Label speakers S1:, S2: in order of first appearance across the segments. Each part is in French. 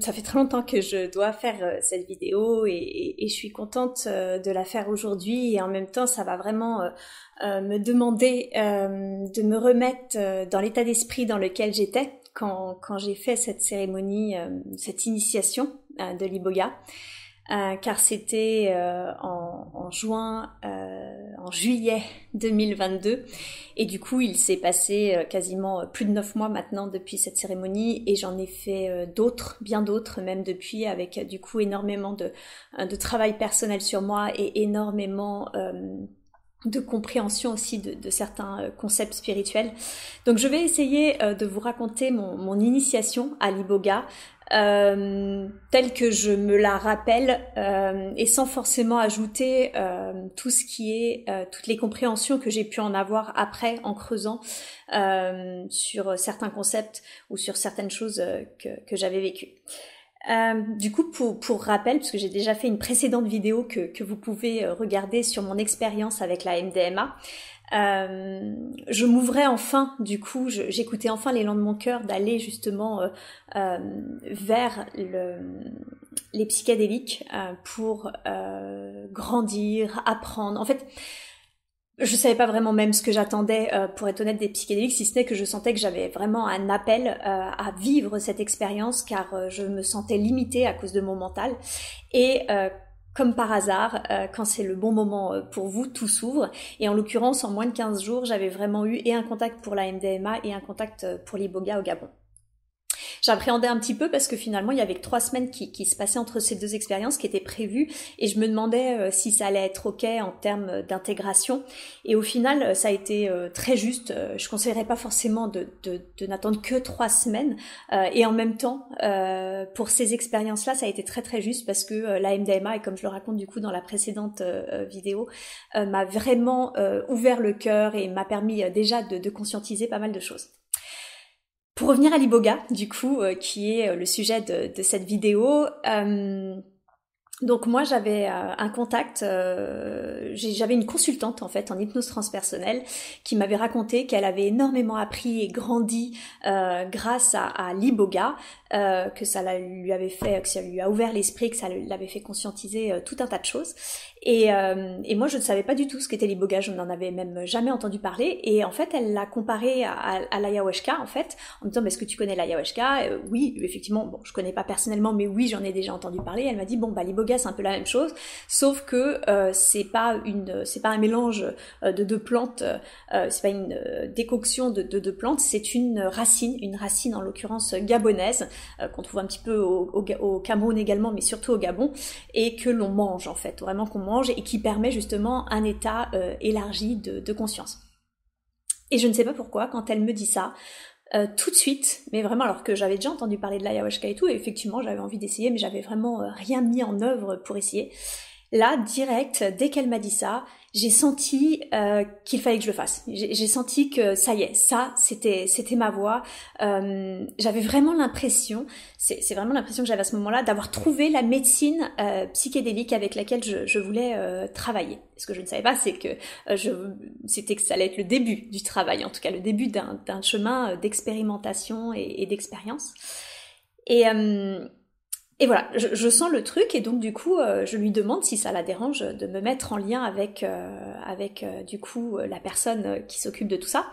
S1: ça fait très longtemps que je dois faire cette vidéo et, je suis contente de la faire aujourd'hui et en même temps ça va vraiment me demander de me remettre dans l'état d'esprit dans lequel j'étais quand, quand j'ai fait cette cérémonie, cette initiation de l'iboga. Euh, car c'était euh, en, juin, euh, en juillet 2022, et du coup il s'est passé quasiment plus de neuf mois maintenant depuis cette cérémonie, et j'en ai fait d'autres, bien d'autres même depuis, avec du coup énormément de, travail personnel sur moi et énormément de compréhension aussi de, certains concepts spirituels. Donc je vais essayer de vous raconter mon initiation à l'iboga, euh, telle que je me la rappelle euh, et sans forcément ajouter euh, tout ce qui est toutes les compréhensions que j'ai pu en avoir après en creusant sur certains concepts ou sur certaines choses que, que j'avais vécues. du coup, pour, pour rappel, parce que j'ai déjà fait une précédente vidéo que, que vous pouvez regarder sur mon expérience avec la MDMA, euh, je m'ouvrais enfin, du coup, j'écoutais enfin l'élan de mon cœur d'aller justement euh, euh, vers le, les psychédéliques pour grandir, apprendre. En fait, je savais pas vraiment même ce que j'attendais, pour être honnête, des psychédéliques, si ce n'est que je sentais que j'avais vraiment un appel à vivre cette expérience, car je me sentais limitée à cause de mon mental. Et comme par hasard, euh, quand c'est le bon moment euh, pour vous, tout s'ouvre. Et en l'occurrence, en moins de 15 jours, j'avais vraiment eu et un contact pour la MDMA et un contact euh, pour l'Iboga au Gabon. J'appréhendais un petit peu parce que finalement il y avait que trois semaines qui, qui, se passaient entre ces deux expériences qui étaient prévues et je me demandais euh, si ça allait être ok en termes d'intégration et au final euh, ça a été euh, très juste. je conseillerais pas forcément de, de, de n'attendre que trois semaines et en même temps pour ces expériences-là ça a été très très juste parce que la MDMA et comme je le raconte du coup dans la précédente vidéo m'a vraiment ouvert le cœur et m'a permis déjà de, de conscientiser pas mal de choses. Pour revenir à l'iboga, du coup, euh, qui est euh, le sujet de, cette vidéo, euh, donc moi j'avais un contact, j'avais une consultante en fait en hypnose transpersonnelle qui m'avait raconté qu'elle avait énormément appris et grandi grâce à, à l'iboga, que ça lui avait fait, que ça lui a ouvert l'esprit, que ça l'avait fait conscientiser tout un tas de choses. Et, et, moi je ne savais pas du tout ce qu'était l'iboga, je n'en avais même jamais entendu parler. Et en fait elle l'a comparé à, à, l'ayahuasca en fait, en me disant est-ce que tu connais l'ayahuasca? Oui, effectivement, bon je connais pas personnellement, mais oui j'en ai déjà entendu parler. Elle m'a dit bon bah l'iboga c'est un peu la même chose, sauf que euh, c'est pas une, c'est pas un mélange euh, de deux plantes, euh, c'est pas une décoction de deux plantes, c'est une racine, une racine en l'occurrence gabonaise qu'on trouve un petit peu au, Cameroun également, mais surtout au Gabon, et que l'on mange en fait, vraiment qu'on mange et qui permet justement un état élargi de, conscience. Et je ne sais pas pourquoi, quand elle me dit ça, euh, tout de suite, mais vraiment alors que j'avais déjà entendu parler de l'ayahuasca et tout, effectivement j'avais envie d'essayer, mais j'avais vraiment euh, rien mis en œuvre pour essayer. Là, direct, dès qu'elle m'a dit ça, j'ai senti euh, qu'il fallait que je le fasse. J'ai senti que ça y est, ça, c'était c'était ma voix. Euh, j'avais vraiment l'impression, c'est vraiment l'impression que j'avais à ce moment-là, d'avoir trouvé la médecine euh, psychédélique avec laquelle je, je voulais euh, travailler. Ce que je ne savais pas, c'est que euh, je c'était que ça allait être le début du travail, en tout cas le début d'un chemin d'expérimentation et, et d'expérience. Et et voilà, je, sens le truc et donc du coup, euh, je lui demande si ça la dérange de me mettre en lien avec euh, avec euh, du coup la personne qui s'occupe de tout ça.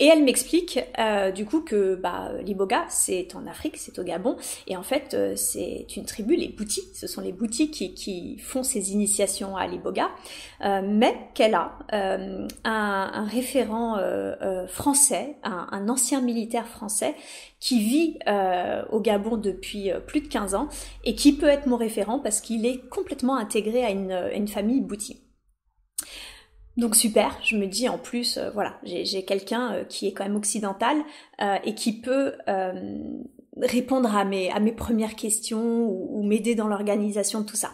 S1: Et elle m'explique euh, du coup que bah, l'Iboga, c'est en Afrique, c'est au Gabon, et en fait euh, c'est une tribu, les Boutis, ce sont les Boutis qui, font ces initiations à l'Iboga, euh, mais qu'elle a un, référent français, un, un, ancien militaire français qui vit au Gabon depuis plus de 15 ans et qui peut être mon référent parce qu'il est complètement intégré à une, à une famille Bouti. Donc super, je me dis en plus, euh, voilà, j'ai quelqu'un euh, qui est quand même occidental euh, et qui peut répondre à mes, à mes premières questions ou, m'aider dans l'organisation de tout ça.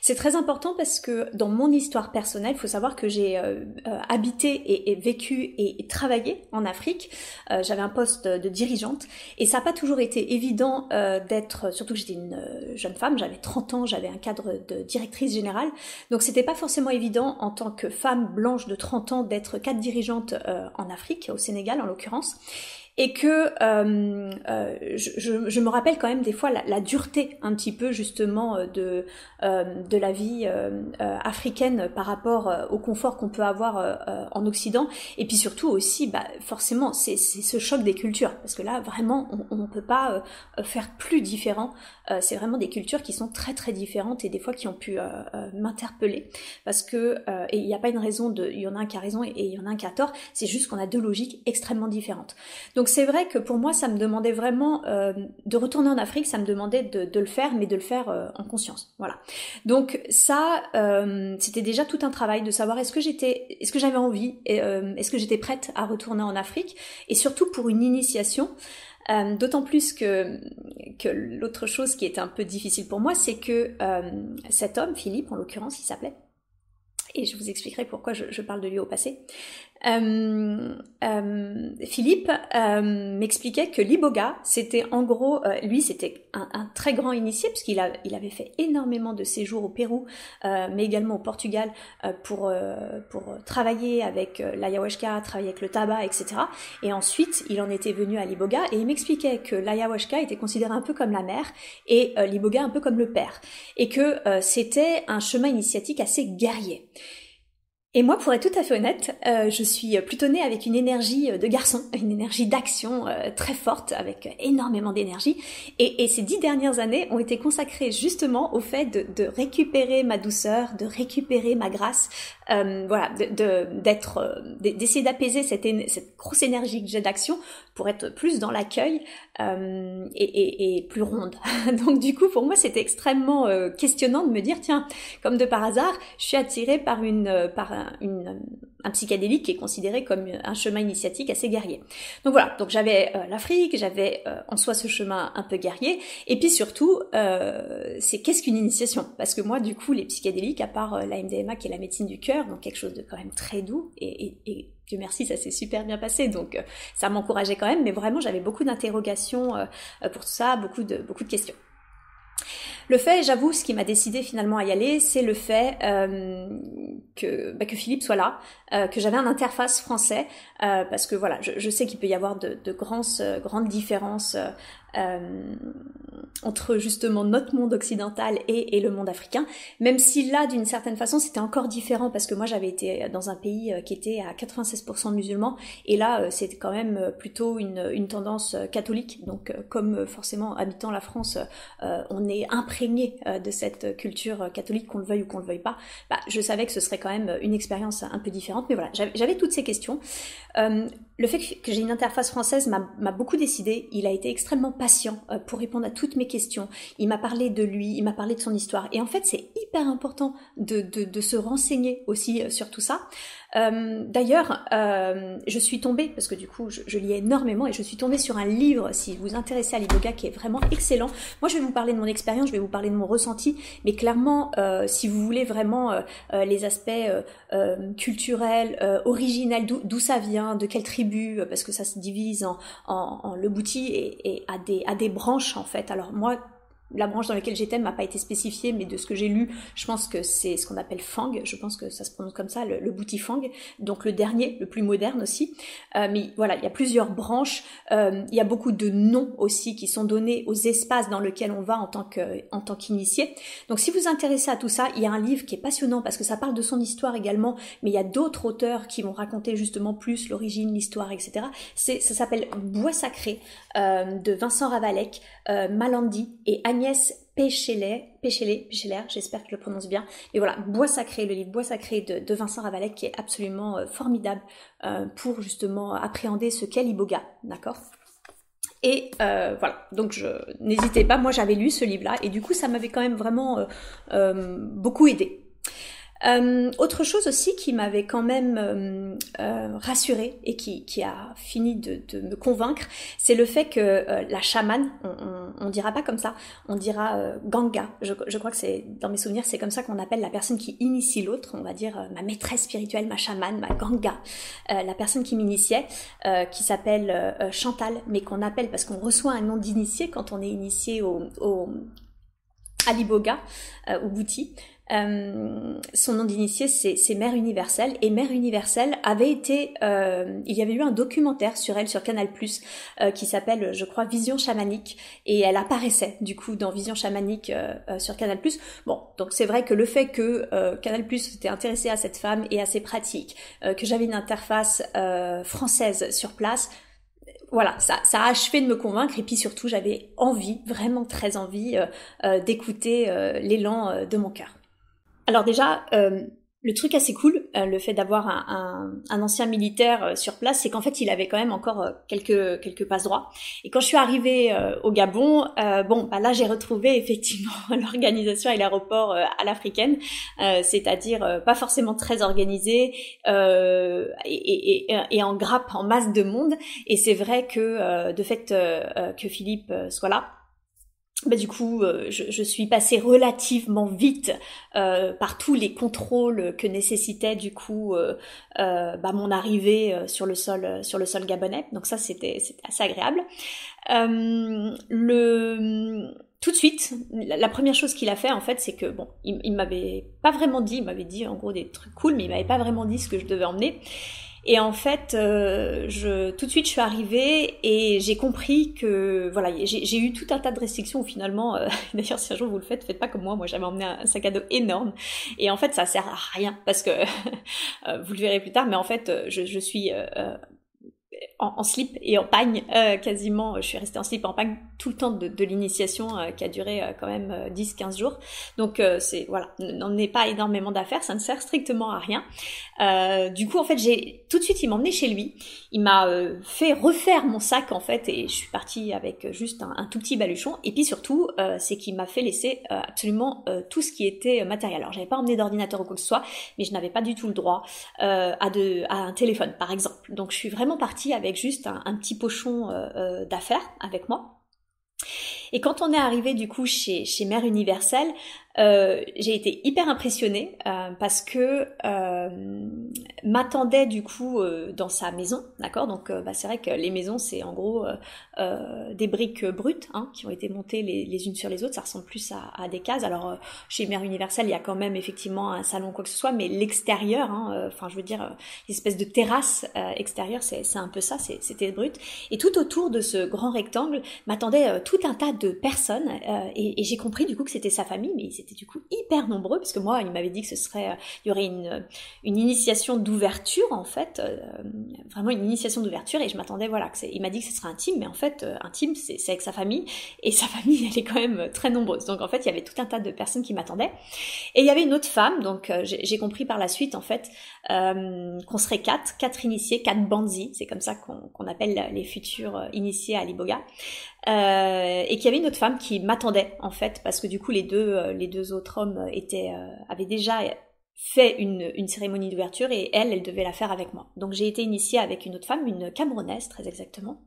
S1: C'est très important parce que dans mon histoire personnelle, il faut savoir que j'ai euh, euh, habité et, vécu et, travaillé en Afrique. Euh, j'avais un poste de dirigeante et ça n'a pas toujours été évident d'être, surtout que j'étais une jeune femme, j'avais 30 ans, j'avais un cadre de directrice générale. Donc c'était pas forcément évident en tant que femme blanche de 30 ans d'être cadre dirigeante en Afrique, au Sénégal en l'occurrence. Et que euh, euh, je, je, me rappelle quand même des fois la, la dureté un petit peu justement euh, de euh, de la vie euh, africaine par rapport au confort qu'on peut avoir en Occident. Et puis surtout aussi bah, forcément c'est ce choc des cultures. Parce que là vraiment on ne peut pas faire plus différent. C'est vraiment des cultures qui sont très très différentes et des fois qui ont pu m'interpeller. Parce que et il n'y a pas une raison de il y en a un qui a raison et il y en a un qui a tort. C'est juste qu'on a deux logiques extrêmement différentes c'est vrai que pour moi, ça me demandait vraiment euh, de retourner en Afrique, ça me demandait de, le faire, mais de le faire euh, en conscience. Voilà. Donc ça, euh, c'était déjà tout un travail de savoir est-ce que j'étais, est-ce que j'avais envie, est-ce que j'étais prête à retourner en Afrique, et surtout pour une initiation. D'autant plus que, l'autre chose qui était un peu difficile pour moi, c'est que cet homme, Philippe en l'occurrence, il s'appelait, et je vous expliquerai pourquoi je, parle de lui au passé. Euh, euh, Philippe euh, m'expliquait que l'iboga, c'était en gros, euh, lui, c'était un, un, très grand initié puisqu'il il avait fait énormément de séjours au Pérou, euh, mais également au Portugal pour pour travailler avec l'ayahuasca, travailler avec le tabac, etc. Et ensuite, il en était venu à l'iboga et il m'expliquait que l'ayahuasca était considéré un peu comme la mère et l'iboga un peu comme le père, et que c'était un chemin initiatique assez guerrier. Et moi, pour être tout à fait honnête, euh, je suis plutôt née avec une énergie de garçon, une énergie d'action euh, très forte, avec énormément d'énergie. Et, et, ces dix dernières années ont été consacrées justement au fait de, de récupérer ma douceur, de récupérer ma grâce, euh, voilà, d'être, de, d'essayer d'apaiser cette, cette grosse énergie que j'ai d'action pour être plus dans l'accueil euh, et, et, et, plus ronde. Donc du coup, pour moi, c'était extrêmement euh, questionnant de me dire, tiens, comme de par hasard, je suis attirée par une, par un, psychédélique qui est considéré comme un chemin initiatique assez guerrier. Donc voilà, donc j'avais euh, l'Afrique, j'avais euh, en soi ce chemin un peu guerrier, et puis surtout, euh, c'est qu'est-ce qu'une initiation? Parce que moi, du coup, les psychédéliques, à part la MDMA qui est la médecine du cœur, donc quelque chose de quand même très doux, et, Dieu merci, ça s'est super bien passé, donc ça m'encourageait quand même, mais vraiment j'avais beaucoup d'interrogations pour tout ça, beaucoup de questions. Le fait, j'avoue, ce qui m'a décidé finalement à y aller, c'est le fait euh, que, bah, que Philippe soit là, euh, que j'avais un interface français, euh, parce que voilà, je, je sais qu'il peut y avoir de, de grandes, grandes différences euh, entre justement notre monde occidental et, et, le monde africain, même si là, d'une certaine façon, c'était encore différent parce que moi, j'avais été dans un pays euh, qui était à 96% musulman, et là, euh, c'était quand même plutôt une, une, tendance catholique. Donc, comme forcément, habitant la France, on est imprégné de cette culture catholique, qu'on le veuille ou qu'on le veuille pas, bah, je savais que ce serait quand même une expérience un peu différente. Mais voilà, j'avais toutes ces questions. Euh, le fait que j'ai une interface française m'a beaucoup décidé. Il a été extrêmement patient euh, pour répondre à toutes mes questions. Il m'a parlé de lui, il m'a parlé de son histoire. Et en fait, c'est hyper important de, se renseigner aussi euh, sur tout ça. Euh, D'ailleurs, euh, je suis tombée, parce que du coup, je, lis énormément, et je suis tombée sur un livre, si vous vous intéressez à l'iboga, qui est vraiment excellent. Moi, je vais vous parler de mon expérience, je vais vous parler de mon ressenti, mais clairement, euh, si vous voulez vraiment les aspects culturels, originels, d'où ça vient, de quelle tribu, parce que ça se divise en, en, le bouti et, et à, des, à des branches, en fait. Alors moi, la branche dans laquelle j'étais m'a pas été spécifiée, mais de ce que j'ai lu, je pense que c'est ce qu'on appelle Fang. Je pense que ça se prononce comme ça, le, le bouti Fang. Donc le dernier, le plus moderne aussi. Euh, mais voilà, il y a plusieurs branches. Euh, il y a beaucoup de noms aussi qui sont donnés aux espaces dans lesquels on va en tant que en tant qu'initié. Donc si vous vous intéressez à tout ça, il y a un livre qui est passionnant parce que ça parle de son histoire également, mais il y a d'autres auteurs qui vont raconter justement plus l'origine, l'histoire, etc. C'est ça s'appelle Bois sacré euh, de Vincent Ravalec, Malandi et Agnès Péchelet, Péchelet, j'espère que je le prononce bien. Et voilà, Bois sacré, le livre Bois sacré de, Vincent Ravalec qui est absolument euh, formidable euh, pour justement appréhender ce qu'est l'iboga, d'accord? Et euh, voilà, donc n'hésitez pas, moi j'avais lu ce livre-là et du coup ça m'avait quand même vraiment beaucoup aidé. Euh, autre chose aussi qui m'avait quand même euh, euh, rassurée et qui, qui, a fini de, de me convaincre, c'est le fait que euh, la chamane, on, on, dira pas comme ça, on dira euh, ganga. Je, je, crois que c'est dans mes souvenirs, c'est comme ça qu'on appelle la personne qui initie l'autre. On va dire euh, ma maîtresse spirituelle, ma chamane, ma ganga, la personne qui m'initiait, qui s'appelle Chantal, mais qu'on appelle parce qu'on reçoit un nom d'initié quand on est initié au, au à l'iboga, au bouti. Son nom d'initié, c'est Mère Universelle. Et Mère Universelle avait été, il y avait eu un documentaire sur elle sur Canal Plus qui s'appelle, je crois, Vision chamanique, et elle apparaissait du coup dans Vision chamanique sur Canal. Bon, donc c'est vrai que le fait que Canal s'était intéressé à cette femme et à ses pratiques, que j'avais une interface française sur place, voilà, ça, ça a achevé de me convaincre et puis surtout j'avais envie, vraiment très envie euh, euh, d'écouter euh, l'élan de mon cœur. Alors déjà, le truc assez cool, euh, le fait d'avoir un, un, ancien militaire euh, sur place, c'est qu'en fait, il avait quand même encore euh, quelques quelques passes droits. Et quand je suis arrivée au Gabon, bon, bah là, j'ai retrouvé effectivement l'organisation et l'aéroport à l'africaine, c'est-à-dire pas forcément très organisé et, et, et, en grappe, en masse de monde. Et c'est vrai que de fait que Philippe soit là, bah, du coup, euh, je, je, suis passée relativement vite euh, par tous les contrôles que nécessitait du coup euh, euh bah, mon arrivée euh, sur le sol sur le sol gabonais. Donc ça, c'était assez agréable. le tout de suite, la, première chose qu'il a fait en fait, c'est que bon, il, il m'avait pas vraiment dit, il m'avait dit en gros des trucs cool, mais il m'avait pas vraiment dit ce que je devais emmener. Et en fait, euh, je, tout de suite, je suis arrivée et j'ai compris que voilà, j'ai eu tout un tas de restrictions finalement, euh, d'ailleurs, si un jour vous le faites, faites pas comme moi. Moi, j'avais emmené un sac à dos énorme et en fait, ça sert à rien parce que euh, vous le verrez plus tard. Mais en fait, je, je suis en, slip et en pagne euh, quasiment. Je suis restée en slip en pagne tout le temps de, de l'initiation euh, qui a duré euh, quand même 10-15 jours. Donc c'est voilà, n'en est pas énormément d'affaires, ça ne sert strictement à rien. du coup en fait j'ai tout de suite il m'a emmené chez lui, il m'a fait refaire mon sac en fait et je suis partie avec juste un, un tout petit baluchon. Et puis surtout c'est qu'il m'a fait laisser absolument tout ce qui était matériel. Alors j'avais pas emmené d'ordinateur ou quoi que ce soit, mais je n'avais pas du tout le droit à, de, à un téléphone par exemple. Donc je suis vraiment partie avec juste un, petit pochon euh, euh, d'affaires avec moi. Et quand on est arrivé du coup chez, chez Mère Universelle, euh, j'ai été hyper impressionnée euh, parce que euh, m'attendait du coup euh, dans sa maison, d'accord? Donc bah, c'est vrai que les maisons c'est en gros des briques brutes hein, qui ont été montées les, les, unes sur les autres, ça ressemble plus à, des cases. Alors chez Mère Universelle il y a quand même effectivement un salon quoi que ce soit, mais l'extérieur, hein, enfin je veux dire l'espèce de terrasse extérieure c'est un peu ça, c'était brut. Et tout autour de ce grand rectangle m'attendait tout un tas de personnes et, et j'ai compris du coup que c'était sa famille, mais c'était du coup hyper nombreux, parce que moi, il m'avait dit que ce serait, euh, il y aurait une, une initiation d'ouverture, en fait, euh, vraiment une initiation d'ouverture, et je m'attendais, voilà, que il m'a dit que ce serait intime, mais en fait, euh, intime, c'est avec sa famille, et sa famille, elle est quand même très nombreuse. Donc, en fait, il y avait tout un tas de personnes qui m'attendaient. Et il y avait une autre femme, donc j'ai compris par la suite, en fait, qu'on serait quatre, quatre initiés, quatre bandis, c'est comme ça qu'on appelle les futurs initiés à l'Iboga. Euh, et qu'il y avait une autre femme qui m'attendait en fait parce que du coup les deux euh, les deux autres hommes étaient euh, avaient déjà fait une, une cérémonie d'ouverture et elle elle devait la faire avec moi. Donc j'ai été initiée avec une autre femme une camerounaise très exactement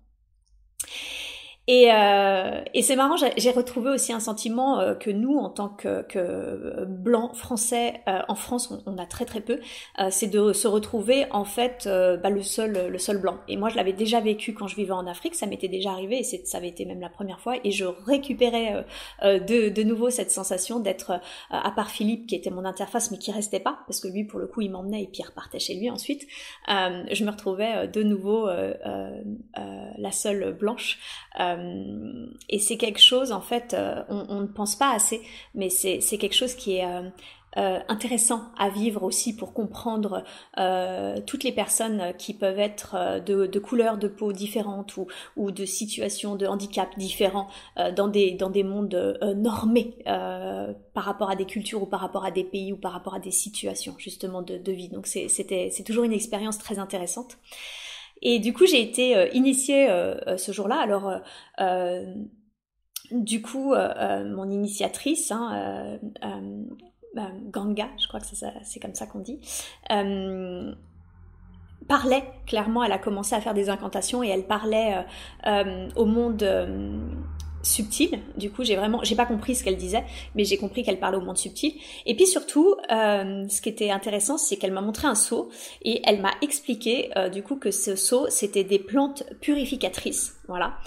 S1: et, euh, et c'est marrant, j'ai retrouvé aussi un sentiment euh, que nous, en tant que, que blancs français, euh, en France, on, on, a très très peu, euh, c'est de se retrouver en fait euh, bah, le seul le seul blanc. Et moi, je l'avais déjà vécu quand je vivais en Afrique, ça m'était déjà arrivé, et ça avait été même la première fois, et je récupérais de, de nouveau cette sensation d'être, à part Philippe qui était mon interface, mais qui restait pas, parce que lui, pour le coup, il m'emmenait et puis il repartait chez lui ensuite. je me retrouvais de nouveau la seule blanche. Et c'est quelque chose, en fait, euh, on, ne pense pas assez, mais c'est quelque chose qui est euh, euh, intéressant à vivre aussi pour comprendre toutes les personnes qui peuvent être de, couleurs de peau différentes ou, de situations de handicap différents dans, des, dans des mondes normés par rapport à des cultures ou par rapport à des pays ou par rapport à des situations justement de, de vie. Donc c'est toujours une expérience très intéressante. Et du coup, j'ai été euh, initiée euh, euh, ce jour-là. Alors, du coup, mon initiatrice, hein, Ganga, je crois que c'est comme ça qu'on dit, parlait clairement, elle a commencé à faire des incantations et elle parlait au monde subtil. Du coup, j'ai vraiment, j'ai pas compris ce qu'elle disait, mais j'ai compris qu'elle parlait au monde subtil. Et puis surtout, euh, ce qui était intéressant, c'est qu'elle m'a montré un seau et elle m'a expliqué euh, du coup que ce seau c'était des plantes purificatrices voilà,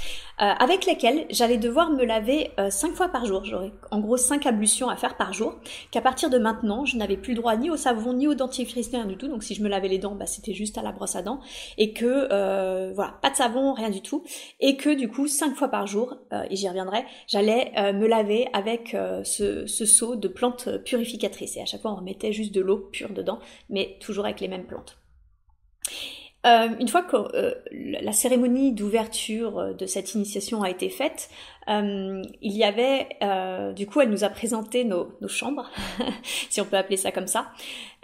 S1: euh, avec lesquelles j'allais devoir me laver euh, cinq fois par jour. J'aurais en gros cinq ablutions à faire par jour. Qu'à partir de maintenant, je n'avais plus droit ni au savon ni au dentifrice rien du tout. Donc si je me lavais les dents, bah, c'était juste à la brosse à dents et que euh, voilà, pas de savon, rien du tout. Et que du coup cinq fois par jour, et j'y reviendrai, j'allais me laver avec ce, ce seau de plantes purificatrices. Et à chaque fois, on remettait juste de l'eau pure dedans, mais toujours avec les mêmes plantes. Euh, une fois que euh, la cérémonie d'ouverture euh, de cette initiation a été faite, il y avait, du coup, elle nous a présenté nos, nos chambres, si on peut appeler ça comme ça.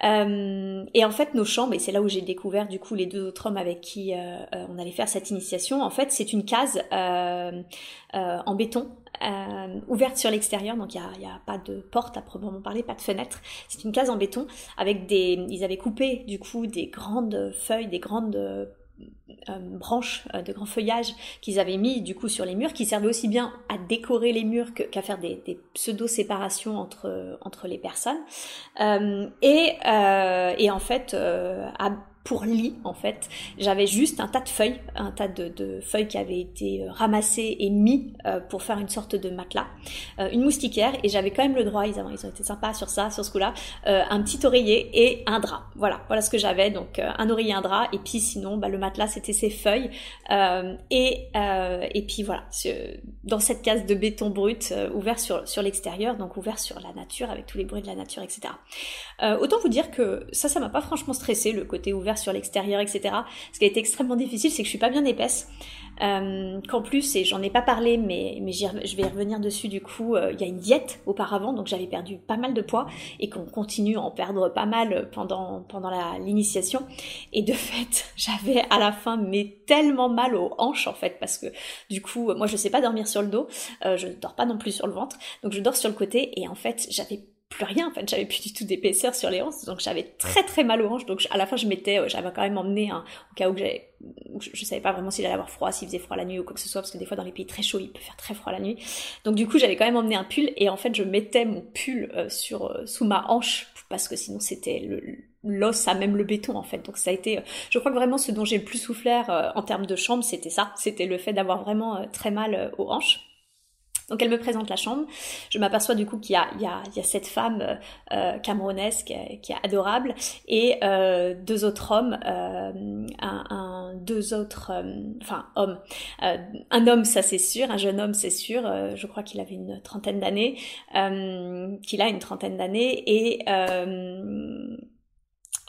S1: et en fait, nos chambres, et c'est là où j'ai découvert du coup les deux autres hommes avec qui on allait faire cette initiation. En fait, c'est une case en béton euh, ouverte sur l'extérieur, donc il n'y a, a, pas de porte à proprement parler, pas de fenêtre. C'est une case en béton avec des. Ils avaient coupé du coup des grandes feuilles, des grandes euh, branches euh, de grands feuillages qu'ils avaient mis du coup sur les murs, qui servaient aussi bien à décorer les murs qu'à faire des, pseudo-séparations entre, entre les personnes. Euh, et, et en fait, à pour lit en fait. J'avais juste un tas de feuilles, un tas de, feuilles qui avaient été euh, ramassées et mis euh, pour faire une sorte de matelas, euh, une moustiquaire et j'avais quand même le droit, ils, ils ont été sympas sur ça, sur ce coup-là, un petit oreiller et un drap. Voilà, voilà ce que j'avais, donc un oreiller, un drap et puis sinon bah, le matelas c'était ces feuilles et, et puis voilà, dans cette case de béton brut ouvert sur, sur l'extérieur, donc ouvert sur la nature avec tous les bruits de la nature, etc. autant vous dire que ça, ça m'a pas franchement stressé le côté ouvert sur l'extérieur, etc. Ce qui a été extrêmement difficile, c'est que je suis pas bien épaisse. Euh, qu'en plus, et j'en ai pas parlé, mais, mais je vais revenir dessus du coup, euh, il y a une diète auparavant, donc j'avais perdu pas mal de poids et qu'on continue à en perdre pas mal pendant, pendant l'initiation. Et de fait, j'avais à la fin mais tellement mal aux hanches en fait, parce que du coup, moi je sais pas dormir sur le dos, euh, je dors pas non plus sur le ventre, donc je dors sur le côté et en fait j'avais plus rien. En fait, j'avais plus du tout d'épaisseur sur les hanches, donc j'avais très très mal aux hanches. Donc à la fin, je m'étais, euh, j'avais quand même emmené un, au cas où j'avais, je, savais pas vraiment s'il allait avoir froid, s'il faisait froid la nuit ou quoi que ce soit, parce que des fois dans les pays très chauds, il peut faire très froid la nuit. Donc du coup, j'avais quand même emmené un pull et en fait, je mettais mon pull euh, sur euh, sous ma hanche parce que sinon c'était l'os à même le béton en fait. Donc ça a été, je crois que vraiment ce dont j'ai le plus souffert en termes de chambre, c'était ça, c'était le fait d'avoir vraiment très mal aux hanches. Donc elle me présente la chambre. Je m'aperçois du coup qu'il y a, cette femme euh, euh camerounaise qui, est adorable et euh, deux autres hommes, un, deux autres, enfin hommes. un homme, ça c'est sûr, un jeune homme, c'est sûr. je crois qu'il avait une trentaine d'années, qu'il a une trentaine d'années et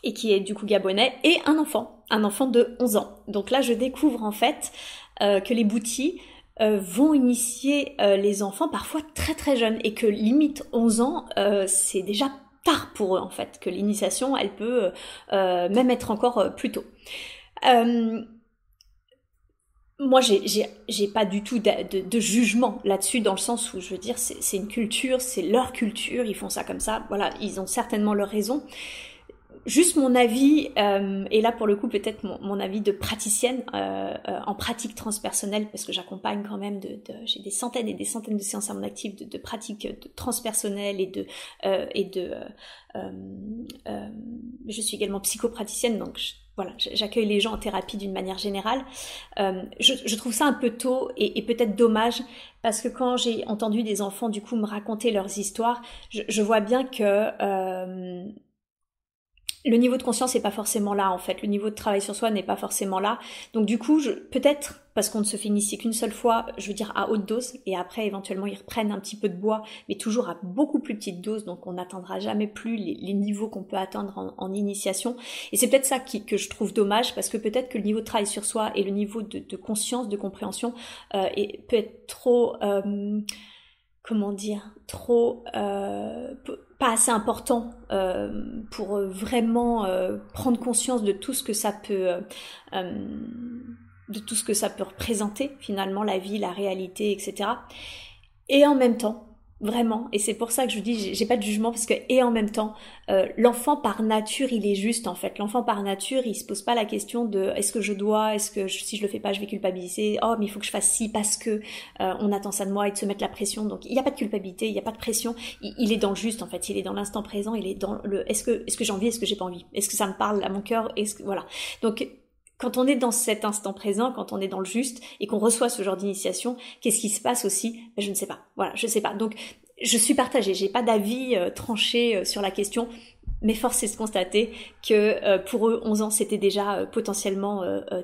S1: et qui est du coup gabonais, et un enfant, un enfant de 11 ans. Donc là, je découvre en fait que les boutis euh, vont initier euh, les enfants parfois très très jeunes et que limite 11 ans, euh, c'est déjà tard pour eux en fait, que l'initiation elle peut même être encore plus tôt. moi, j'ai pas du tout de, de jugement là-dessus, dans le sens où je veux dire, c'est une culture, c'est leur culture, ils font ça comme ça, voilà, ils ont certainement leur raison juste mon avis, euh, et là pour le coup peut-être mon, avis de praticienne euh, euh, en pratique transpersonnelle, parce que j'accompagne quand même de, de j'ai des centaines et des centaines de séances à mon actif de, de pratiques transpersonnelles et de et de je suis également psychopraticienne, donc voilà, j'accueille les gens en thérapie d'une manière générale. Je, trouve ça un peu tôt et, peut-être dommage parce que quand j'ai entendu des enfants du coup me raconter leurs histoires, je vois bien que le niveau de conscience n'est pas forcément là en fait, le niveau de travail sur soi n'est pas forcément là. Donc du coup, peut-être parce qu'on ne se fait initier qu'une seule fois, je veux dire à haute dose, et après éventuellement ils reprennent un petit peu de bois, mais toujours à beaucoup plus petite dose, donc on n'atteindra jamais plus les, niveaux qu'on peut atteindre en, initiation. Et c'est peut-être ça qui, que je trouve dommage, parce que peut-être que le niveau de travail sur soi et le niveau de, conscience, de compréhension euh, peut être trop... Euh, comment dire, trop euh, pas assez important euh, pour vraiment euh, prendre conscience de tout ce que ça peut de tout ce que ça peut représenter finalement la vie, la réalité, etc. Et en même temps, Vraiment. Et c'est pour ça que je vous dis, j'ai pas de jugement parce que, et en même temps, euh, l'enfant par nature, il est juste en fait. L'enfant par nature, il se pose pas la question de est-ce que je dois, est-ce que si je le fais pas, je vais culpabiliser. Oh, mais il faut que je fasse ci parce que euh, on attend ça de moi et de se mettre la pression. Donc il n'y a pas de culpabilité, il n'y a pas de pression. Il, est dans le juste en fait. Il est dans l'instant présent. Il est dans le est-ce que est-ce que j'ai envie, est-ce que j'ai pas envie, est-ce que ça me parle à mon cœur, est-ce que voilà. Donc quand on est dans cet instant présent, quand on est dans le juste et qu'on reçoit ce genre d'initiation, qu'est-ce qui se passe aussi? Ben, Je ne sais pas. Voilà, je ne sais pas. Donc, je suis partagée. J'ai pas d'avis euh, tranché euh, sur la question. Mais force est de constater que euh, pour eux, 11 ans, c'était déjà potentiellement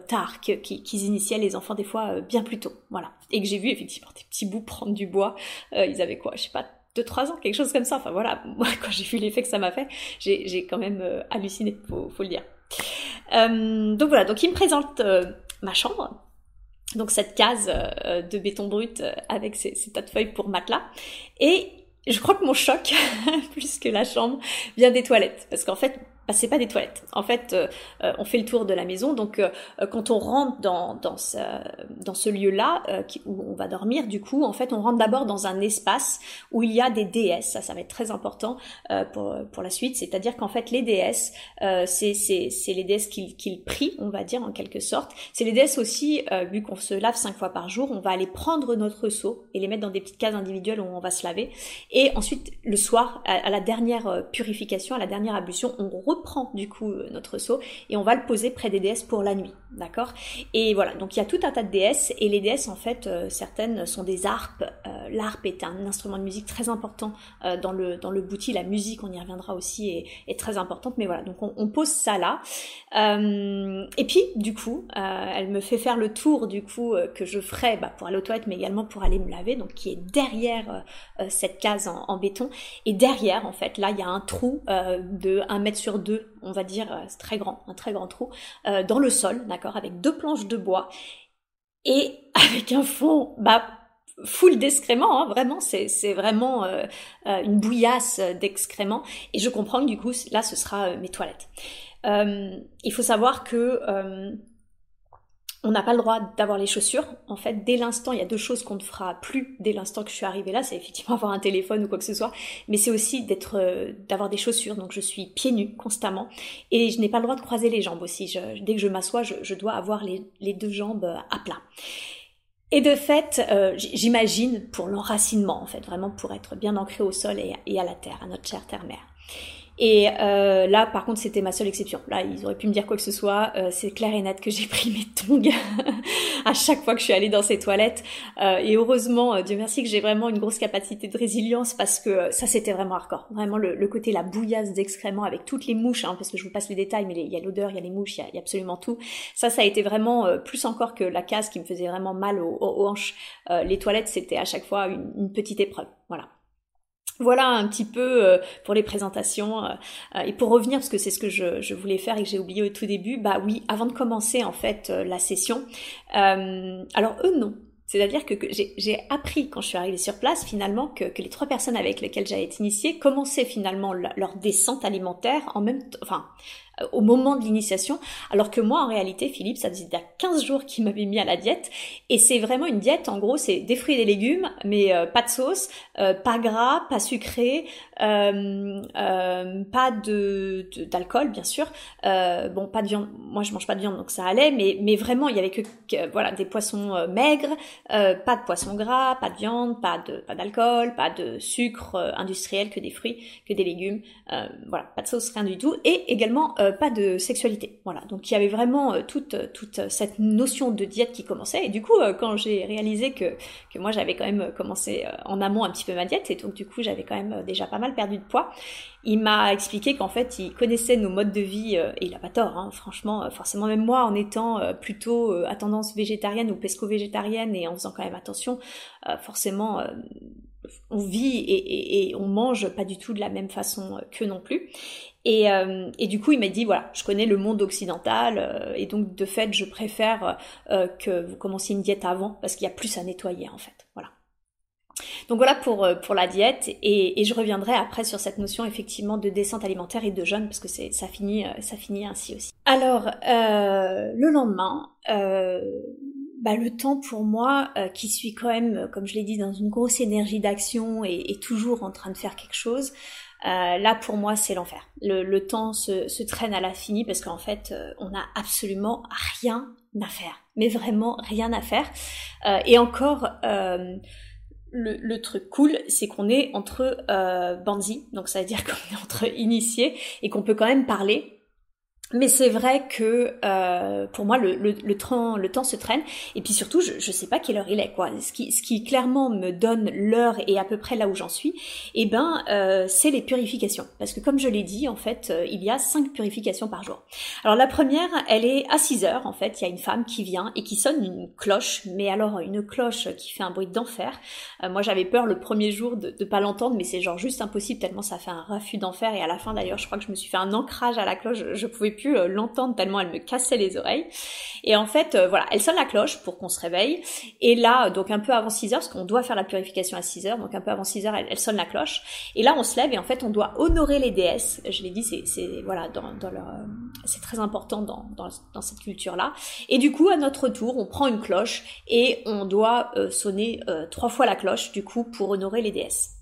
S1: tard, qu'ils initiaient les enfants des fois bien plus tôt. Voilà. Et que j'ai vu effectivement des petits bouts prendre du bois. ils avaient quoi? Je sais pas, 2-3 ans, quelque chose comme ça. Enfin voilà, moi quand j'ai vu l'effet que ça m'a fait, j'ai quand même halluciné, faut, faut le dire. Euh, donc voilà, donc il me présente euh, ma chambre. Donc cette case euh, de béton brut avec ces, ces, tas de feuilles pour matelas. Et je crois que mon choc, plus que la chambre, vient des toilettes. Parce qu'en fait, c'est pas des toilettes. En fait, euh, euh, on fait le tour de la maison. Donc, euh, quand on rentre dans dans ce, dans ce lieu-là où on va dormir, du coup, en fait, on rentre d'abord dans un espace où il y a des déesses. Ça, ça va être très important pour pour la suite. C'est-à-dire qu'en fait, les déesses, c'est les déesses qu'ils qu'ils prient, on va dire en quelque sorte. C'est les déesses aussi, vu qu'on se lave cinq fois par jour, on va aller prendre notre seau et les mettre dans des petites cases individuelles où on va se laver. Et ensuite, le soir, à, la dernière purification, à la dernière ablution, on prend du coup euh, notre seau et on va le poser près des déesses pour la nuit, d'accord? Et voilà, donc il y a tout un tas de déesses et les déesses en fait, euh, certaines sont des harpes. Euh, L'harpe est un instrument de musique très important dans le dans le bouti. La musique, on y reviendra aussi, est, est très importante. Mais voilà, donc on, pose ça là. et puis du coup, elle me fait faire le tour du coup que je ferai bah, pour aller aux toilettes, mais également pour aller me laver, donc qui est derrière cette case en, en, béton. Et derrière, en fait, là, il y a un trou de 1 mètre sur 2 on va dire, euh, très grand, un très grand trou, euh, dans le sol, d'accord, avec deux planches de bois et avec un fond, bah, full d'excréments, hein, vraiment, c'est, vraiment euh, une bouillasse d'excréments. Et je comprends que du coup, là, ce sera mes toilettes. il faut savoir que on n'a pas le droit d'avoir les chaussures. En fait, dès l'instant, il y a deux choses qu'on ne fera plus dès l'instant que je suis arrivée là, c'est effectivement avoir un téléphone ou quoi que ce soit, mais c'est aussi euh, d'avoir des chaussures. Donc je suis pieds nus constamment et je n'ai pas le droit de croiser les jambes aussi. dès que je m'assois, je, dois avoir les, deux jambes euh, à plat. Et de fait, euh, j'imagine pour l'enracinement, en fait, vraiment pour être bien ancré au sol et, et à la terre, à notre chère terre-mère. Et euh, là, par contre, c'était ma seule exception. Là, ils auraient pu me dire quoi que ce soit. Euh, c'est clair et net que j'ai pris mes tongs à chaque fois que je suis allée dans ces toilettes. Euh, et heureusement, Dieu merci que j'ai vraiment une grosse capacité de résilience parce que ça, c'était vraiment hardcore. Vraiment le, côté la bouillasse d'excréments avec toutes les mouches, hein, parce que je vous passe les détails, mais il y a l'odeur, il y a les mouches, il y a, absolument tout. Ça, ça a été vraiment plus encore que la case qui me faisait vraiment mal aux, hanches. les toilettes, c'était à chaque fois une petite épreuve. Voilà. Voilà un petit peu euh, pour les présentations. Euh, euh, et pour revenir, parce que c'est ce que je, voulais faire et que j'ai oublié au tout début, bah oui, avant de commencer en fait la session, alors eux non. C'est-à-dire que, j'ai appris quand je suis arrivée sur place finalement que, les trois personnes avec lesquelles j'avais été initiée commençaient finalement leur descente alimentaire en même temps, enfin au moment de l'initiation, alors que moi en réalité Philippe ça faisait déjà 15 jours qu'il m'avait mis à la diète et c'est vraiment une diète en gros c'est des fruits et des légumes mais euh, pas de sauce, euh, pas gras, pas sucré, pas de d'alcool bien sûr, bon pas de viande, moi je mange pas de viande donc ça allait mais mais vraiment il y avait que, voilà des poissons maigres, pas de poissons gras, pas de viande, pas de pas d'alcool, pas de sucre industriel que des fruits, que des légumes, voilà pas de sauce rien du tout et également euh, pas de sexualité. Voilà, donc il y avait vraiment euh, toute, euh, toute cette notion de diète qui commençait. Et du coup, quand j'ai réalisé que, que moi j'avais quand même commencé en amont un petit peu ma diète, et donc du coup j'avais quand même déjà pas mal perdu de poids, il m'a expliqué qu'en fait il connaissait nos modes de vie, et il a pas tort, hein, franchement, forcément même moi en étant plutôt à tendance végétarienne ou pesco-végétarienne et en faisant quand même attention, forcément on vit et, on mange pas du tout de la même façon que non plus. Et, euh, et, du coup, il m'a dit voilà, je connais le monde occidental euh, et donc de fait, je préfère euh, que vous commenciez une diète avant parce qu'il y a plus à nettoyer en fait. Voilà. Donc voilà pour pour la diète et, et, je reviendrai après sur cette notion effectivement de descente alimentaire et de jeûne parce que c'est ça finit ça finit ainsi aussi. Alors le lendemain. Bah, le temps pour moi, qui suis quand même, comme je l'ai dit, dans une grosse énergie d'action et, et, toujours en train de faire quelque chose, euh, là pour moi c'est l'enfer. Le, temps se, traîne à la finie parce qu'en fait euh, on n'a absolument rien à faire, mais vraiment rien à faire. Euh, et encore le, truc cool, c'est qu'on est entre euh, donc ça veut dire qu'on est entre initiés et qu'on peut quand même parler mais c'est vrai que euh, pour moi le, le, le, temps, le temps se traîne et puis surtout je, je sais pas quelle heure il est quoi. Ce qui, ce qui clairement me donne l'heure et à peu près là où j'en suis, eh ben euh, c'est les purifications parce que comme je l'ai dit en fait euh, il y a cinq purifications par jour. Alors la première elle est à 6 heures en fait il y a une femme qui vient et qui sonne une cloche mais alors une cloche qui fait un bruit d'enfer. Euh, moi j'avais peur le premier jour de, de pas l'entendre mais c'est genre juste impossible tellement ça fait un refus d'enfer et à la fin d'ailleurs je crois que je me suis fait un ancrage à la cloche je, je pouvais pu euh, l'entendre tellement elle me cassait les oreilles. Et en fait, euh, voilà, elle sonne la cloche pour qu'on se réveille. Et là, donc un peu avant 6 heures, parce qu'on doit faire la purification à 6 heures, donc un peu avant 6 heures, elle, sonne la cloche. Et là, on se lève et en fait, on doit honorer les déesses. Je l'ai dit, c'est voilà, dans, leur, euh, c'est très important dans, dans, dans cette culture-là. Et du coup, à notre tour, on prend une cloche et on doit sonner trois fois la cloche, du coup, pour honorer les déesses.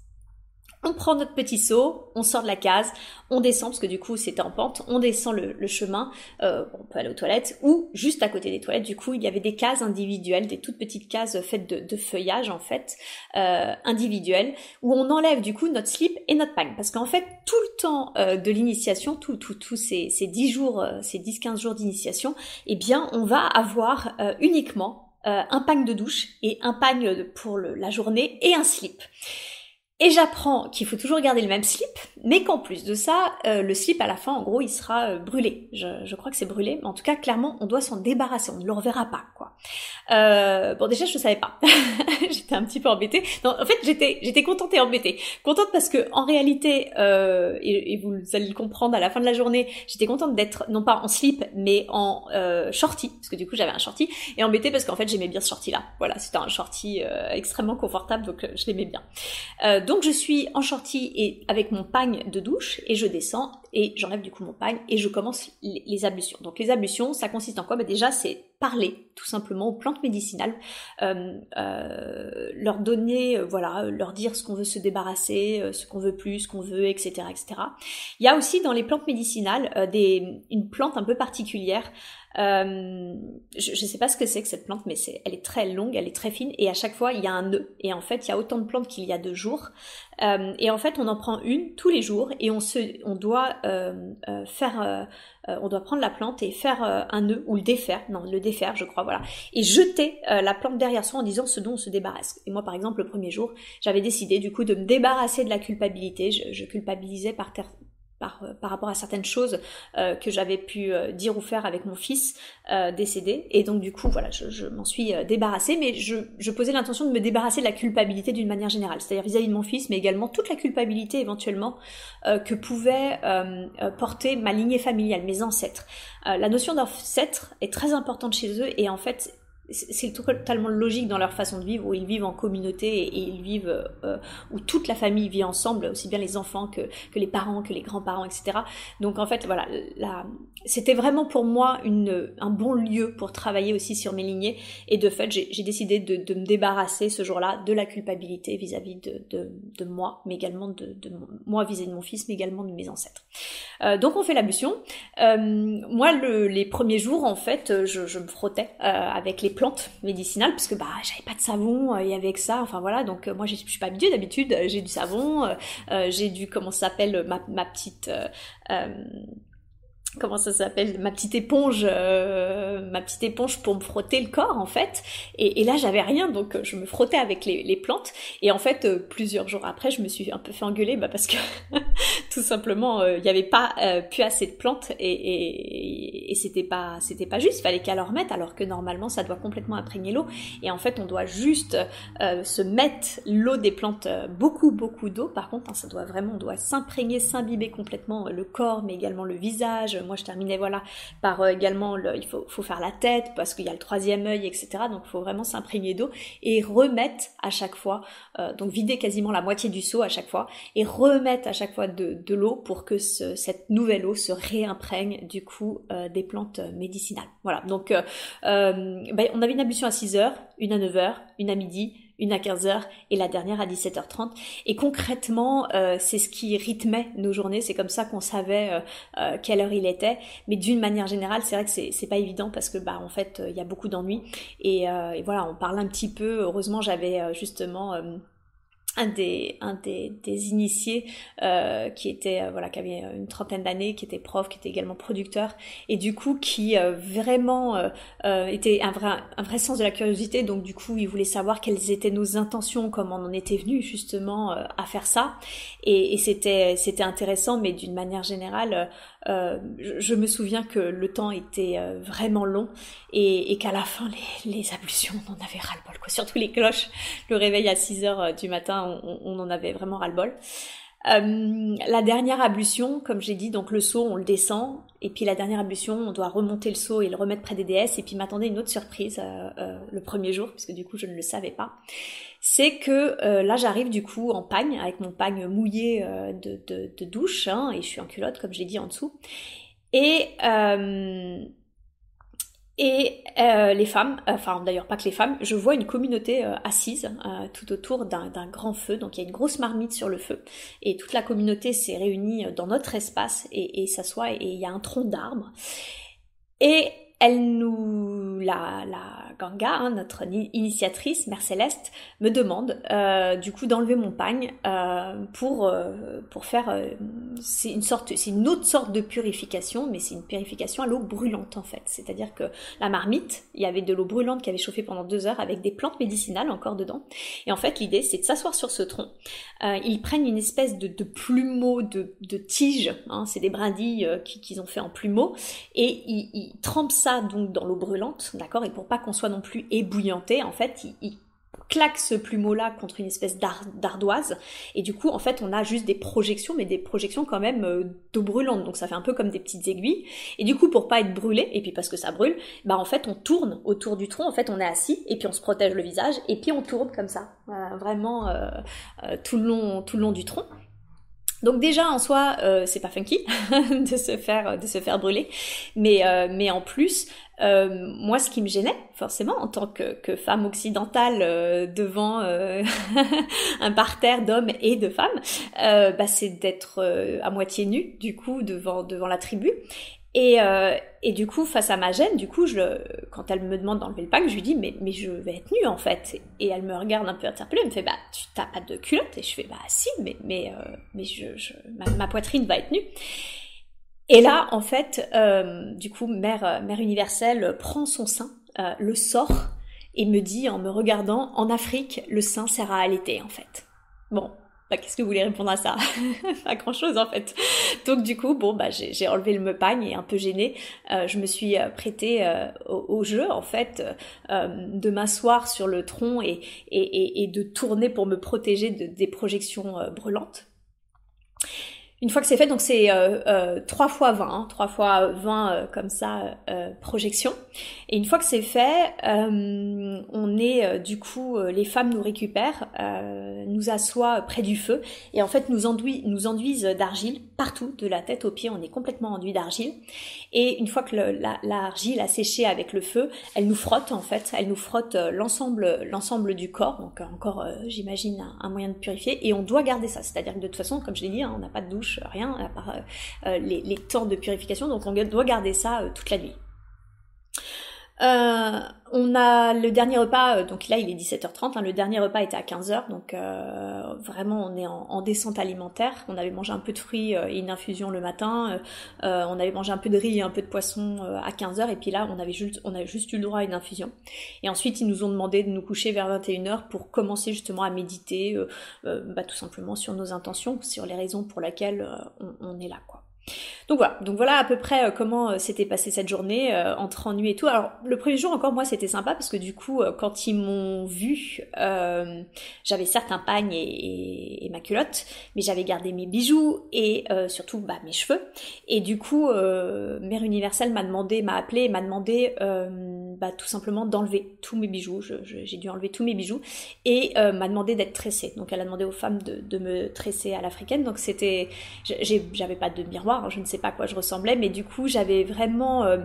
S1: On prend notre petit seau, on sort de la case, on descend, parce que du coup c'était en pente, on descend le, chemin, euh, on peut aller aux toilettes, ou juste à côté des toilettes, du coup il y avait des cases individuelles, des toutes petites cases faites de, feuillage en fait, euh, individuelles, où on enlève du coup notre slip et notre pagne. Parce qu'en fait tout le temps euh, de l'initiation, tous tout, tout ces, ces 10 jours, euh, ces 10-15 jours d'initiation, eh bien on va avoir uniquement un pagne de douche et un pagne pour la journée et un slip. Et j'apprends qu'il faut toujours garder le même slip, mais qu'en plus de ça, euh, le slip à la fin, en gros, il sera euh, brûlé. Je, je, crois que c'est brûlé, mais en tout cas, clairement, on doit s'en débarrasser. On ne le reverra pas, quoi. Euh, bon, déjà, je savais pas. j'étais un petit peu embêtée. Non, en fait, j'étais, j'étais contente et embêtée. Contente parce que, en réalité, euh, et, et, vous allez le comprendre à la fin de la journée, j'étais contente d'être non pas en slip, mais en shorty, parce que du coup, j'avais un shorty, et embêtée parce qu'en fait, j'aimais bien ce shorty-là. Voilà, c'était un shorty extrêmement confortable, donc je l'aimais bien. Donc je suis en shorty et avec mon pagne de douche et je descends et j'enlève du coup mon pagne et je commence les, ablutions. Donc les ablutions, ça consiste en quoi? Bah Déjà c'est parler tout simplement aux plantes médicinales, euh, euh, leur donner, euh, voilà, leur dire ce qu'on veut se débarrasser, ce qu'on veut plus, ce qu'on veut, etc., etc. Il y a aussi dans les plantes médicinales des, une plante un peu particulière euh, je ne sais pas ce que c'est que cette plante, mais c'est, elle est très longue, elle est très fine, et à chaque fois il y a un nœud. Et en fait, il y a autant de plantes qu'il y a de jours. Euh, et en fait, on en prend une tous les jours, et on se, on doit euh, euh faire, euh, on doit prendre la plante et faire un nœud ou le défaire, non, le défaire, je crois, voilà, et jeter la plante derrière soi en disant ce dont on se débarrasse. Et moi, par exemple, le premier jour, j'avais décidé du coup de me débarrasser de la culpabilité. Je, je culpabilisais par, terre par, euh, par, rapport à certaines choses euh, que j'avais pu euh, dire ou faire avec mon fils décédé. Et donc du coup, voilà, je, m'en suis débarrassée, mais je, je posais l'intention de me débarrasser de la culpabilité d'une manière générale, c'est-à-dire vis-à-vis de mon fils, mais également toute la culpabilité éventuellement que pouvait porter ma lignée familiale, mes ancêtres. la notion d'ancêtre est très importante chez eux et en fait c'est totalement logique dans leur façon de vivre, où ils vivent en communauté et, ils vivent, euh, où toute la famille vit ensemble, aussi bien les enfants que, que les parents, que les grands-parents, etc. Donc en fait, voilà, c'était vraiment pour moi une, un bon lieu pour travailler aussi sur mes lignées. Et de fait, j'ai décidé de, de, me débarrasser ce jour-là de la culpabilité vis-à-vis de, de, de, moi, mais également de, de moi vis-à-vis de mon fils, mais également de mes ancêtres. Euh, donc on fait l'ablution. Euh, moi, le, les premiers jours, en fait, je, je me frottais euh, avec les plantes médicinales parce que bah j'avais pas de savon euh, et avec ça enfin voilà. Donc euh, moi je suis pas habituée. D'habitude j'ai du savon j'ai du comment ça s'appelle ma petite comment ça s'appelle ma petite éponge euh, ma petite éponge pour me frotter le corps en fait. Et, là j'avais rien donc euh, je me frottais avec les, plantes. Et en fait euh, plusieurs jours après je me suis un peu fait engueuler bah, parce que tout simplement il n'y avait pas plus assez de plantes et, c'était pas c'était pas juste. Fallait qu'elle leur mette alors que normalement ça doit complètement imprégner l'eau. Et en fait on doit juste se mettre l'eau des plantes beaucoup beaucoup d'eau. Par contre hein, ça doit vraiment doit s'imprégner s'imbiber complètement le corps mais également le visage moi je terminais voilà par euh, également le, il faut, faire la tête parce qu'il y a le troisième œil, etc. Donc il faut vraiment s'imprégner d'eau et remettre à chaque fois, euh, donc vider quasiment la moitié du seau à chaque fois et remettre à chaque fois de, de l'eau pour que ce, cette nouvelle eau se réimprègne du coup euh, des plantes médicinales. Voilà, donc ben, on avait une ablution à 6 heures, une à 9 heures, une à midi, une à 15h et la dernière à 17h30. Et concrètement, euh, c'est ce qui rythmait nos journées, c'est comme ça qu'on savait euh, euh, quelle heure il était. Mais d'une manière générale, c'est vrai que c'est pas évident parce que bah en fait, il y a beaucoup d'ennuis. Et, et, voilà, on parle un petit peu. Heureusement, j'avais justement un des un des, des initiés euh, qui était euh, voilà qui avait une trentaine d'années qui était prof qui était également producteur et du coup qui euh, vraiment euh, était un vrai un vrai sens de la curiosité. Donc du coup il voulait savoir quelles étaient nos intentions comment on en était venu justement à faire ça. Et, et c'était c'était intéressant mais d'une manière générale euh, je, me souviens que le temps était vraiment long et, et qu'à la fin les, les ablutions on en avait ras le bol quoi surtout les cloches le réveil à 6 heures du matin on, en avait vraiment ras-le-bol. Euh, la dernière ablution, comme j'ai dit, donc le seau, on le descend, et puis la dernière ablution, on doit remonter le seau et le remettre près des déesses, et puis m'attendait une autre surprise euh, euh, le premier jour, puisque du coup je ne le savais pas. C'est que là j'arrive du coup en pagne, avec mon pagne mouillé de, douche, hein, et je suis en culotte, comme j'ai dit en dessous. Et et euh, les femmes, enfin d'ailleurs pas que les femmes, je vois une communauté euh, assise euh, tout autour d'un grand feu. Donc il y a une grosse marmite sur le feu et toute la communauté s'est réunie dans notre espace et, et s'assoit et il y a un tronc d'arbre. Et elle nous, la, la Ganga, hein, notre initiatrice, Mère Céleste, me demande euh, du coup d'enlever mon pagne euh, pour euh, pour faire, c'est une sorte, c'est une autre sorte de purification, mais c'est une purification à l'eau brûlante en fait. C'est-à-dire que la marmite, il y avait de l'eau brûlante qui avait chauffé pendant deux heures avec des plantes médicinales encore dedans. Et en fait, l'idée, c'est de s'asseoir sur ce tronc. Ils prennent une espèce de, plumeau, de, de tige, hein, c'est des brindilles qu'ils ont fait en plumeau, et ils, ils trempent ça donc dans l'eau brûlante, d'accord? Et pour pas qu'on soit non plus ébouillanté, en fait, il, claque ce plumeau-là contre une espèce d'ardoise, et du coup, en fait, on a juste des projections, mais des projections quand même euh, d'eau brûlante, donc ça fait un peu comme des petites aiguilles. Et du coup, pour pas être brûlé, et puis parce que ça brûle, bah en fait, on tourne autour du tronc, en fait, on est assis, et puis on se protège le visage, et puis on tourne comme ça, euh, vraiment euh, tout le long, tout le long du tronc. Donc déjà en soi, euh, c'est pas funky de se faire de se faire brûler, mais euh, mais en plus, euh, moi ce qui me gênait forcément en tant que, que femme occidentale devant un parterre d'hommes et de femmes, bah, c'est d'être à moitié nue du coup devant devant la tribu et, euh, et du coup, face à ma gêne, du coup, je, quand elle me demande d'enlever le pack, je lui dis mais, mais je vais être nue en fait. Et elle me regarde un peu interpellée, elle me fait bah tu t'as pas de culotte Et je fais bah si, mais mais euh, mais je, je ma, poitrine va être nue. Et là, en fait, euh, du coup, mère mère universelle prend son sein, euh, le sort et me dit en me regardant en Afrique, le sein sert à allaiter en fait. Bon, bah, qu'est-ce que vous voulez répondre à ça? Pas grand-chose en fait. Donc du coup, bon, bah, j'ai enlevé le me pagne et un peu gênée, euh, je me suis euh, prêtée euh, au, jeu en fait de m'asseoir sur le tronc et, et, et, de tourner pour me protéger de, des projections brûlantes. Une fois que c'est fait, donc c'est euh, euh, 3 fois 20, hein, 3 fois 20 euh, comme ça, euh, projection. Et une fois que c'est fait, euh, on est du coup, les femmes nous récupèrent, nous assoient près du feu et en fait nous, enduisent, nous enduisent d'argile partout, de la tête aux pieds, on est complètement enduit d'argile. Et une fois que l'argile a séché avec le feu, elle nous frotte en fait, elle nous frotte l'ensemble l'ensemble du corps, donc encore j'imagine un, moyen de purifier. Et on doit garder ça, c'est-à-dire que de toute façon, comme je l'ai dit, hein, on n'a pas de douche rien à part euh, euh, les, temps de purification, donc on doit garder ça euh, toute la nuit. Euh, on a le dernier repas, donc là il est 17h30, hein, le dernier repas était à 15h, donc euh, vraiment on est en, descente alimentaire. On avait mangé un peu de fruits et une infusion le matin, on avait mangé un peu de riz et un peu de poisson à 15h, et puis là on avait, juste, on juste eu le droit à une infusion. Et ensuite ils nous ont demandé de nous coucher vers 21h pour commencer justement à méditer, bah, tout simplement sur nos intentions, sur les raisons pour lesquelles on, on est là. quoi. Donc voilà, donc voilà à peu près euh, comment euh, s'était passée cette journée euh, entre ennui et tout. Alors le premier jour encore moi c'était sympa parce que du coup quand ils m'ont vu, j'avais certes un pagne et, ma culotte, mais j'avais gardé mes bijoux et surtout bah, mes cheveux. Et du coup Mère Universelle m'a demandé, m'a appelé, m'a demandé bah, tout simplement d'enlever tous mes bijoux. J'ai dû enlever tous mes bijoux et m'a demandé d'être tressée. Donc elle a demandé aux femmes de, me tresser à l'africaine. Donc c'était, j'avais pas de miroir, je ne sais pas à quoi je ressemblais, mais du coup j'avais vraiment, euh,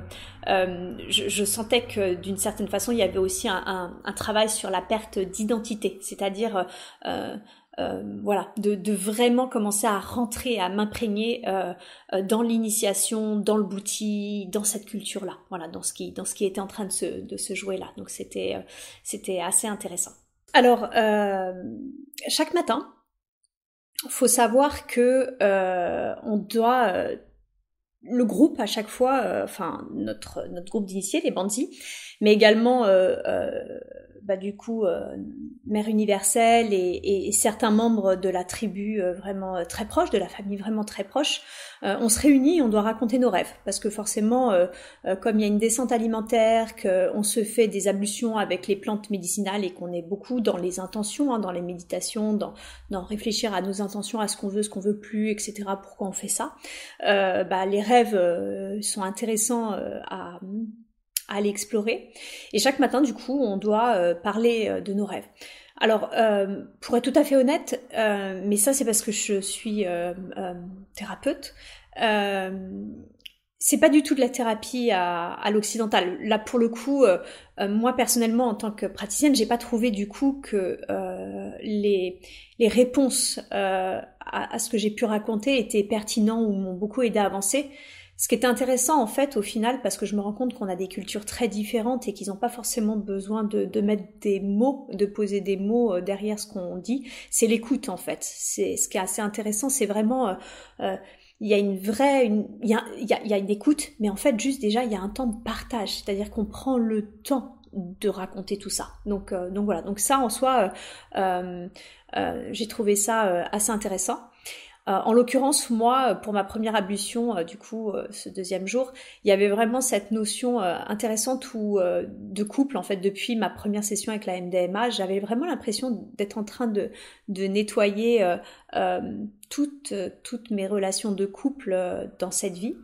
S1: euh, je, sentais que d'une certaine façon il y avait aussi un, travail sur la perte d'identité, c'est-à-dire euh, voilà, de, vraiment commencer à rentrer, à m'imprégner dans l'initiation, dans le bouti, dans cette culture-là, voilà, dans ce qui, dans ce qui était en train de se, de se jouer là. Donc c'était, c'était assez intéressant. Alors, chaque matin, faut savoir que on doit le groupe à chaque fois, enfin notre notre groupe d'initiés, les bandits, mais également bah, du coup euh, mère universelle et, et, certains membres de la tribu euh, vraiment euh, très proches, de la famille vraiment très proche, on se réunit, on doit raconter nos rêves parce que forcément, comme il y a une descente alimentaire, qu'on se fait des ablutions avec les plantes médicinales et qu'on est beaucoup dans les intentions, hein, dans les méditations, dans, dans réfléchir à nos intentions, à ce qu'on veut, ce qu'on veut plus, etc. Pourquoi on fait ça bah, Les rêves sont intéressants à à aller explorer. Et chaque matin, du coup, on doit euh, parler euh, de nos rêves. Alors, euh, pour être tout à fait honnête, mais ça c'est parce que je suis thérapeute, c'est pas du tout de la thérapie à, à l'occidental. Là, pour le coup, moi personnellement, en tant que praticienne, j'ai pas trouvé du coup que les, les réponses à, à, ce que j'ai pu raconter étaient pertinents ou m'ont beaucoup aidé à avancer. Ce qui est intéressant en fait au final, parce que je me rends compte qu'on a des cultures très différentes et qu'ils n'ont pas forcément besoin de, de, mettre des mots, de poser des mots euh, derrière ce qu'on dit, c'est l'écoute en fait. C'est ce qui est assez intéressant, c'est vraiment euh, euh, il y a une vraie, il, y a, il, y a, une écoute, mais en fait juste déjà il y a un temps de partage, c'est-à-dire qu'on prend le temps de raconter tout ça. Donc donc voilà, donc ça en soi, j'ai trouvé ça assez intéressant. Euh, en l'occurrence, moi, pour ma première ablution, euh, du coup, euh, ce deuxième jour, il y avait vraiment cette notion intéressante où, de couple, en fait, depuis ma première session avec la MDMA, j'avais vraiment l'impression d'être en train de nettoyer toutes, toutes mes relations de couple euh, dans cette vie.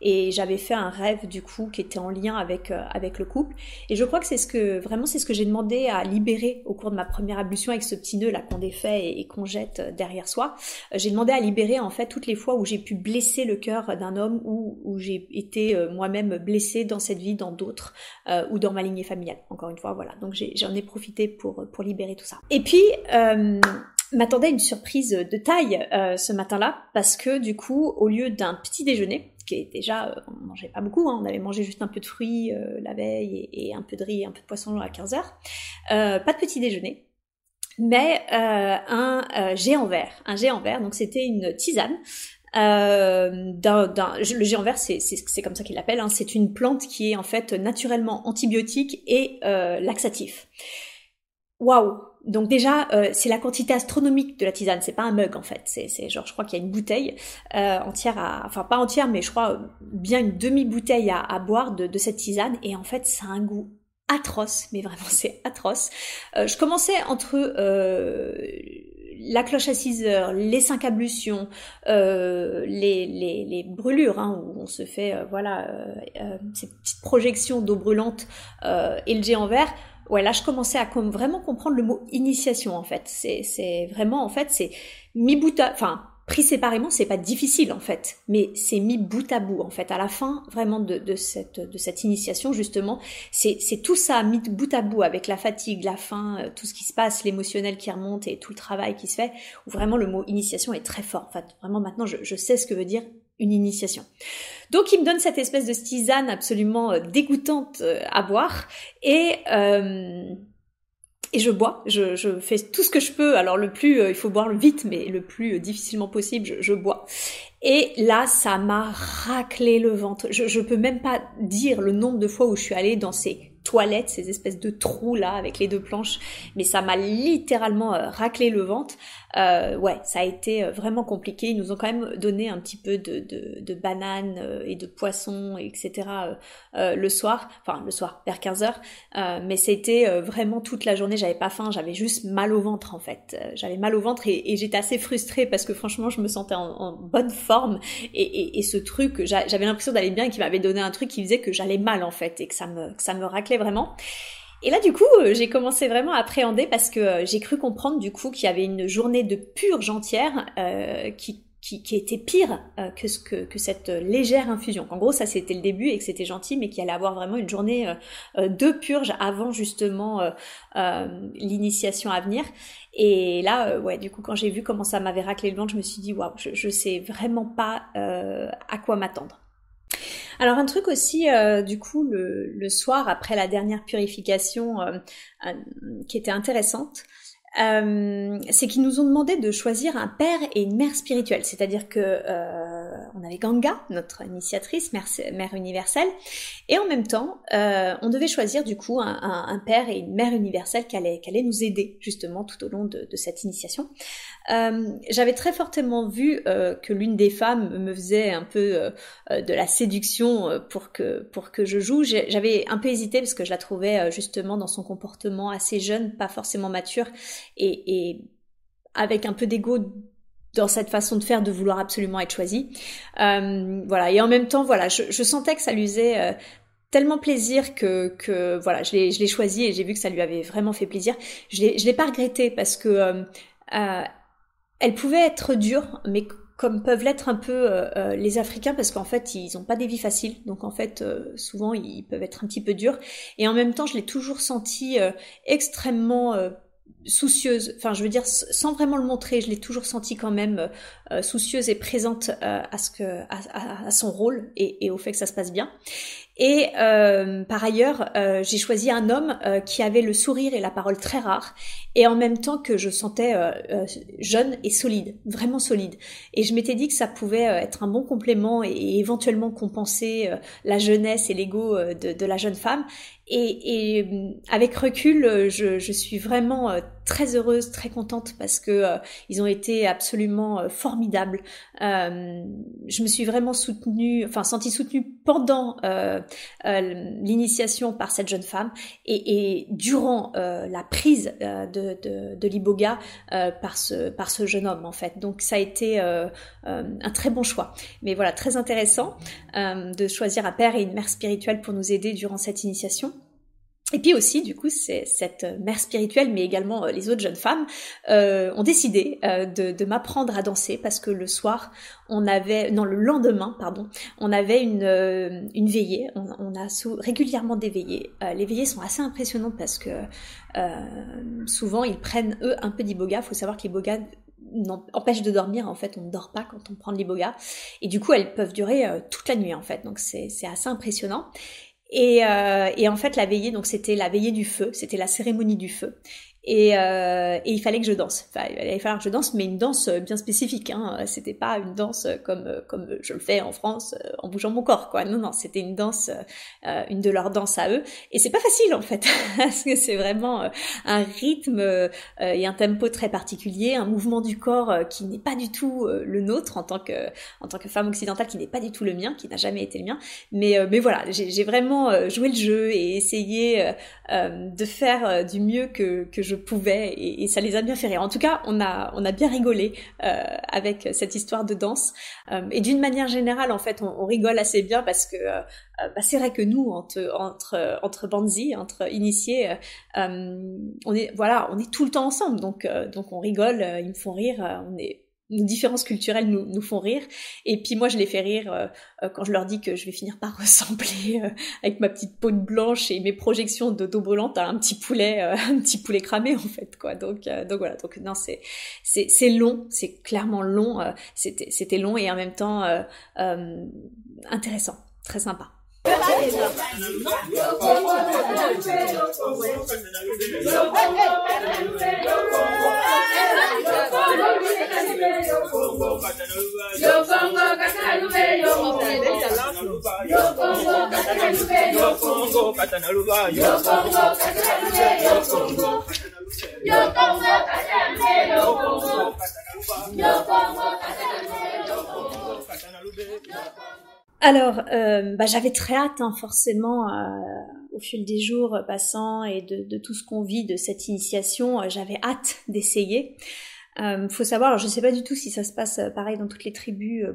S1: Et j'avais fait un rêve du coup qui était en lien avec, euh, avec le couple. Et je crois que c'est ce que vraiment c'est ce que j'ai demandé à libérer au cours de ma première ablution avec ce petit nœud là qu'on défait et, qu'on jette derrière soi. Euh, j'ai demandé à libérer en fait toutes les fois où j'ai pu blesser le cœur d'un homme ou où j'ai été moi-même blessée dans cette vie, dans d'autres ou dans ma lignée familiale. Encore une fois, voilà. Donc j'en ai, profité pour, pour libérer tout ça. Et puis m'attendait une surprise de taille euh, ce matin-là parce que du coup, au lieu d'un petit déjeuner, qui est déjà, euh, on mangeait pas beaucoup, hein, on avait mangé juste un peu de fruits euh, la veille et, un peu de riz, et un peu de poisson à 15 heures, pas de petit déjeuner, mais un géant vert, un géant vert, donc c'était une tisane. Euh, le géant vert, c'est comme ça qu'il l'appelle, hein, c'est une plante qui est en fait naturellement antibiotique et laxatif. Waouh donc déjà, euh, c'est la quantité astronomique de la tisane, c'est pas un mug en fait, c'est genre je crois qu'il y a une bouteille euh, entière à, enfin pas entière, mais je crois bien une demi-bouteille à, boire de, cette tisane, et en fait ça a un goût atroce, mais vraiment c'est atroce. Euh, je commençais entre la cloche à 6 heures, les cinq ablutions, les, brûlures, hein, où on se fait voilà ces petites projections d'eau brûlante jet en verre ouais, là, je commençais à vraiment comprendre le mot initiation, en fait. C'est vraiment, en fait, c'est mi bout à, enfin, pris séparément, c'est pas difficile, en fait, mais c'est mis bout à bout, en fait. À la fin, vraiment, de, de cette, de cette initiation, justement, c'est tout ça mis bout à bout avec la fatigue, la faim, euh, tout ce qui se passe, l'émotionnel qui remonte et tout le travail qui se fait, où vraiment le mot initiation est très fort. En fait, vraiment, maintenant, je, je sais ce que veut dire une initiation. Donc il me donne cette espèce de tisane absolument euh, dégoûtante euh, à boire et euh, je bois, je, fais tout ce que je peux. Alors le plus, il faut boire vite, mais le plus difficilement possible, je, je bois. Et là, ça m'a raclé le ventre. Je, je peux même pas dire le nombre de fois où je suis allée dans ces toilettes, ces espèces de trous là avec les deux planches, mais ça m'a littéralement raclé le ventre euh, ouais, ça a été euh, vraiment compliqué. Ils nous ont quand même donné un petit peu de, de, de bananes euh, et de poissons, etc. Euh, le soir, enfin le soir, vers 15h. mais c'était vraiment toute la journée, j'avais pas faim, j'avais juste mal au ventre en fait. J'avais mal au ventre et, et j'étais assez frustrée parce que franchement je me sentais en, en bonne forme et, et, et ce truc, j'avais l'impression d'aller bien et qu'il m'avait donné un truc qui faisait que j'allais mal en fait et que ça me, que ça me raclait vraiment. Et là, du coup, euh, j'ai commencé vraiment à appréhender parce que euh, j'ai cru comprendre, du coup, qu'il y avait une journée de purge entière euh, qui, qui, qui, était pire que, ce que, que cette légère infusion. En gros, ça c'était le début et que c'était gentil, mais qu'il allait avoir vraiment une journée de purge avant justement l'initiation à venir. Et là, ouais, du coup, quand j'ai vu comment ça m'avait raclé le ventre, je me suis dit, waouh, je, je sais vraiment pas à quoi m'attendre. Alors un truc aussi, du coup, le, soir après la dernière purification, qui était intéressante, euh, c'est qu'ils nous ont demandé de choisir un père et une mère spirituelle. C'est-à-dire que euh, on avait Ganga, notre initiatrice, mère, universelle, et en même temps, euh, on devait choisir du coup un, père et une mère universelle qui allait, qui nous aider justement tout au long de, cette initiation. Euh, j'avais très fortement vu euh, que l'une des femmes me faisait un peu euh, de la séduction pour que pour que je joue. J'avais un peu hésité parce que je la trouvais justement dans son comportement assez jeune, pas forcément mature et, et avec un peu d'ego dans cette façon de faire, de vouloir absolument être choisie. Euh, voilà. Et en même temps, voilà, je, sentais que ça lui faisait euh, tellement plaisir que, que voilà, je l'ai, je l'ai choisi et j'ai vu que ça lui avait vraiment fait plaisir. Je l'ai, je l'ai pas regretté parce que euh, euh elle pouvait être dure, mais comme peuvent l'être un peu les Africains, parce qu'en fait, ils n'ont pas des vies faciles. Donc en fait, souvent, ils peuvent être un petit peu durs. Et en même temps, je l'ai toujours senti extrêmement soucieuse, enfin je veux dire sans vraiment le montrer, je l'ai toujours senti quand même euh, soucieuse et présente euh, à ce que à, à, son rôle et, et, au fait que ça se passe bien. Et euh, par ailleurs, euh, j'ai choisi un homme euh, qui avait le sourire et la parole très rare, et en même temps que je sentais jeune et solide, vraiment solide. Et je m'étais dit que ça pouvait être un bon complément et, éventuellement compenser la jeunesse et l'ego de, de, la jeune femme. Et, et avec recul, je, je, suis vraiment très heureuse, très contente parce que ils ont été absolument formidables. je me suis vraiment soutenue, enfin sentie soutenue pendant euh, l'initiation par cette jeune femme et, et durant euh, la prise euh, de, de, de l'iboga par ce par ce jeune homme en fait. Donc ça a été un très bon choix. Mais voilà, très intéressant de choisir un père et une mère spirituelle pour nous aider durant cette initiation. Et puis aussi, du coup, cette mère spirituelle, mais également euh, les autres jeunes femmes, euh, ont décidé euh, de, de m'apprendre à danser parce que le soir, on avait, non, le lendemain, pardon, on avait une, une veillée. On, on a régulièrement des veillées. les veillées sont assez impressionnantes parce que souvent, ils prennent eux un peu d'iboga. Il faut savoir que l'iboga empêche de dormir en fait on ne dort pas quand on prend de l'iboga et du coup elles peuvent durer toute la nuit en fait donc c'est assez impressionnant et, euh, et, en fait, la veillée, donc c'était la veillée du feu, c'était la cérémonie du feu. Et, euh, et, il fallait que je danse. Enfin, il allait falloir que je danse, mais une danse bien spécifique. Hein. C'était pas une danse comme comme je le fais en France en bougeant mon corps, quoi. Non, non, c'était une danse, euh, une de leurs danses à eux. Et c'est pas facile en fait, parce que c'est vraiment un rythme euh, et un tempo très particulier, un mouvement du corps euh, qui n'est pas du tout euh, le nôtre en tant que en tant que femme occidentale, qui n'est pas du tout le mien, qui n'a jamais été le mien. Mais mais voilà, j'ai vraiment joué le jeu et essayé de faire du mieux que que je pouvait et, ça les a bien fait rire. En tout cas, on a on a bien rigolé euh, avec cette histoire de danse euh, et d'une manière générale, en fait, on, rigole assez bien parce que euh, bah, c'est vrai que nous entre entre entre banzi, entre initiés, on est voilà, on est tout le temps ensemble, donc donc on rigole, ils me font rire, on est nos différences culturelles nous, nous font rire. Et puis moi, je les fais rire euh, euh, quand je leur dis que je vais finir par ressembler euh, avec ma petite peau de blanche et mes projections de dos brûlante à un petit poulet, un petit poulet cramé en fait quoi. Donc donc voilà. Donc non, c'est c'est c'est long, c'est clairement long. c'était c'était long et en même temps intéressant, très sympa. Yo Congo, Yo Congo, Alors, euh, bah, j'avais très hâte, hein, forcément, euh, au fil des jours passants et de, tout ce qu'on vit de cette initiation, euh, j'avais hâte d'essayer. Euh, faut savoir, alors je ne sais pas du tout si ça se passe euh, pareil dans toutes les tribus euh,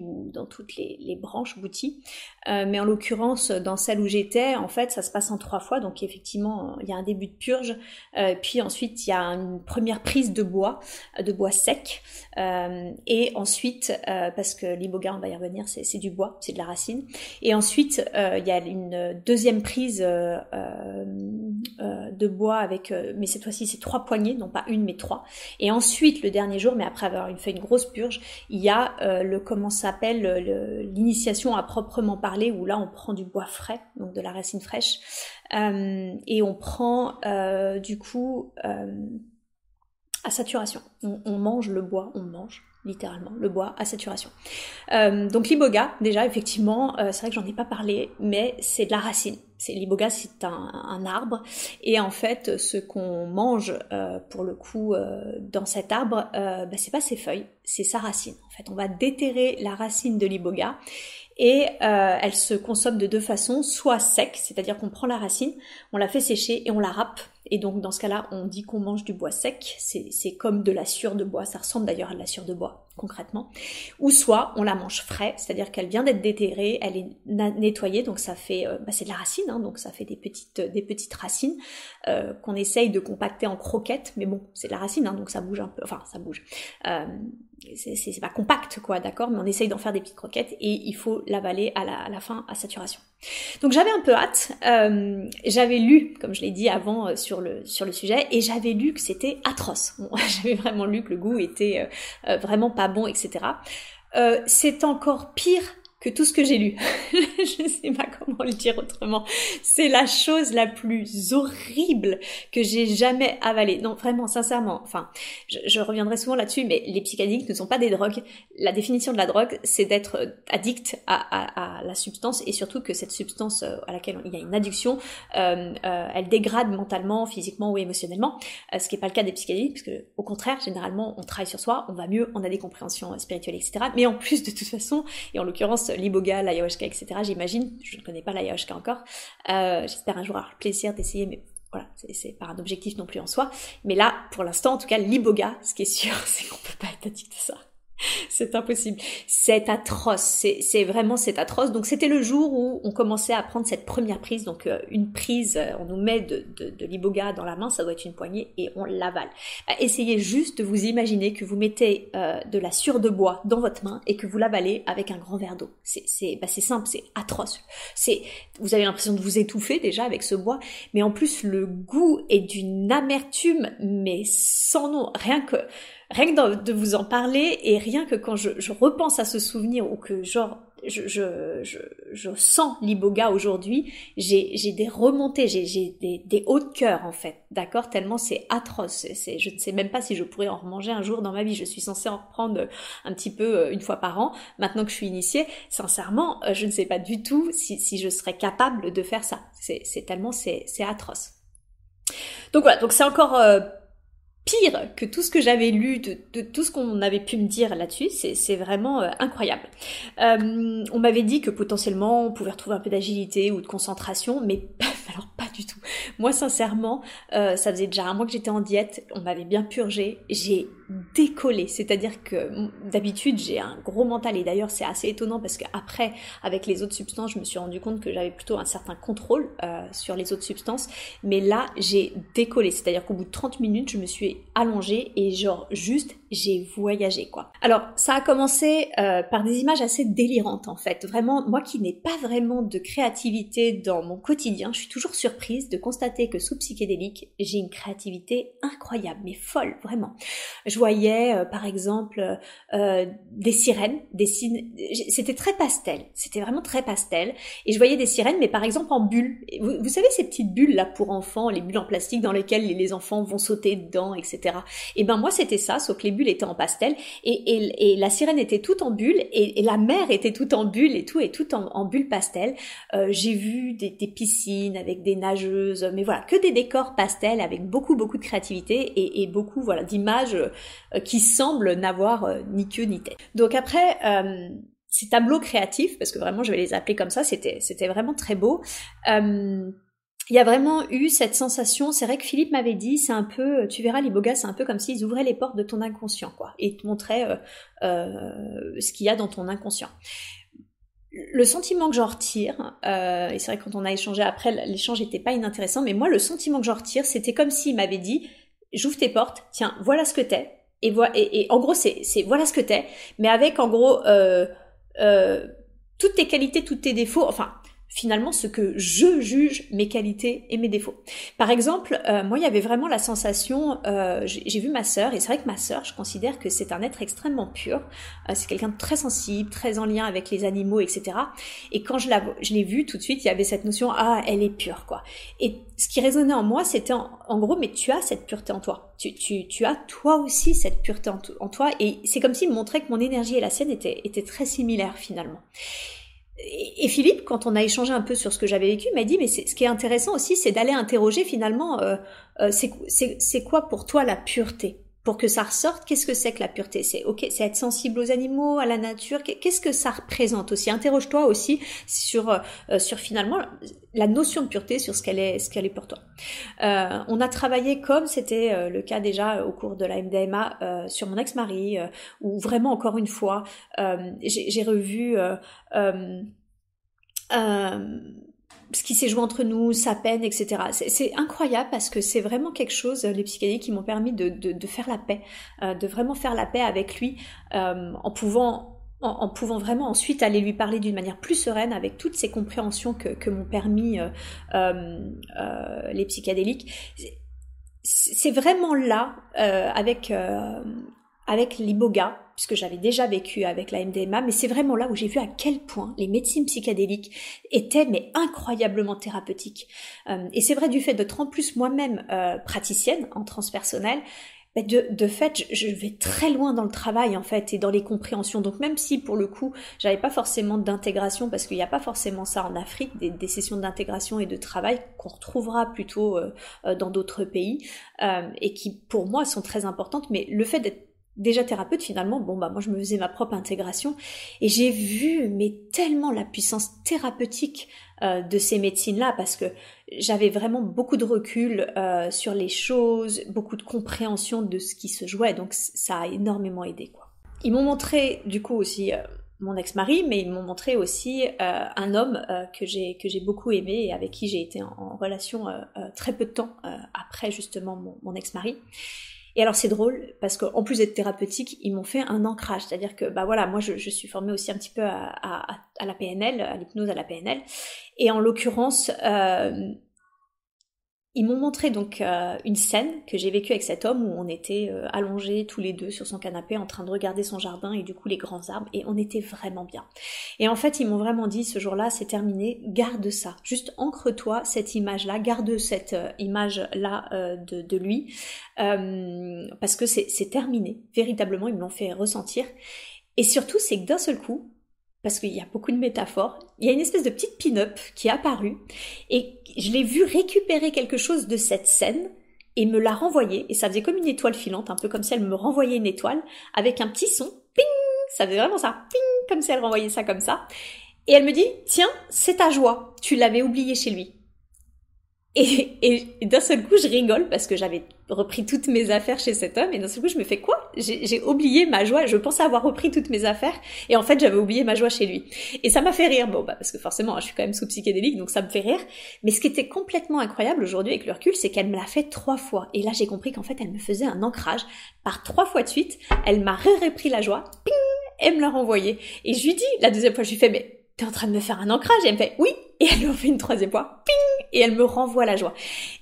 S1: ou dans toutes les, branches bouties, euh, mais en l'occurrence dans celle où j'étais, en fait, ça se passe en trois fois. Donc effectivement, il y a un début de purge, euh, puis ensuite il y a une première prise de bois, de bois sec, et ensuite parce que l'iboga, on va y revenir, c'est du bois, c'est de la racine, et ensuite il y a une deuxième prise de bois avec, mais cette fois-ci c'est trois poignées, non pas une mais trois. Et ensuite le dernier jour, mais après avoir fait une grosse purge, il y a le comment s'appelle l'initiation à proprement parler où là on prend du bois frais, donc de la racine fraîche, et on prend du coup à saturation. On, mange le bois, on mange littéralement le bois à saturation. Euh, donc l'iboga, déjà effectivement, euh, c'est vrai que j'en ai pas parlé, mais c'est de la racine. C'est l'iboga, c'est un, arbre, et en fait, ce qu'on mange euh, pour le coup dans cet arbre, bah, c'est pas ses feuilles, c'est sa racine. En fait, on va déterrer la racine de l'iboga et elle se consomme de deux façons, soit sec, c'est-à-dire qu'on prend la racine, on la fait sécher et on la râpe et donc dans ce cas-là, on dit qu'on mange du bois sec, c'est comme de la sciure de bois, ça ressemble d'ailleurs à de la sciure de bois concrètement. Ou soit on la mange frais, c'est-à-dire qu'elle vient d'être déterrée, elle est nettoyée, donc ça fait, euh, bah, c'est de la racine, hein, donc ça fait des petites, des petites racines euh, qu'on essaye de compacter en croquettes, mais bon, c'est de la racine, hein, donc ça bouge un peu, enfin ça bouge. Euh, c'est pas compact quoi, d'accord, mais on essaye d'en faire des petites croquettes et il faut l'avaler à la, à la fin à saturation. Donc j'avais un peu hâte, euh, j'avais lu, comme je l'ai dit avant euh, sur le sur le sujet, et j'avais lu que c'était atroce. j'avais vraiment lu que le goût était euh, vraiment pas bon, etc. c'est encore pire que tout ce que j'ai lu. je ne sais pas comment le dire autrement. C'est la chose la plus horrible que j'ai jamais avalée. Non, vraiment, sincèrement. Enfin, je, reviendrai souvent là-dessus, mais les psychédéliques ne sont pas des drogues. La définition de la drogue, c'est d'être addict à, la substance et surtout que cette substance euh, à laquelle il y a une addiction, euh, euh, elle dégrade mentalement, physiquement ou émotionnellement. ce qui n'est pas le cas des psychédéliques, parce que au contraire, généralement, on travaille sur soi, on va mieux, on a des compréhensions spirituelles, etc. Mais en plus, de toute façon, et en l'occurrence l'iboga, l'ayahuasca, etc. J'imagine, je ne connais pas l'ayahuasca encore. Euh, j'espère un jour avoir le plaisir d'essayer, mais voilà, c'est pas un objectif non plus en soi. Mais là, pour l'instant, en tout cas, l'iboga, ce qui est sûr, c'est qu'on peut pas être addict à ça. c'est impossible. C'est atroce. C'est vraiment c'est atroce. Donc c'était le jour où on commençait à prendre cette première prise. Donc euh, une prise, euh, on nous met de, de, l'iboga dans la main, ça doit être une poignée et on l'avale. Bah, essayez juste de vous imaginer que vous mettez euh, de la sciure de bois dans votre main et que vous l'avalez avec un grand verre d'eau. C'est bah, simple, c'est atroce. C'est vous avez l'impression de vous étouffer déjà avec ce bois, mais en plus le goût est d'une amertume mais sans nom. Rien que rien que de, vous en parler et rien que quand je, repense à ce souvenir ou que genre je, je, je, sens l'iboga aujourd'hui, j'ai des remontées, j'ai des, des hauts de cœur en fait, d'accord? Tellement c'est atroce. C'est, je ne sais même pas si je pourrais en remanger un jour dans ma vie. Je suis censée en reprendre un petit peu euh, une fois par an. Maintenant que je suis initiée, sincèrement, euh, je ne sais pas du tout si, si je serais capable de faire ça. C'est tellement c'est atroce. Donc voilà, donc c'est encore euh, pire que tout ce que j'avais lu, de, tout ce qu'on avait pu me dire là-dessus, c'est vraiment euh, incroyable. Euh, on m'avait dit que potentiellement on pouvait retrouver un peu d'agilité ou de concentration, mais alors pas du tout. Moi sincèrement, euh, ça faisait déjà un mois que j'étais en diète, on m'avait bien purgé, j'ai décollé, c'est-à-dire que d'habitude j'ai un gros mental et d'ailleurs c'est assez étonnant parce qu'après avec les autres substances je me suis rendu compte que j'avais plutôt un certain contrôle sur les autres substances, mais là j'ai décollé, c'est-à-dire qu'au bout de 30 minutes je me suis allongée et genre juste j'ai voyagé quoi. Alors ça a commencé euh, par des images assez délirantes en fait. Vraiment, moi qui n'ai pas vraiment de créativité dans mon quotidien, je suis toujours surprise de constater que sous psychédélique, j'ai une créativité incroyable, mais folle vraiment. Voyais euh, par exemple euh, des sirènes, des c'était très pastel, c'était vraiment très pastel, et je voyais des sirènes, mais par exemple en bulles. Vous, savez ces petites bulles là pour enfants, les bulles en plastique dans lesquelles les enfants vont sauter dedans, etc. Et ben moi c'était ça, sauf que les bulles était en pastel et, la sirène était toute en bulle et, la mer était toute en bulle et tout et tout en, bulle pastel. Euh, j'ai vu des, piscines avec des nageuses, mais voilà que des décors pastel avec beaucoup beaucoup de créativité et, beaucoup voilà d'images qui semblent n'avoir euh, ni queue ni tête. Donc après ces tableaux créatifs, parce que vraiment je vais les appeler comme ça, c'était c'était vraiment très beau il y a vraiment eu cette sensation, c'est vrai que Philippe m'avait dit, c'est un peu, tu verras l'iboga, c'est un peu comme s'ils ouvraient les portes de ton inconscient, quoi, et te montraient euh, euh, ce qu'il y a dans ton inconscient. Le sentiment que j'en retire, euh, et c'est vrai que quand on a échangé après, l'échange n'était pas inintéressant, mais moi le sentiment que j'en retire, c'était comme s'il m'avait dit, j'ouvre tes portes, tiens, voilà ce que t'es, et, et, et en gros c'est, voilà ce que t'es, mais avec en gros toutes tes qualités, tous tes défauts, enfin finalement ce que je juge mes qualités et mes défauts. Par exemple, euh, moi il y avait vraiment la sensation, euh, j'ai vu ma sœur et c'est vrai que ma sœur, je considère que c'est un être extrêmement pur, euh, c'est quelqu'un de très sensible, très en lien avec les animaux, etc. Et quand je l'ai vue tout de suite, il y avait cette notion ah elle est pure quoi. Et ce qui résonnait en moi, c'était en, gros mais tu as cette pureté en toi, tu, tu, tu as toi aussi cette pureté en, en toi et c'est comme s'il me montrait que mon énergie et la sienne étaient, étaient très similaires finalement. Et Philippe, quand on a échangé un peu sur ce que j'avais vécu, m'a dit, mais ce qui est intéressant aussi, c'est d'aller interroger finalement, euh, euh, c'est quoi pour toi la pureté? Pour que ça ressorte, qu'est-ce que c'est que la pureté? C'est ok, c'est être sensible aux animaux, à la nature. Qu'est-ce que ça représente aussi? Interroge-toi aussi sur euh, sur finalement la notion de pureté, sur ce qu'elle est, ce qu'elle est pour toi. Euh, on a travaillé comme c'était euh, le cas déjà au cours de la MDMA sur mon ex-mari, où vraiment encore une fois, j'ai revu ce qui s'est joué entre nous, sa peine, etc. C'est incroyable parce que c'est vraiment quelque chose, les psychédéliques qui m'ont permis de, de, faire la paix, euh, de vraiment faire la paix avec lui, euh, en pouvant en, pouvant vraiment ensuite aller lui parler d'une manière plus sereine avec toutes ces compréhensions que, que m'ont permis euh, les psychédéliques. C'est vraiment là, avec avec l'iboga, puisque j'avais déjà vécu avec la MDMA, mais c'est vraiment là où j'ai vu à quel point les médecines psychédéliques étaient mais incroyablement thérapeutiques. Euh, et c'est vrai du fait d'être en plus moi-même euh, praticienne en transpersonnel, de, de fait, je, vais très loin dans le travail en fait et dans les compréhensions. Donc même si pour le coup, j'avais pas forcément d'intégration parce qu'il n'y a pas forcément ça en Afrique, des, des sessions d'intégration et de travail qu'on retrouvera plutôt euh, dans d'autres pays et qui pour moi sont très importantes. Mais le fait d'être déjà thérapeute finalement, bon bah moi je me faisais ma propre intégration et j'ai vu mais tellement la puissance thérapeutique euh, de ces médecines-là parce que j'avais vraiment beaucoup de recul euh, sur les choses, beaucoup de compréhension de ce qui se jouait donc ça a énormément aidé quoi. Ils m'ont montré du coup aussi euh, mon ex-mari, mais ils m'ont montré aussi un homme que j'ai que j'ai beaucoup aimé et avec qui j'ai été en, relation très peu de temps après justement mon, mon ex-mari. Et alors c'est drôle parce qu'en plus d'être thérapeutique, ils m'ont fait un ancrage, c'est-à-dire que bah voilà, moi je, suis formée aussi un petit peu à la PNL, à l'hypnose à la PNL, et en l'occurrence, euh, ils m'ont montré donc euh, une scène que j'ai vécue avec cet homme où on était euh, allongés tous les deux sur son canapé en train de regarder son jardin et du coup les grands arbres et on était vraiment bien. Et en fait ils m'ont vraiment dit ce jour-là c'est terminé, garde ça, juste ancre-toi cette image-là, garde cette euh, image-là de, de, lui parce que c'est terminé, véritablement ils me l'ont fait ressentir. Et surtout c'est que d'un seul coup parce qu'il y a beaucoup de métaphores, il y a une espèce de petite pin-up qui est apparue et je l'ai vu récupérer quelque chose de cette scène et me la renvoyer. Et ça faisait comme une étoile filante, un peu comme si elle me renvoyait une étoile avec un petit son, ping, ça faisait vraiment ça, ping, comme si elle renvoyait ça comme ça. Et elle me dit, tiens, c'est ta joie, tu l'avais oublié chez lui. Et, et d'un seul coup, je rigole parce que j'avais repris toutes mes affaires chez cet homme et d'un seul coup, je me fais quoi? J'ai oublié ma joie. Je pensais avoir repris toutes mes affaires et en fait, j'avais oublié ma joie chez lui. Et ça m'a fait rire. Bon, bah parce que forcément, je suis quand même sous psychédélique, donc ça me fait rire. Mais ce qui était complètement incroyable aujourd'hui avec le recul, c'est qu'elle me l'a fait trois fois. Et là, j'ai compris qu'en fait, elle me faisait un ancrage par trois fois de suite. Elle m'a repris la joie. Ping Elle me l'a renvoyé. Et je lui dis la deuxième fois, je lui fais mais t'es en train de me faire un ancrage Et elle me fait oui. Et elle me fait une troisième fois. Ping et elle me renvoie la joie.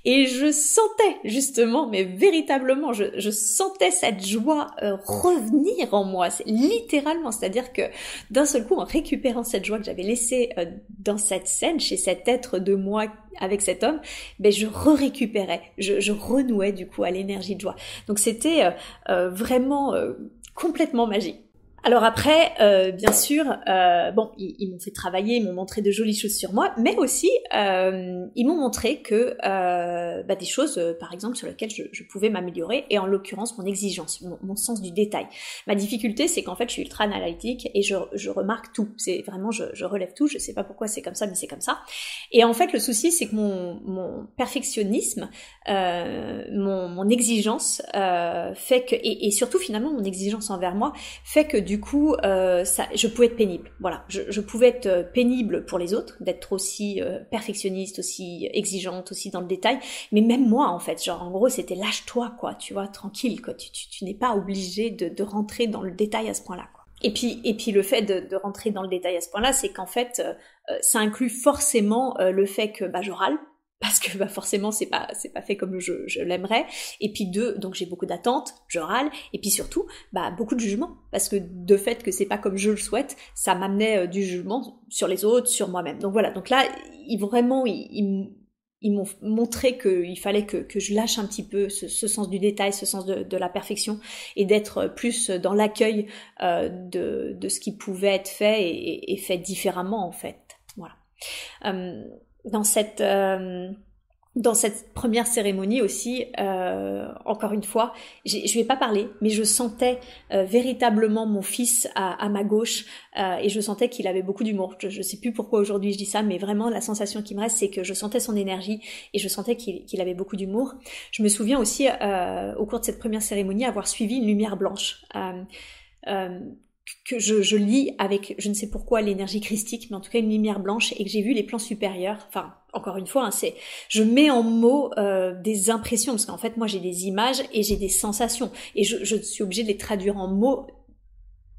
S1: Et je sentais justement, mais véritablement, je, je sentais cette joie euh, revenir en moi, littéralement. C'est-à-dire que d'un seul coup, en récupérant cette joie que j'avais laissée euh, dans cette scène, chez cet être de moi avec cet homme, ben je re-récupérais, je, je renouais du coup à l'énergie de joie. Donc c'était euh, vraiment complètement magique. Alors après, euh, bien sûr, euh, bon, ils, m'ont fait travailler, ils m'ont montré de jolies choses sur moi, mais aussi euh, ils m'ont montré que bah, des choses, par exemple, sur lesquelles je, pouvais m'améliorer, et en l'occurrence mon exigence, mon, sens du détail. Ma difficulté, c'est qu'en fait, je suis ultra analytique et je, je remarque tout. C'est vraiment, je, relève tout. Je sais pas pourquoi c'est comme ça, mais c'est comme ça. Et en fait, le souci, c'est que mon, mon perfectionnisme, mon, exigence fait que, et, et, surtout finalement mon exigence envers moi, fait que coup, euh, je pouvais être pénible. Voilà, je, je pouvais être euh, pénible pour les autres, d'être aussi euh, perfectionniste, aussi exigeante, aussi dans le détail. Mais même moi, en fait, genre en gros, c'était lâche-toi, quoi. Tu vois, tranquille, quoi. Tu, n'es pas obligé de, rentrer dans le détail à ce point-là. Et puis, et puis le fait de, rentrer dans le détail à ce point-là, c'est qu'en fait, ça inclut forcément le fait que bah, je parce que bah forcément c'est pas c'est pas fait comme je, je l'aimerais. Et puis deux donc j'ai beaucoup d'attentes je râle. Et puis surtout bah beaucoup de jugement parce que de fait que c'est pas comme je le souhaite ça m'amenait euh, du jugement sur les autres sur moi-même. Donc voilà. Donc là ils vraiment ils, ils, m'ont montré qu'il fallait que, que, je lâche un petit peu ce, ce sens du détail, ce sens de, de la perfection, et d'être plus dans l'accueil euh, de, de, ce qui pouvait être fait et, et, fait différemment en fait. Voilà. Euh, dans cette euh, dans cette première cérémonie aussi, euh, encore une fois, je ne vais pas parler, mais je sentais euh, véritablement mon fils à, à ma gauche euh, et je sentais qu'il avait beaucoup d'humour. Je ne sais plus pourquoi aujourd'hui je dis ça, mais vraiment la sensation qui me reste, c'est que je sentais son énergie et je sentais qu'il avait beaucoup d'humour. Je me souviens aussi, euh, au cours de cette première cérémonie, avoir suivi une lumière blanche. Euh, que je, je, lis avec, je ne sais pourquoi, l'énergie christique, mais en tout cas une lumière blanche, et que j'ai vu les plans supérieurs. Enfin, encore une fois, hein, c'est, je mets en mots euh, des impressions, parce qu'en fait, moi, j'ai des images et j'ai des sensations, et je, je suis obligée de les traduire en mots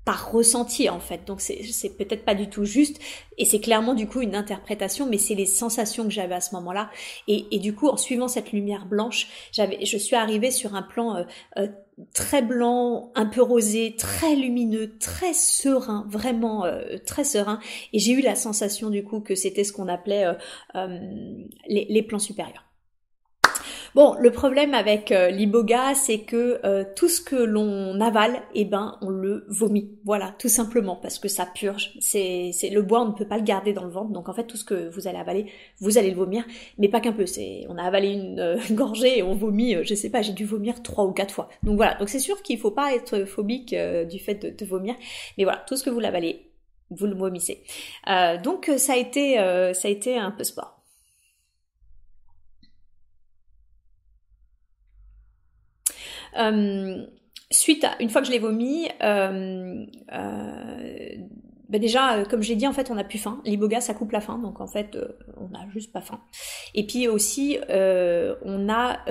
S1: par ressenti en fait. Donc c'est, peut-être pas du tout juste et c'est clairement du coup une interprétation, mais c'est les sensations que j'avais à ce moment-là. Et, du coup, en suivant cette lumière blanche, je suis arrivée sur un plan euh, euh, très blanc, un peu rosé, très lumineux, très serein, vraiment euh, très serein. Et j'ai eu la sensation du coup que c'était ce qu'on appelait les plans supérieurs. Bon, le problème avec euh, l'iboga, c'est que euh, tout ce que l'on avale, eh ben, on le vomit. Voilà, tout simplement, parce que ça purge. C'est, c'est le bois, on ne peut pas le garder dans le ventre. Donc en fait, tout ce que vous allez avaler, vous allez le vomir, mais pas qu'un peu. C'est, on a avalé une euh, gorgée et on vomit. je sais pas, j'ai dû vomir trois ou quatre fois. Donc voilà. Donc c'est sûr qu'il faut pas être phobique du fait de, de, vomir, mais voilà, tout ce que vous l'avalez, vous le vomissez. donc ça a été, ça a été un peu sport. Euh, suite à, une fois que je l'ai vomi, euh, euh, bah déjà, euh, comme j'ai dit, en fait, on n'a plus faim. L'iboga, ça coupe la faim, donc en fait, euh, on n'a juste pas faim. Et puis aussi, euh, on n'a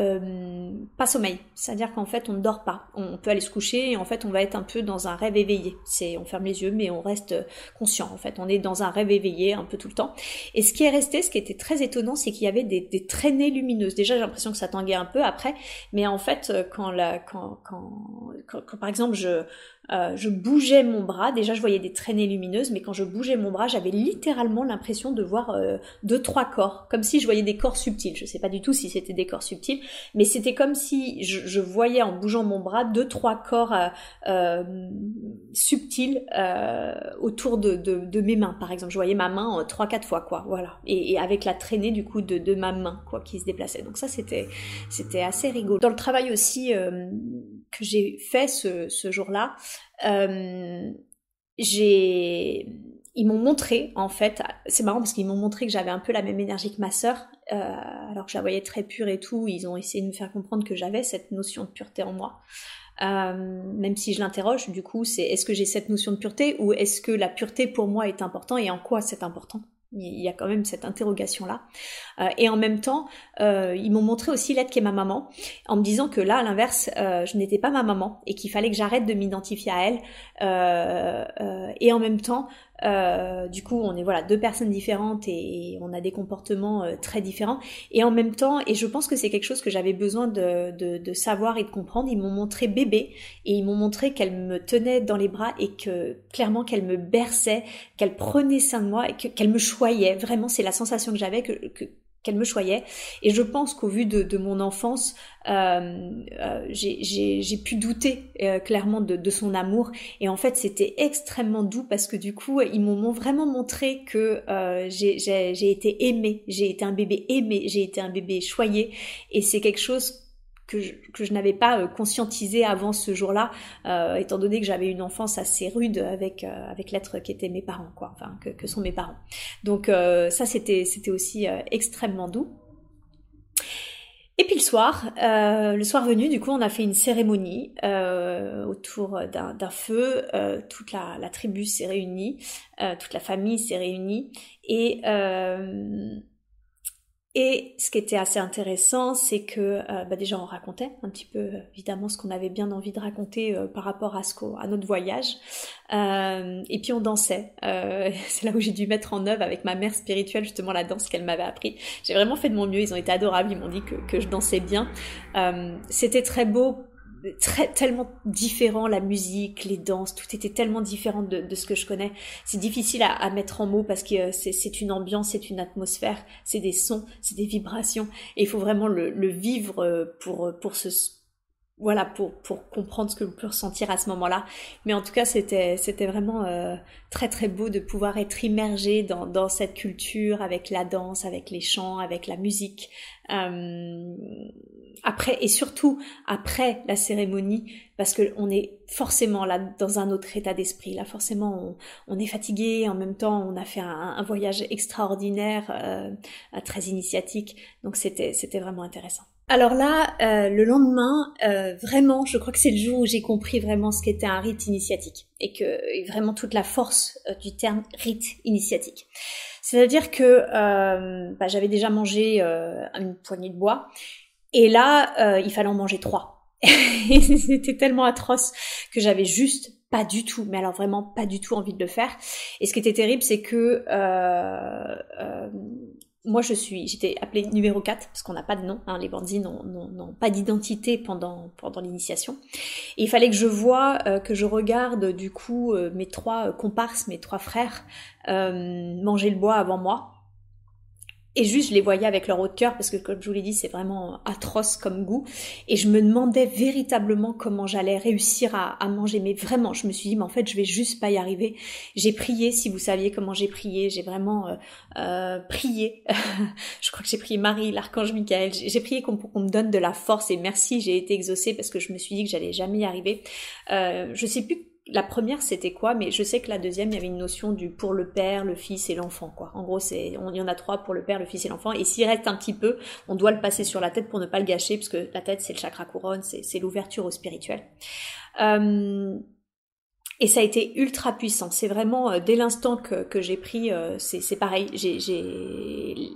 S1: pas sommeil, c'est-à-dire qu'en fait, on ne dort pas. On peut aller se coucher et en fait, on va être un peu dans un rêve éveillé. C'est, on ferme les yeux, mais on reste conscient. En fait, on est dans un rêve éveillé un peu tout le temps. Et ce qui est resté, ce qui était très étonnant, c'est qu'il y avait des, des, traînées lumineuses. Déjà, j'ai l'impression que ça tanguait un peu après, mais en fait, quand la, quand, quand, quand par exemple, je euh, je bougeais mon bras, déjà je voyais des traînées lumineuses, mais quand je bougeais mon bras, j'avais littéralement l'impression de voir euh, deux, trois corps, comme si je voyais des corps subtils. Je sais pas du tout si c'était des corps subtils, mais c'était comme si je, voyais en bougeant mon bras deux, trois corps euh, subtils autour de, mes mains, par exemple. Je voyais ma main trois, quatre fois, quoi, voilà. Et, avec la traînée du coup de, ma main, quoi, qui se déplaçait. Donc ça, c'était assez rigolo. Dans le travail aussi que j'ai fait ce, ce jour-là, euh, j'ai ils m'ont montré en fait, c'est marrant parce qu'ils m'ont montré que j'avais un peu la même énergie que ma sœur, euh, alors que je la voyais très pure et tout. Ils ont essayé de me faire comprendre que j'avais cette notion de pureté en moi. Euh, même si je l'interroge, du coup, c'est est-ce que j'ai cette notion de pureté ou est-ce que la pureté pour moi est important et en quoi c'est important? Il y a quand même cette interrogation-là. Euh, et en même temps, euh, ils m'ont montré aussi l'aide qu'est ma maman, en me disant que là, à l'inverse, euh, je n'étais pas ma maman et qu'il fallait que j'arrête de m'identifier à elle. et en même temps, euh, du coup, on est voilà deux personnes différentes et, on a des comportements euh, très différents. Et en même temps, et je pense que c'est quelque chose que j'avais besoin de, de, de, savoir et de comprendre. Ils m'ont montré bébé et ils m'ont montré qu'elle me tenait dans les bras et que clairement qu'elle me berçait, qu'elle prenait soin de moi et qu'elle me choyait. Vraiment, c'est la sensation que j'avais que, que qu'elle me choyait. Et je pense qu'au vu de, de, mon enfance, euh, euh, j'ai pu douter euh, clairement de, de, son amour. Et en fait, c'était extrêmement doux parce que du coup, ils m'ont vraiment montré que euh, j'ai été aimée, j'ai été un bébé aimé, j'ai été un bébé choyé. Et c'est quelque chose que je, n'avais pas euh, conscientisé avant ce jour-là, euh, étant donné que j'avais une enfance assez rude avec euh, avec l'être qui était mes parents, quoi, enfin que, sont mes parents. Donc ça c'était c'était aussi extrêmement doux. Et puis le soir, le soir venu, du coup, on a fait une cérémonie autour d'un feu. Toute la, la, tribu s'est réunie, toute la famille s'est réunie, et Et ce qui était assez intéressant, c'est que euh, bah déjà on racontait un petit peu évidemment ce qu'on avait bien envie de raconter euh, par rapport à ce à notre voyage. Euh, et puis on dansait. c'est là où j'ai dû mettre en œuvre avec ma mère spirituelle justement la danse qu'elle m'avait appris. J'ai vraiment fait de mon mieux. Ils ont été adorables. Ils m'ont dit que, que je dansais bien. C'était très beau très tellement différent la musique les danses tout était tellement différent de, ce que je connais. C'est difficile à, mettre en mots parce que euh, c'est une ambiance c'est une atmosphère c'est des sons c'est des vibrations. Et il faut vraiment le, le, vivre euh, pour euh, pour se voilà pour pour comprendre ce que vous pouvez ressentir à ce moment-là. Mais en tout cas c'était c'était vraiment euh, très très beau de pouvoir être immergé dans dans cette culture avec la danse avec les chants avec la musique. Euh, après et surtout après la cérémonie parce que on est forcément là dans un autre état d'esprit. Là forcément on, on, est fatigué en même temps on a fait un, un voyage extraordinaire euh, très initiatique. Donc c'était c'était vraiment intéressant alors là, euh, le lendemain, euh, vraiment, je crois que c'est le jour où j'ai compris vraiment ce qu'était un rite initiatique et que vraiment toute la force euh, du terme rite initiatique. C'est-à-dire que bah, j'avais déjà mangé une poignée de bois et là, il fallait en manger trois. et c'était tellement atroce que j'avais juste pas du tout, mais alors vraiment pas du tout envie de le faire. Et ce qui était terrible, c'est que moi je suis, j'étais appelée numéro 4 parce qu'on n'a pas de nom, hein, les bandits n'ont pas d'identité pendant pendant l'initiation. Il fallait que je vois, euh, que je regarde du coup euh, mes trois euh, comparses, mes trois frères manger le bois avant moi. Et juste, je les voyais avec leur haut de cœur parce que, comme je vous l'ai dit, c'est vraiment atroce comme goût. Et je me demandais véritablement comment j'allais réussir à, à, manger. Mais vraiment, je me suis dit, mais en fait, je vais juste pas y arriver. J'ai prié, si vous saviez comment j'ai prié. J'ai vraiment euh, euh, prié. je crois que j'ai prié Marie, l'archange Michael. J'ai prié qu'on me donne de la force. Et merci, j'ai été exaucée parce que je me suis dit que j'allais jamais y arriver. Euh, je sais plus la première c'était quoi? Mais je sais que la deuxième il y avait une notion du pour le père le fils et l'enfant quoi. En gros c'est il y en a trois pour le père le fils et l'enfant et s'il reste un petit peu on doit le passer sur la tête pour ne pas le gâcher parce que la tête c'est le chakra couronne c'est l'ouverture au spirituel. Euh, et ça a été ultra puissant. C'est vraiment euh, dès l'instant que, que j'ai pris, euh, c'est pareil. J'ai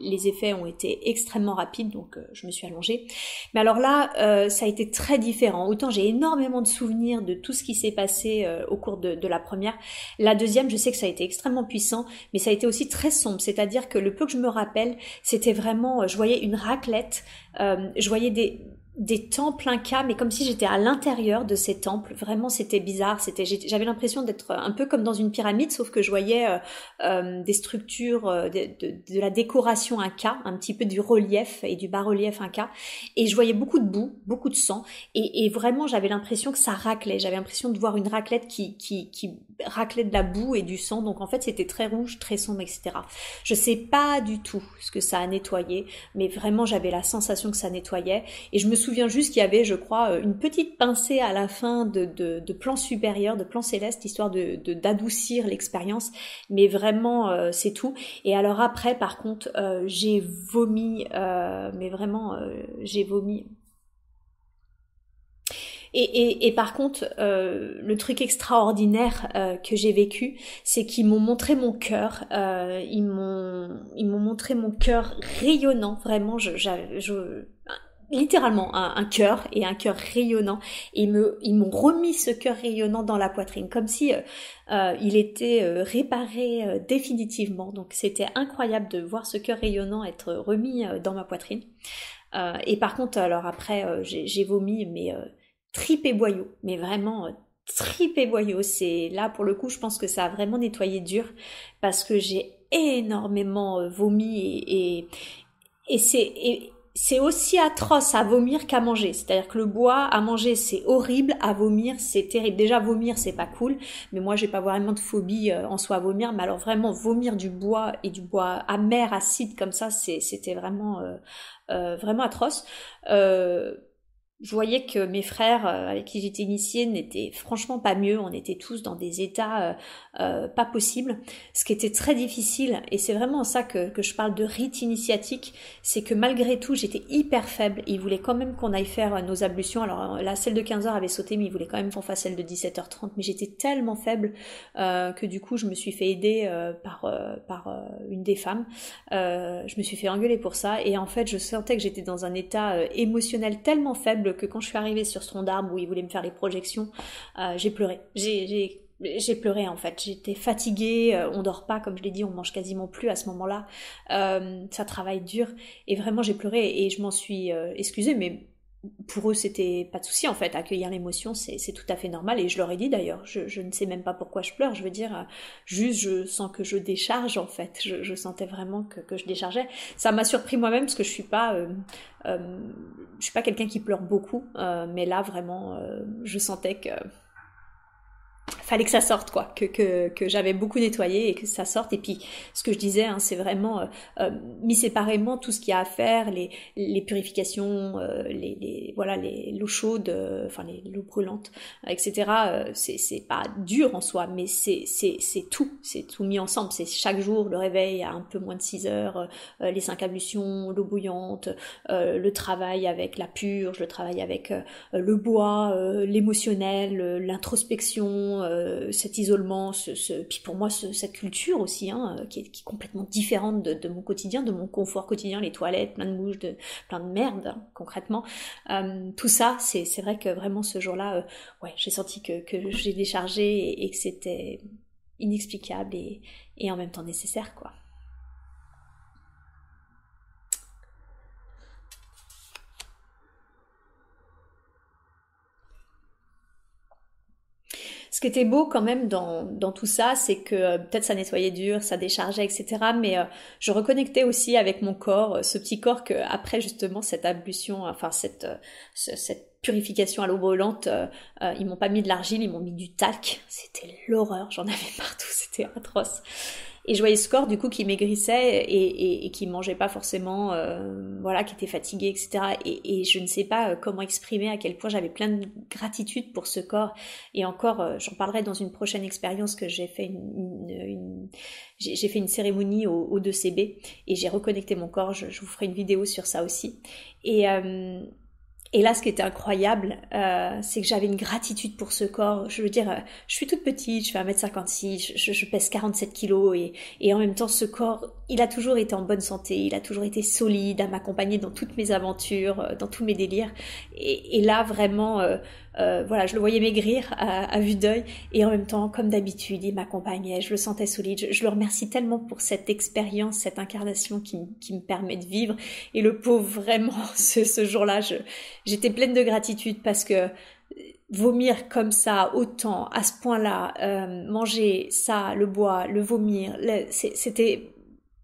S1: les effets ont été extrêmement rapides, donc euh, je me suis allongée. Mais alors là, ça a été très différent. Autant j'ai énormément de souvenirs de tout ce qui s'est passé au cours de, de, la première. La deuxième, je sais que ça a été extrêmement puissant, mais ça a été aussi très sombre. C'est-à-dire que le peu que je me rappelle, c'était vraiment, je voyais une raclette, je voyais des des temples incas, mais comme si j'étais à l'intérieur de ces temples. Vraiment, c'était bizarre. C'était, j'avais l'impression d'être un peu comme dans une pyramide, sauf que je voyais euh, euh, des structures, euh, de, la décoration inca, un petit peu du relief et du bas-relief inca, et je voyais beaucoup de boue, beaucoup de sang, et, et vraiment, j'avais l'impression que ça raclait. J'avais l'impression de voir une raclette qui, qui, qui raclait de la boue et du sang. Donc en fait, c'était très rouge, très sombre, etc. Je sais pas du tout ce que ça a nettoyé, mais vraiment, j'avais la sensation que ça nettoyait, et je me souviens juste qu'il y avait, je crois, euh, une petite pincée à la fin de, de, plan supérieur, de plan céleste, histoire de d'adoucir l'expérience. Mais vraiment, euh, c'est tout. Et alors après, par contre, euh, j'ai vomi, mais vraiment, j'ai vomi. Et, et, et, par contre, euh, le truc extraordinaire euh, que j'ai vécu, c'est qu'ils m'ont montré mon cœur. Euh, ils m'ont, ils m'ont montré mon cœur rayonnant. Vraiment, je, je, je littéralement un, cœur et un cœur rayonnant. Et me, ils m'ont remis ce cœur rayonnant dans la poitrine, comme si euh, euh il était euh, réparé euh, définitivement. Donc c'était incroyable de voir ce cœur rayonnant être remis dans ma poitrine. et par contre, alors après, j'ai vomi, mais tripé boyau, mais vraiment tripé boyau. C'est là pour le coup, je pense que ça a vraiment nettoyé dur parce que j'ai énormément vomi et, et, et c'est c'est aussi atroce à vomir qu'à manger. C'est-à-dire que le bois à manger c'est horrible, à vomir c'est terrible. Déjà vomir c'est pas cool, mais moi j'ai pas vraiment de phobie euh, en soi à vomir. Mais alors vraiment vomir du bois et du bois amer, acide comme ça, c'était vraiment euh, euh, vraiment atroce. Je voyais que mes frères euh, avec qui j'étais initiée n'étaient franchement pas mieux. On était tous dans des états euh, euh, pas possibles, ce qui était très difficile. Et c'est vraiment ça que, que je parle de rite initiatique, c'est que malgré tout, j'étais hyper faible. Ils voulaient quand même qu'on aille faire nos ablutions. Alors là, celle de 15h avait sauté, mais ils voulaient quand même qu'on fasse celle de 17h30. Mais j'étais tellement faible que du coup, je me suis fait aider par par une des femmes. je me suis fait engueuler pour ça. Et en fait, je sentais que j'étais dans un état émotionnel tellement faible que quand je suis arrivée sur ce tronc d'arbre où il voulait me faire les projections, euh, j'ai pleuré. J'ai j'ai pleuré en fait, j'étais fatiguée, euh, on dort pas comme je l'ai dit, on mange quasiment plus à ce moment-là, euh, ça travaille dur. Et vraiment j'ai pleuré et je m'en suis excusée mais pour eux, c'était pas de souci en fait. Accueillir l'émotion, c'est tout à fait normal. Et je leur ai dit d'ailleurs, je, ne sais même pas pourquoi je pleure. Je veux dire, euh, juste je sens que je décharge en fait. Je, sentais vraiment que, je déchargeais. Ça m'a surpris moi-même parce que je suis pas, euh, euh, je suis pas quelqu'un qui pleure beaucoup. mais là vraiment, je sentais que fallait que ça sorte quoi, que, que, que j'avais beaucoup nettoyé et que ça sorte. Et puis ce que je disais, hein, c'est vraiment euh, euh, mis séparément tout ce qu'il y a à faire, les, les purifications, euh, les, les, voilà, les l'eau chaude, enfin les l'eau brûlante, etc. c'est c'est pas dur en soi, mais c'est c'est c'est tout, c'est tout mis ensemble. C'est chaque jour le réveil à un peu moins de 6 heures, les cinq ablutions, l'eau bouillante, le travail avec la purge, le travail avec le bois, l'émotionnel, l'introspection euh, cet isolement, puis pour moi cette culture aussi, hein, euh, qui, est, complètement différente de, mon quotidien, de mon confort quotidien, les toilettes, plein de bouches, de, plein de merde hein, concrètement. Euh, tout ça, c'est vrai que vraiment ce jour-là, ouais, j'ai senti que, j'ai déchargé et, que c'était inexplicable et, et en même temps nécessaire, quoi. Ce qui était beau quand même dans, tout ça, c'est que euh, peut-être ça nettoyait dur, ça déchargeait, etc. Mais euh, je reconnectais aussi avec mon corps, euh, ce petit corps que après justement cette ablution, enfin cette, cette purification à l'eau brûlante, ils m'ont pas mis de l'argile, ils m'ont mis du talc. C'était l'horreur, j'en avais partout, c'était atroce. Et je voyais ce corps du coup qui maigrissait et, et, et qui mangeait pas forcément, euh, voilà, qui était fatigué, etc. Et, je ne sais pas euh, comment exprimer à quel point j'avais plein de gratitude pour ce corps. Et encore, euh, j'en parlerai dans une prochaine expérience que j'ai fait une, j'ai fait une cérémonie au, au 2CB et j'ai reconnecté mon corps. Je, vous ferai une vidéo sur ça aussi. Et et là, ce qui était incroyable, euh, c'est que j'avais une gratitude pour ce corps. Je veux dire, euh, je suis toute petite, je fais 1m56, je, je pèse 47 kilos et, et, en même temps, ce corps, il a toujours été en bonne santé, il a toujours été solide à m'accompagner dans toutes mes aventures, euh, dans tous mes délires. Et, et là, vraiment, euh, euh, voilà, je le voyais maigrir à, vue d'œil et en même temps, comme d'habitude, il m'accompagnait, je le sentais solide. Je, le remercie tellement pour cette expérience, cette incarnation qui, qui, me permet de vivre. Et le pauvre, vraiment, ce, ce jour-là, j'étais pleine de gratitude parce que vomir comme ça, autant, à ce point-là, euh, manger ça, le bois, le vomir, c'était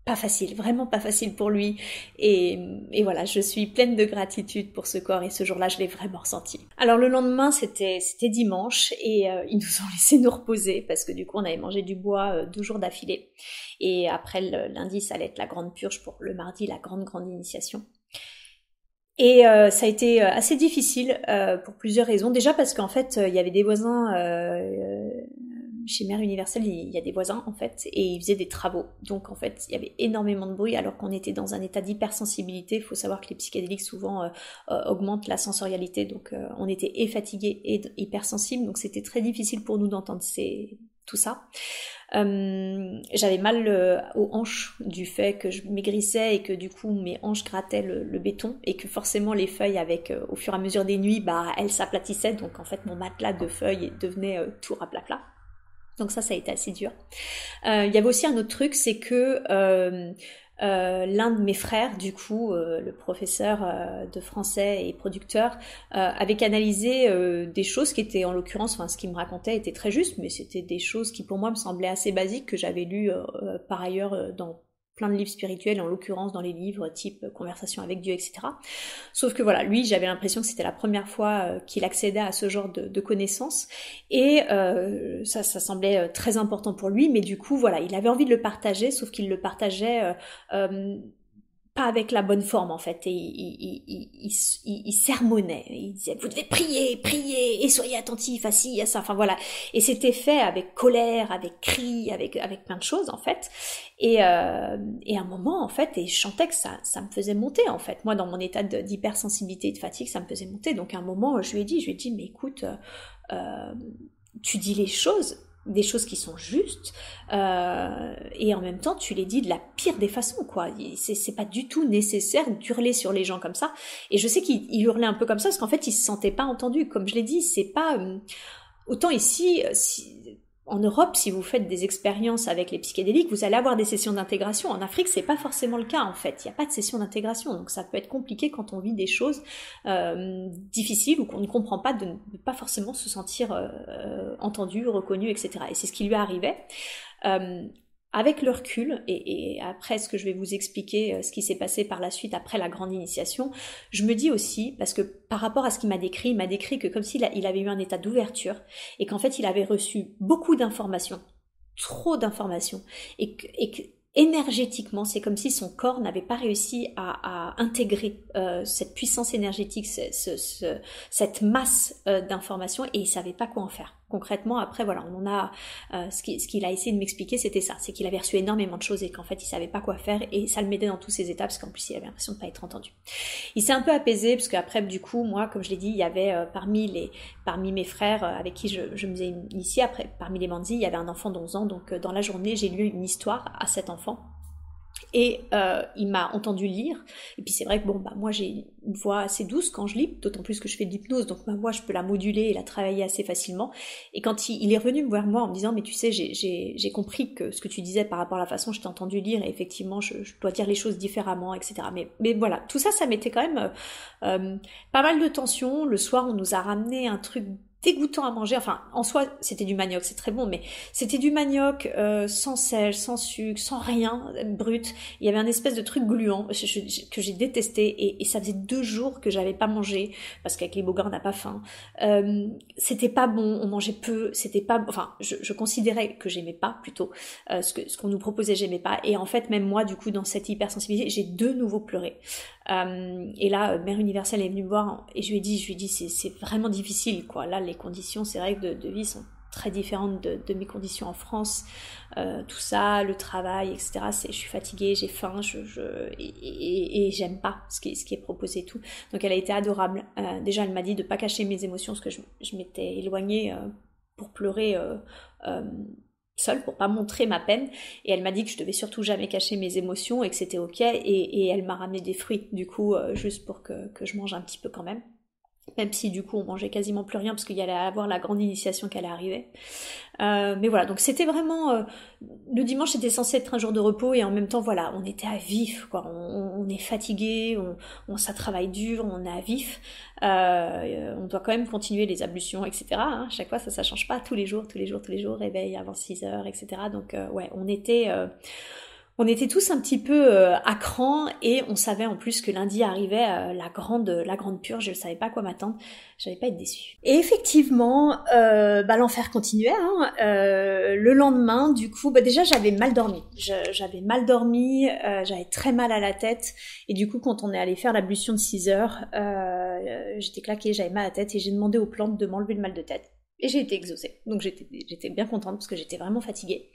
S1: pas facile, vraiment pas facile pour lui. Et, voilà, je suis pleine de gratitude pour ce corps et ce jour-là, je l'ai vraiment ressenti. Alors le lendemain, c'était c'était dimanche et euh, ils nous ont laissé nous reposer parce que du coup, on avait mangé du bois euh, deux jours d'affilée. Et après le lundi, ça allait être la grande purge pour le mardi, la grande grande initiation. Et euh, ça a été assez difficile pour plusieurs raisons. Déjà parce qu'en fait, il y avait des voisins chez Mère Universelle, il y a des voisins en fait, et ils faisaient des travaux. Donc en fait, il y avait énormément de bruit alors qu'on était dans un état d'hypersensibilité. Il faut savoir que les psychédéliques souvent euh, euh, augmentent la sensorialité, donc euh, on était et fatigué et hypersensible, donc c'était très difficile pour nous d'entendre tout ça. j'avais mal aux hanches du fait que je maigrissais et que du coup mes hanches grattaient le, béton et que forcément les feuilles avec au fur et à mesure des nuits bah elles s'aplatissaient donc en fait mon matelas de feuilles devenait tout raplapla. Donc ça, ça a été assez dur. Euh, il y avait aussi un autre truc, c'est que euh, euh, l'un de mes frères, du coup, le professeur de français et producteur, avait canalisé des choses qui étaient, en l'occurrence, enfin, ce qu'il me racontait était très juste, mais c'était des choses qui pour moi me semblaient assez basiques que j'avais lues par ailleurs dans plein de livres spirituels, en l'occurrence dans les livres type Conversation avec Dieu, etc. Sauf que voilà, lui, j'avais l'impression que c'était la première fois euh, qu'il accédait à ce genre de, connaissances, et euh, ça, ça semblait euh, très important pour lui, mais du coup, voilà, il avait envie de le partager, sauf qu'il le partageait pas avec la bonne forme en fait. Et il, il, il, il, sermonnait. Il disait vous devez prier prier et soyez attentifs à ci à ça. Enfin voilà. Et c'était fait avec colère avec cri avec avec plein de choses en fait. Et euh, et à un moment en fait et je chantais que ça ça me faisait monter en fait. Moi dans mon état d'hypersensibilité et de fatigue ça me faisait monter. Donc à un moment je lui ai dit je lui ai dit mais écoute euh, tu dis les choses des choses qui sont justes euh, et en même temps tu les dis de la pire des façons quoi. C'est pas du tout nécessaire d'hurler sur les gens comme ça. Et je sais qu'il hurlait un peu comme ça parce qu'en fait il se sentait pas entendu comme je l'ai dit c'est pas euh, autant ici si, en Europe, si vous faites des expériences avec les psychédéliques, vous allez avoir des sessions d'intégration. En Afrique, c'est pas forcément le cas en fait. Il n'y a pas de session d'intégration, donc ça peut être compliqué quand on vit des choses euh, difficiles ou qu'on ne comprend pas de ne pas forcément se sentir euh, entendu, reconnu, etc. Et c'est ce qui lui arrivait. Euh, avec le recul, et, après ce que je vais vous expliquer, euh, ce qui s'est passé par la suite après la grande initiation, je me dis aussi, parce que par rapport à ce qu'il m'a décrit, il m'a décrit que comme s'il il avait eu un état d'ouverture, et qu'en fait il avait reçu beaucoup d'informations, trop d'informations, et que, énergétiquement, c'est comme si son corps n'avait pas réussi à, intégrer euh, cette puissance énergétique, cette masse euh, d'informations, et il savait pas quoi en faire concrètement, après, voilà, on a euh, ce qu'il a essayé de m'expliquer, c'était ça, c'est qu'il avait reçu énormément de choses et qu'en fait, il savait pas quoi faire et ça le mettait dans toutes ses étapes parce qu'en plus, il avait l'impression de pas être entendu. Il s'est un peu apaisé parce qu'après, du coup, moi, comme je l'ai dit, il y avait euh, parmi mes frères euh, avec qui je, je me faisais initier, après, parmi les bandits, il y avait un enfant d'11 ans, donc dans la journée, j'ai lu une histoire à cet enfant et euh, il m'a entendu lire. Et puis c'est vrai que bon, bah moi j'ai une voix assez douce quand je lis, d'autant plus que je fais de l'hypnose, donc ma voix je peux la moduler et la travailler assez facilement. Et quand il, est revenu me voir moi en me disant mais tu sais j'ai compris que ce que tu disais par rapport à la façon je t'ai entendu lire, et effectivement je, dois dire les choses différemment, etc. Mais, mais voilà, tout ça ça mettait quand même euh, euh, pas mal de tension. Le soir on nous a ramené un truc dégoûtant à manger. Enfin, en soi, c'était du manioc, c'est très bon, mais c'était du manioc euh, sans sel, sans sucre, sans rien, brut. Il y avait un espèce de truc gluant que j'ai détesté et, ça faisait deux jours que j'avais pas mangé parce qu'avec les bogards on n'a pas faim. Euh, c'était pas bon, on mangeait peu, c'était pas, enfin, je, considérais que j'aimais pas plutôt euh, ce que ce qu'on nous proposait, j'aimais pas. Et en fait, même moi, du coup, dans cette hypersensibilité, j'ai de nouveau pleuré. Euh, et là, Mère Universelle est venue me voir et je lui ai dit, je lui ai dit, c'est vraiment difficile, quoi. Là, les conditions, c'est vrai de, de vie sont très différentes de, mes conditions en France. Euh, tout ça, le travail, etc. Je suis fatiguée, j'ai faim, je, et, j'aime pas ce qui, est proposé et tout. Donc elle a été adorable. Euh, déjà, elle m'a dit de pas cacher mes émotions, parce que je m'étais éloignée pour pleurer seule pour pas montrer ma peine. Et elle m'a dit que je devais surtout jamais cacher mes émotions et que c'était ok. Et, elle m'a ramené des fruits du coup euh, juste pour que, que je mange un petit peu quand même même si du coup on mangeait quasiment plus rien parce qu'il y allait avoir la grande initiation qui allait arriver. Euh, mais voilà, donc c'était vraiment euh, le dimanche c'était censé être un jour de repos et en même temps voilà, on était à vif quoi, on, est fatigué, on, ça travaille dur, on est à vif, euh, on doit quand même continuer les ablutions etc. Hein, chaque fois ça ça change pas tous les jours, tous les jours, tous les jours, réveil avant 6 heures etc. Donc ouais, on était on était tous un petit peu euh, à cran et on savait en plus que lundi arrivait euh, la grande la grande purge. Je ne savais pas quoi m'attendre. J'avais pas être déçue. Et effectivement, euh, bah, l'enfer continuait. Hein. le lendemain, du coup, bah, déjà j'avais mal dormi. J'avais mal dormi, j'avais très mal à la tête et du coup quand on est allé faire l'ablution de 6 heures, j'étais claquée, j'avais mal à la tête et j'ai demandé aux plantes de m'enlever le mal de tête. Et j'ai été exaucée. Donc j'étais bien contente parce que j'étais vraiment fatiguée.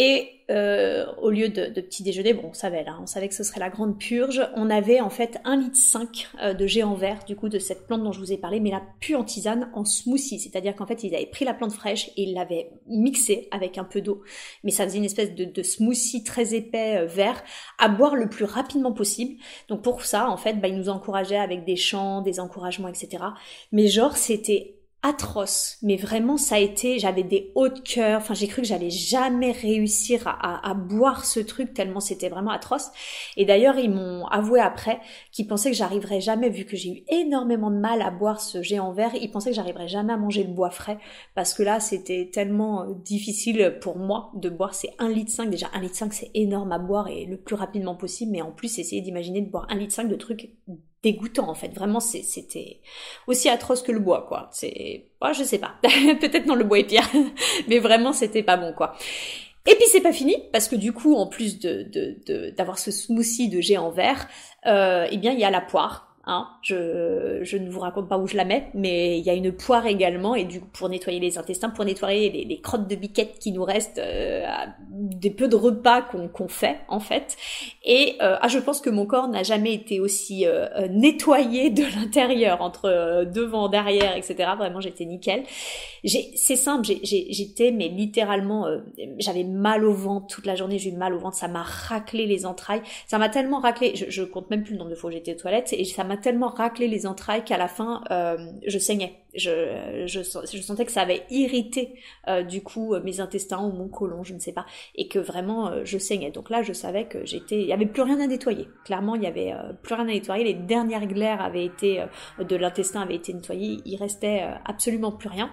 S1: Et euh, au lieu de, petit déjeuner, bon, on savait là, on savait que ce serait la grande purge. On avait en fait 1 litre 5 euh, de géant vert, du coup, de cette plante dont je vous ai parlé, mais la pu en tisane, en smoothie. C'est-à-dire qu'en fait, ils avaient pris la plante fraîche et ils l'avaient mixée avec un peu d'eau. Mais ça faisait une espèce de, de smoothie très épais euh, vert à boire le plus rapidement possible. Donc pour ça, en fait, bah, ils nous encourageaient avec des chants, des encouragements, etc. Mais genre, c'était atroce, mais vraiment ça a été, j'avais des hauts de cœur, enfin j'ai cru que j'allais jamais réussir à, boire ce truc tellement c'était vraiment atroce. Et d'ailleurs ils m'ont avoué après qu'ils pensaient que j'arriverais jamais, vu que j'ai eu énormément de mal à boire ce géant vert, ils pensaient que j'arriverais jamais à manger le bois frais, parce que là c'était tellement euh, difficile pour moi de boire, c'est 1 litre 5, déjà 1 litre 5 c'est énorme à boire et le plus rapidement possible, mais en plus essayer d'imaginer de boire 1 litre 5 de trucs dégoûtant en fait. Vraiment, c'était aussi atroce que le bois, quoi. C'est, oh, je sais pas. Peut-être non, le bois est pire, mais vraiment, c'était pas bon, quoi. Et puis c'est pas fini parce que du coup, en plus de d'avoir ce smoothie de géant vert, euh, eh bien il y a la poire Hein, je, je, ne vous raconte pas où je la mets, mais il y a une poire également, et du coup pour nettoyer les intestins, pour nettoyer les, crottes de biquettes qui nous restent, euh, des peu de repas qu'on fait en fait. Et euh, ah, je pense que mon corps n'a jamais été aussi euh, euh nettoyé de l'intérieur, entre euh, devant, derrière, etc. Vraiment, j'étais nickel. C'est simple, j'étais mais littéralement, j'avais mal au ventre toute la journée, j'ai eu mal au ventre, ça m'a raclé les entrailles, ça m'a tellement raclé, je, je compte même plus le nombre de fois où j'étais aux toilettes, et ça m'a tellement raclé les entrailles qu'à la fin, euh, je saignais. Je, je, sentais que ça avait irrité euh, du coup mes intestins ou mon côlon, je ne sais pas, et que vraiment euh, je saignais. Donc là, je savais que j'étais, il y avait plus rien à nettoyer. Clairement, il y avait plus rien à nettoyer. Les dernières glaires avaient été de l'intestin avaient été nettoyées. Il restait absolument plus rien.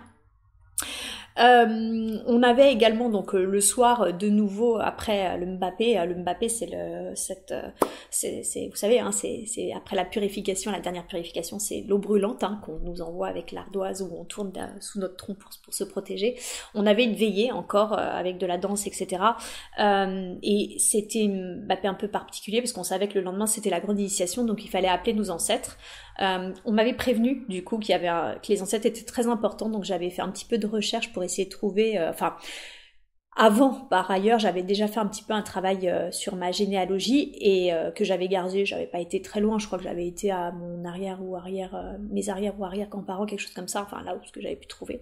S1: Euh, on avait également donc euh, le soir de nouveau après le Mbappé. Le Mbappé, c'est le cette, c'est, vous savez, hein, c'est, après la purification, la dernière purification, c'est l'eau brûlante hein, qu'on nous envoie avec l'ardoise où on tourne sous notre tronc pour, se protéger. On avait une veillée encore euh, avec de la danse, etc. Euh, et c'était Mbappé un peu particulier parce qu'on savait que le lendemain c'était la grande initiation, donc il fallait appeler nos ancêtres. Euh, on m'avait prévenu du coup qu'il y avait que les ancêtres étaient très importants, donc j'avais fait un petit peu de recherche pour essayer de trouver, euh, enfin avant, par ailleurs, j'avais déjà fait un petit peu un travail euh, sur ma généalogie et euh, que j'avais gardé. J'avais pas été très loin. Je crois que j'avais été à mon arrière ou arrière, euh, mes arrière ou arrière grands-parents, quelque chose comme ça. Enfin là où ce que j'avais pu trouver.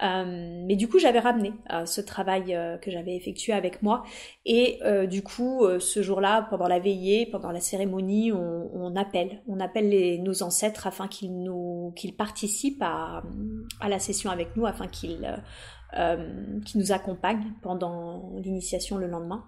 S1: mais du coup, j'avais ramené ce travail que j'avais effectué avec moi. Et du coup, ce jour-là, pendant la veillée, pendant la cérémonie, on, appelle, on appelle nos ancêtres afin qu'ils nous, qu'ils participent à, la session avec nous, afin qu'ils qui nous accompagne pendant l'initiation le lendemain.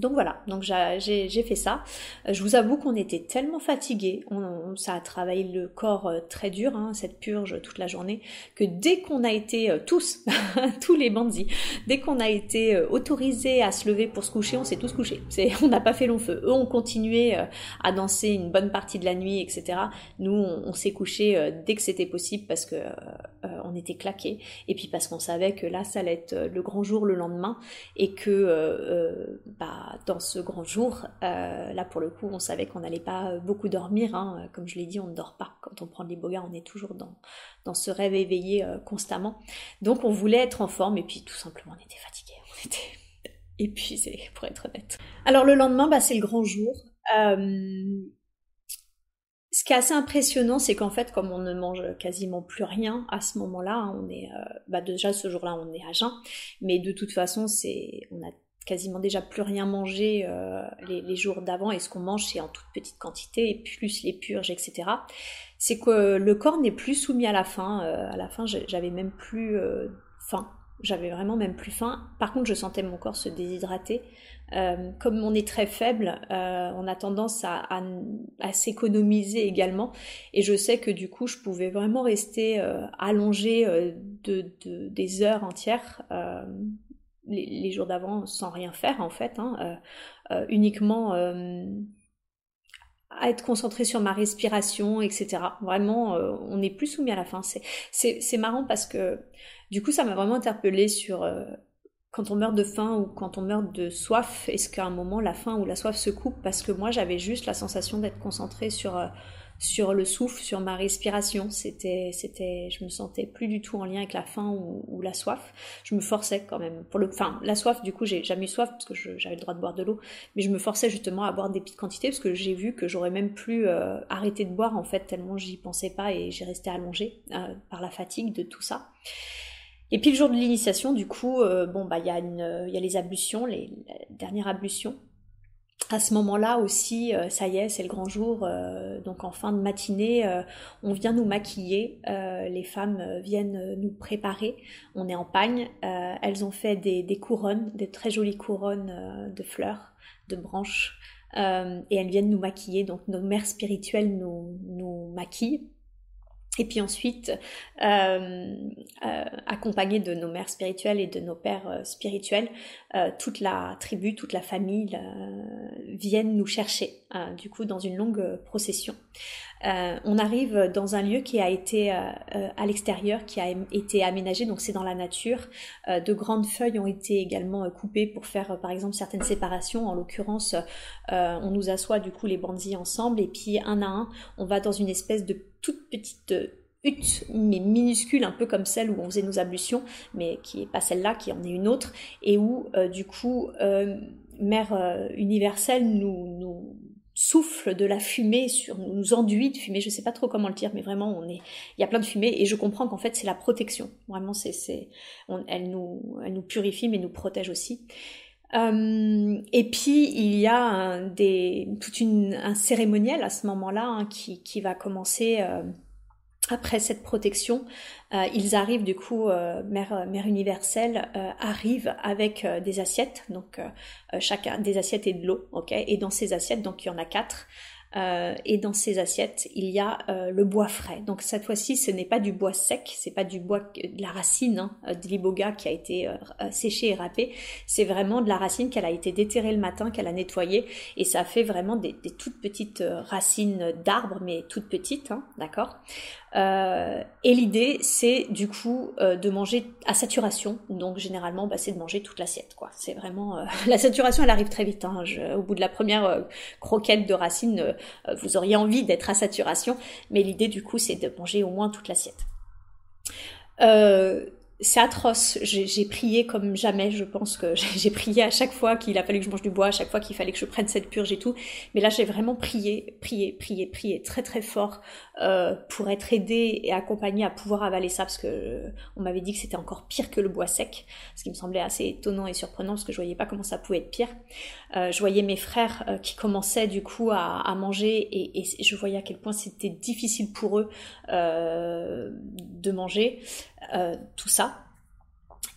S1: Donc voilà, donc j'ai fait ça. Euh, je vous avoue qu'on était tellement fatigués, on, ça a travaillé le corps euh, très dur, hein, cette purge toute la journée, que dès qu'on a été tous, tous les bandits, dès qu'on a été autorisés à se lever pour se coucher, on s'est tous couchés. On n'a pas fait long feu. Eux ont continué à danser une bonne partie de la nuit, etc. Nous, on, s'est couchés dès que c'était possible parce que on était claqués et puis parce qu'on savait que là, ça allait être le grand jour le lendemain et que bah dans ce grand jour, euh, là pour le coup, on savait qu'on n'allait pas beaucoup dormir. Hein. Comme je l'ai dit, on ne dort pas. Quand on prend les bogas, on est toujours dans, dans ce rêve éveillé euh, constamment. Donc on voulait être en forme et puis tout simplement on était fatigué. On était épuisé pour être honnête. Alors le lendemain, bah, c'est le grand jour. Euh, ce qui est assez impressionnant, c'est qu'en fait, comme on ne mange quasiment plus rien à ce moment-là, hein, on est, bah déjà ce jour-là, on est à jeun, mais de toute façon, c'est, on a quasiment déjà plus rien mangé euh, les, jours d'avant et ce qu'on mange c'est en toute petite quantité et plus les purges etc c'est que le corps n'est plus soumis à la faim euh, à la fin j'avais même plus euh, faim. J'avais vraiment même plus faim. Par contre je sentais mon corps se déshydrater. Comme on est très faible on a tendance à, s'économiser également. Et je sais que du coup je pouvais vraiment rester allongée de, des heures entières les, jours d'avant sans rien faire en fait, hein, euh, euh, uniquement euh, à être concentré sur ma respiration, etc. Vraiment, on n'est plus soumis à la faim. C'est marrant parce que du coup, ça m'a vraiment interpellé sur quand on meurt de faim ou quand on meurt de soif. Est-ce qu'à un moment la faim ou la soif se coupe? Parce que moi, j'avais juste la sensation d'être concentré sur sur le souffle, sur ma respiration. C'était, c'était, je me sentais plus du tout en lien avec la faim ou, la soif. Je me forçais quand même. Pour le, enfin, la soif, du coup, j'ai jamais eu soif parce que j'avais le droit de boire de l'eau, mais je me forçais justement à boire des petites quantités parce que j'ai vu que j'aurais même plus euh, arrêté de boire en fait tellement j'y pensais pas et j'ai resté allongée euh, par la fatigue de tout ça. Et puis le jour de l'initiation, du coup, euh, bon bah il y a une, il y a les ablutions, les, dernières ablutions à ce moment-là aussi, euh, ça y est, c'est le grand jour. Euh, donc en fin de matinée, euh, on vient nous maquiller. les femmes viennent nous préparer. On est en pagne. elles ont fait des, couronnes, des très jolies couronnes de fleurs, de branches. et elles viennent nous maquiller. Donc nos mères spirituelles nous, nous maquillent. Et puis ensuite, euh, euh, accompagné de nos mères spirituelles et de nos pères euh, spirituels, toute la tribu, toute la famille viennent nous chercher, du coup, dans une longue procession. on arrive dans un lieu qui a été à l'extérieur, qui a été aménagé, donc c'est dans la nature. de grandes feuilles ont été également coupées pour faire, par exemple, certaines séparations. En l'occurrence, on nous assoit du coup les bandits ensemble et puis un à un, on va dans une espèce de toute petite hutte, mais minuscule, un peu comme celle où on faisait nos ablutions, mais qui est pas celle-là, qui en est une autre, et où euh, du coup euh, Mère euh, universelle nous, souffle de la fumée sur nous enduit de fumée. Je sais pas trop comment le dire mais vraiment on est il y a plein de fumée et je comprends qu'en fait c'est la protection. Vraiment c'est elle nous purifie mais nous protège aussi et puis il y a un, des toute une un cérémoniel à ce moment-là hein, qui qui va commencer après cette protection, euh, ils arrivent du coup, euh, mère, euh, mère universelle arrive avec des assiettes, donc chacun des assiettes et de l'eau, ok? Et dans ces assiettes, donc il y en a quatre. Euh, et dans ces assiettes, il y a euh, le bois frais. Donc cette fois-ci, ce n'est pas du bois sec, c'est pas du bois de la racine hein, de l'iboga qui a été euh, séché et râpé. C'est vraiment de la racine qu'elle a été déterrée le matin, qu'elle a nettoyée, et ça fait vraiment des, des toutes petites racines d'arbres, mais toutes petites, hein, d'accord? Et l'idée, c'est du coup de manger à saturation. Donc généralement, bah, c'est de manger toute l'assiette, quoi. C'est vraiment la saturation, elle arrive très vite. Hein. au bout de la première croquette de racine euh, vous auriez envie d'être à saturation, mais l'idée du coup c'est de manger au moins toute l'assiette. Euh, c'est atroce. J'ai prié comme jamais. Je pense que j'ai prié à chaque fois qu'il a fallu que je mange du bois, à chaque fois qu'il fallait que je prenne cette purge et tout. Mais là, j'ai vraiment prié, prié, prié, prié très très fort euh, pour être aidé et accompagné à pouvoir avaler ça, parce que euh, on m'avait dit que c'était encore pire que le bois sec, ce qui me semblait assez étonnant et surprenant, parce que je voyais pas comment ça pouvait être pire. Euh, je voyais mes frères euh, qui commençaient du coup à, manger et, et, je voyais à quel point c'était difficile pour eux de manger tout ça.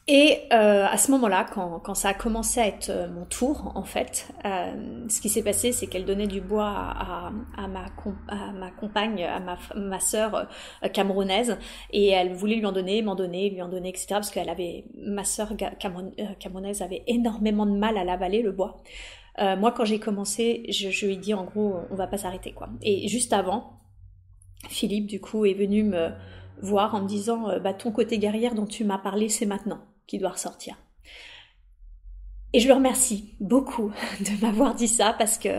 S1: Et euh, à ce moment-là, quand, quand, ça a commencé à être euh, mon tour, en fait, euh, ce qui s'est passé, c'est qu'elle donnait du bois à, ma, compagne, à ma, ma sœur euh, camerounaise, et elle voulait lui en donner, m'en donner, lui en donner, etc. Parce qu'elle avait, ma sœur camerounaise avait énormément de mal à l'avaler le bois. moi, quand j'ai commencé, je, je, lui ai dit en gros, on va pas s'arrêter, quoi. Et juste avant, Philippe, du coup, est venu me voir en me disant, bah, ton côté guerrière dont tu m'as parlé, c'est maintenant qui doit ressortir. Et je le remercie beaucoup de m'avoir dit ça parce que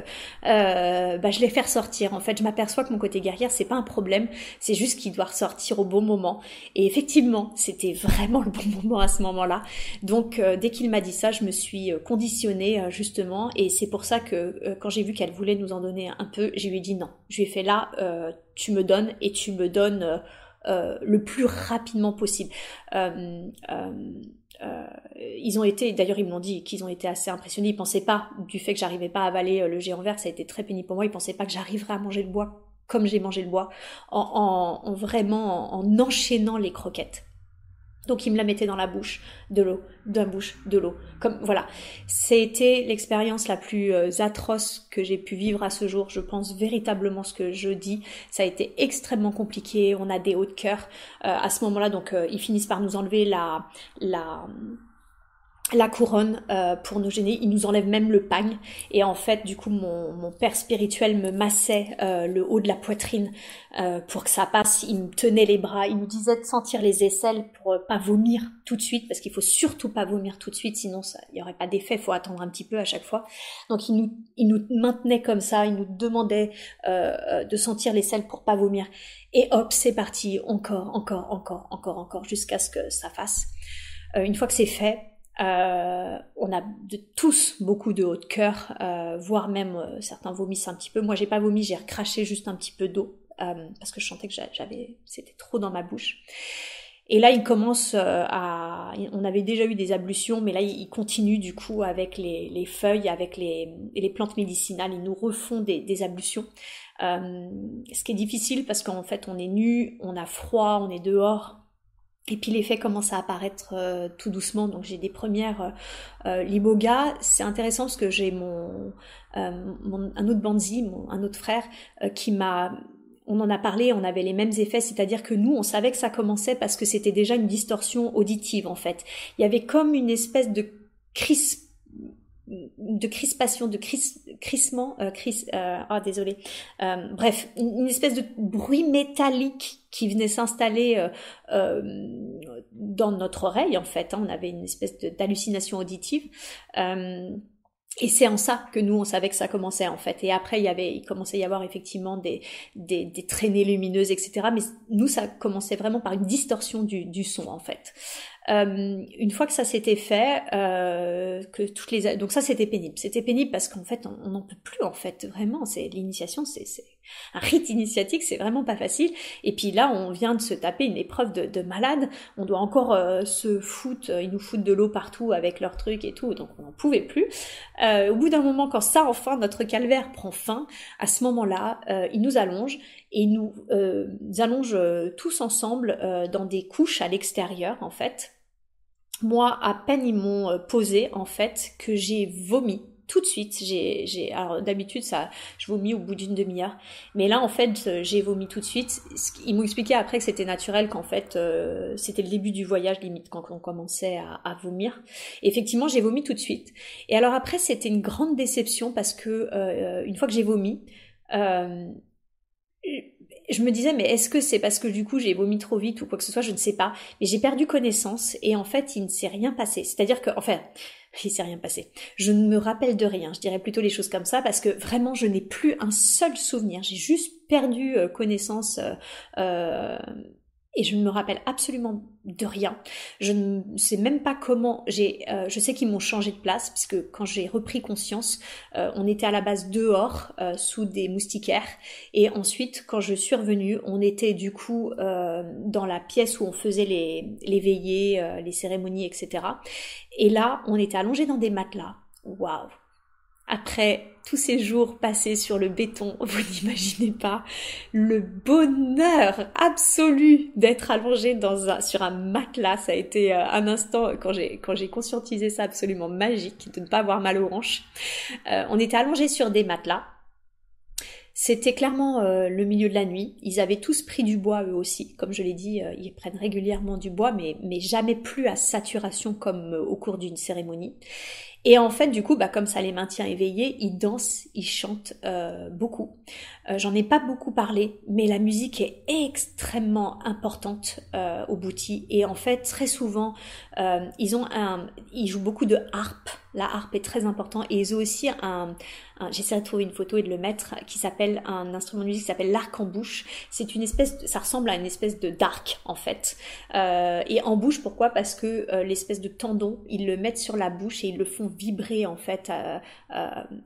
S1: euh, bah, je l'ai fait ressortir. En fait, je m'aperçois que mon côté guerrière, c'est pas un problème, c'est juste qu'il doit ressortir au bon moment. Et effectivement, c'était vraiment le bon moment à ce moment-là. Donc, euh, dès qu'il m'a dit ça, je me suis euh, conditionnée euh, justement, et c'est pour ça que quand j'ai vu qu'elle voulait nous en donner un peu, j'ai lui dit non. Je lui ai fait là, tu me donnes et tu me donnes euh, le plus rapidement possible. Euh, euh, ils ont été, d'ailleurs ils m'ont dit qu'ils ont été assez impressionnés, ils pensaient pas du fait que j'arrivais pas à avaler le géant vert, ça a été très pénible pour moi, ils pensaient pas que j'arriverais à manger le bois comme j'ai mangé le bois, en, en, vraiment en enchaînant les croquettes. Donc il me la mettait dans la bouche, de l'eau, d'un bouche, de l'eau. Comme voilà, c'était l'expérience la plus euh, atroce que j'ai pu vivre à ce jour. Je pense véritablement ce que je dis. Ça a été extrêmement compliqué. On a des hauts de cœur euh, à ce moment-là. Donc euh, ils finissent par nous enlever la la la couronne euh, pour nous gêner, il nous enlève même le pagne. Et en fait du coup mon, mon père spirituel me massait euh, le haut de la poitrine euh, pour que ça passe, il me tenait les bras, il nous disait de sentir les aisselles pour pas vomir tout de suite parce qu'il faut surtout pas vomir tout de suite sinon il y aurait pas d'effet, faut attendre un petit peu à chaque fois. Donc il nous il nous maintenait comme ça, il nous demandait de sentir les selles pour pas vomir. Et hop c'est parti. Encore encore encore encore encore jusqu'à ce que ça fasse. une fois que c'est fait, euh, on a de, tous beaucoup de haut de cœur, euh, voire même euh, certains vomissent un petit peu. Moi, j'ai pas vomi, j'ai recraché juste un petit peu d'eau euh, parce que je sentais que j'avais, c'était trop dans ma bouche. Et là, il commence à, on avait déjà eu des ablutions, mais là, il continue du coup avec les, les feuilles, avec les, les, plantes médicinales. Ils nous refont des, des ablutions. ce qui est difficile parce qu'en fait, on est nu, on a froid, on est dehors. Et puis l'effet commence à apparaître euh, tout doucement. Donc j'ai des premières euh, euh liboga. C'est intéressant parce que j'ai mon, euh, mon, un autre bandzi, un autre frère, qui m'a on en a parlé, on avait les mêmes effets, c'est-à-dire que nous, on savait que ça commençait parce que c'était déjà une distorsion auditive en fait. Il y avait comme une espèce de crisp de crispation, de crissement, euh, cris, euh, oh, désolé. Euh, bref, une, espèce de bruit métallique qui venait s'installer euh, euh, dans notre oreille en fait. Hein. On avait une espèce d'hallucination auditive. Et c'est en ça que nous on savait que ça commençait en fait. Et après il y avait, il commençait à y avoir effectivement des, des, des traînées lumineuses, etc. Mais nous ça commençait vraiment par une distorsion du, du son en fait. Euh, une fois que ça s'était fait, euh, que toutes les donc ça c'était pénible. C'était pénible parce qu'en fait on n'en peut plus en fait vraiment. C'est l'initiation, c'est un rite initiatique, c'est vraiment pas facile. Et puis là on vient de se taper une épreuve de, de malade. On doit encore euh, se foutre, ils nous foutent de l'eau partout avec leurs trucs et tout, donc on n'en pouvait plus. Euh, au bout d'un moment, quand ça enfin notre calvaire prend fin, à ce moment-là, euh, ils nous allongent et nous allongent tous ensemble dans des couches à l'extérieur en fait moi, à peine ils m'ont euh, posé, en fait, que j'ai vomi tout de suite. J'ai, j'ai, alors d'habitude ça, je vomis au bout d'une demi-heure, mais là en fait euh, j'ai vomi tout de suite. Ils m'ont expliqué après que c'était naturel, qu'en fait euh, c'était le début du voyage limite quand on commençait à, vomir. effectivement j'ai vomi tout de suite. Et alors après c'était une grande déception parce que une fois que j'ai vomi, je me disais, mais est-ce que c'est parce que du coup j'ai vomi trop vite ou quoi que ce soit, je ne sais pas. Mais j'ai perdu connaissance et en fait, il ne s'est rien passé. C'est-à-dire que, enfin, il s'est rien passé. Je ne me rappelle de rien. Je dirais plutôt les choses comme ça parce que vraiment, je n'ai plus un seul souvenir. J'ai juste perdu euh, connaissance. Euh, euh et je ne me rappelle absolument de rien. Je ne sais même pas comment j'ai. Euh, je sais qu'ils m'ont changé de place puisque quand j'ai repris conscience, euh, on était à la base dehors euh, sous des moustiquaires et ensuite quand je suis revenue, on était du coup dans la pièce où on faisait les, les veillées, les cérémonies, etc. Et là, on était allongé dans des matelas. Waouh après tous ces jours passés sur le béton, vous n'imaginez pas le bonheur absolu d'être allongé dans un, sur un matelas. Ça a été euh, un instant quand j'ai quand j'ai conscientisé ça absolument magique de ne pas avoir mal aux hanches. Euh, on était allongé sur des matelas. C'était clairement euh, le milieu de la nuit. Ils avaient tous pris du bois eux aussi. Comme je l'ai dit, ils prennent régulièrement du bois, mais, mais jamais plus à saturation comme au cours d'une cérémonie. Et en fait, du coup, bah, comme ça les maintient éveillés, ils dansent, ils chantent euh, beaucoup. Euh, J'en ai pas beaucoup parlé, mais la musique est extrêmement importante euh, au Bouti. Et en fait, très souvent, ils ont un, ils jouent beaucoup de harpe. La harpe est très importante. Et ils ont aussi un, j'essaie de trouver une photo et de le mettre, qui s'appelle un instrument de musique qui s'appelle l'arc en bouche. C'est une espèce, ça ressemble à une espèce de d'arc en fait. Euh, et en bouche, pourquoi? Parce que euh, l'espèce de tendon, ils le mettent sur la bouche et ils le font vibrer en fait euh,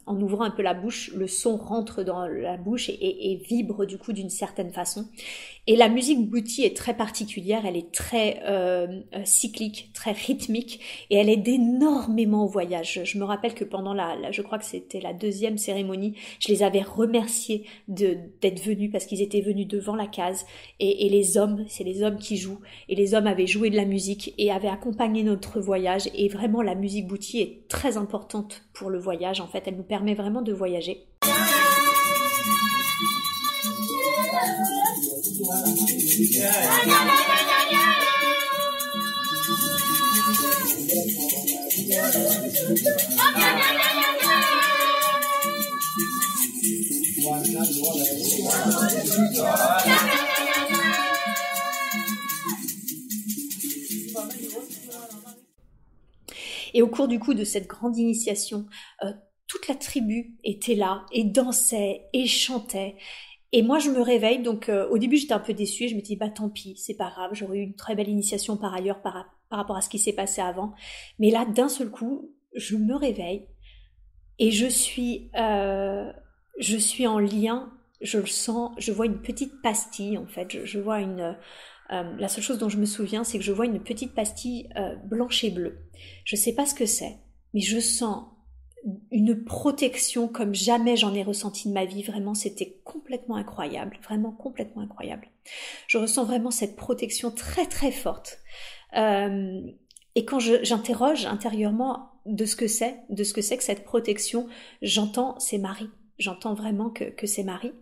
S1: en ouvrant un peu la bouche. Le son rentre dans la bouche et, et vibre du coup d'une certaine façon. Et la musique bouti est très particulière, elle est très euh, euh, cyclique, très rythmique, et elle aide énormément au voyage. Je, me rappelle que pendant la, je crois que c'était la deuxième cérémonie, je les avais remerciés d'être venus parce qu'ils étaient venus devant la case, et, et les hommes, c'est les hommes qui jouent, et les hommes avaient joué de la musique et avaient accompagné notre voyage, et vraiment la musique bouti est très importante pour le voyage. En fait, elle nous permet vraiment de voyager. Et au cours du coup de cette grande initiation, euh, toute la tribu était là et dansait et chantait. Et moi, je me réveille, donc euh, au début, j'étais un peu déçue, je me dis, bah tant pis, c'est pas grave, j'aurais eu une très belle initiation par ailleurs par, par rapport à ce qui s'est passé avant. Mais là, d'un seul coup, je me réveille et je suis, euh, je suis en lien, je le sens, je vois une petite pastille en fait, je, vois une... Euh, la seule chose dont je me souviens, c'est que je vois une petite pastille blanche et bleue. Je sais pas ce que c'est, mais je sens une protection comme jamais j'en ai ressenti de ma vie. Vraiment, c'était complètement incroyable, vraiment complètement incroyable. Je ressens vraiment cette protection très très forte. Euh, et quand j'interroge intérieurement de ce que c'est, de ce que c'est que cette protection, j'entends c'est Marie. J'entends vraiment que, que c'est Marie.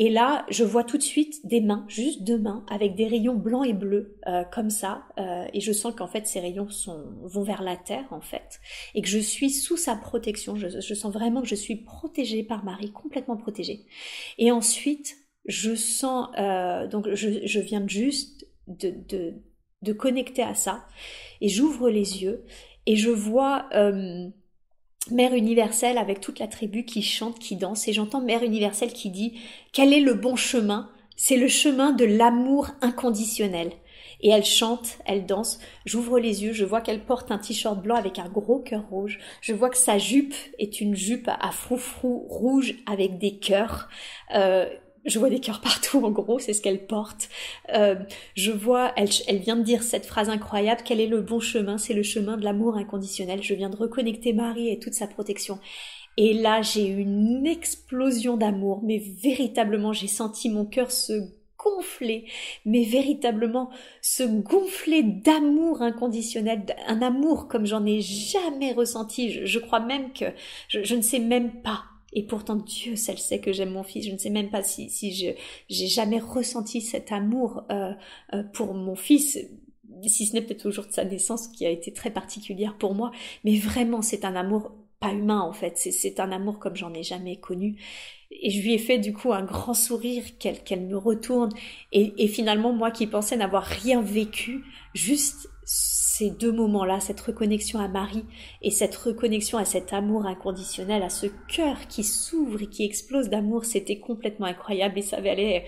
S1: Et là, je vois tout de suite des mains, juste deux mains, avec des rayons blancs et bleus, euh, comme ça. Euh, et je sens qu'en fait, ces rayons sont, vont vers la terre, en fait. Et que je suis sous sa protection. Je, je sens vraiment que je suis protégée par Marie, complètement protégée. Et ensuite, je sens, euh, donc je, je viens juste de, de, de connecter à ça. Et j'ouvre les yeux et je vois euh, Mère universelle avec toute la tribu qui chante, qui danse, et j'entends Mère universelle qui dit Quel est le bon chemin? C'est le chemin de l'amour inconditionnel. Et elle chante, elle danse, j'ouvre les yeux, je vois qu'elle porte un t-shirt blanc avec un gros cœur rouge, je vois que sa jupe est une jupe à froufrou rouge avec des cœurs. Euh, je vois des cœurs partout en gros, c'est ce qu'elle porte. Euh, je vois, elle, elle vient de dire cette phrase incroyable, quel est le bon chemin? C'est le chemin de l'amour inconditionnel. Je viens de reconnecter Marie et toute sa protection. Et là, j'ai eu une explosion d'amour, mais véritablement, j'ai senti mon cœur se gonfler, mais véritablement se gonfler d'amour inconditionnel, un amour comme j'en ai jamais ressenti. Je, crois même que je ne sais même pas et pourtant, Dieu seul sait que j'aime mon fils. Je ne sais même pas si, si j'ai jamais ressenti cet amour euh, euh, pour mon fils, si ce n'est peut-être au jour de sa naissance qui a été très particulière pour moi. Mais vraiment, c'est un amour pas humain en fait. C'est un amour comme j'en ai jamais connu. Et je lui ai fait du coup un grand sourire, qu'elle qu'elle me retourne. Et, et finalement, moi qui pensais n'avoir rien vécu, juste ces deux moments-là, cette reconnexion à Marie et cette reconnexion à cet amour inconditionnel, à ce cœur qui s'ouvre et qui explose d'amour, c'était complètement incroyable et ça valait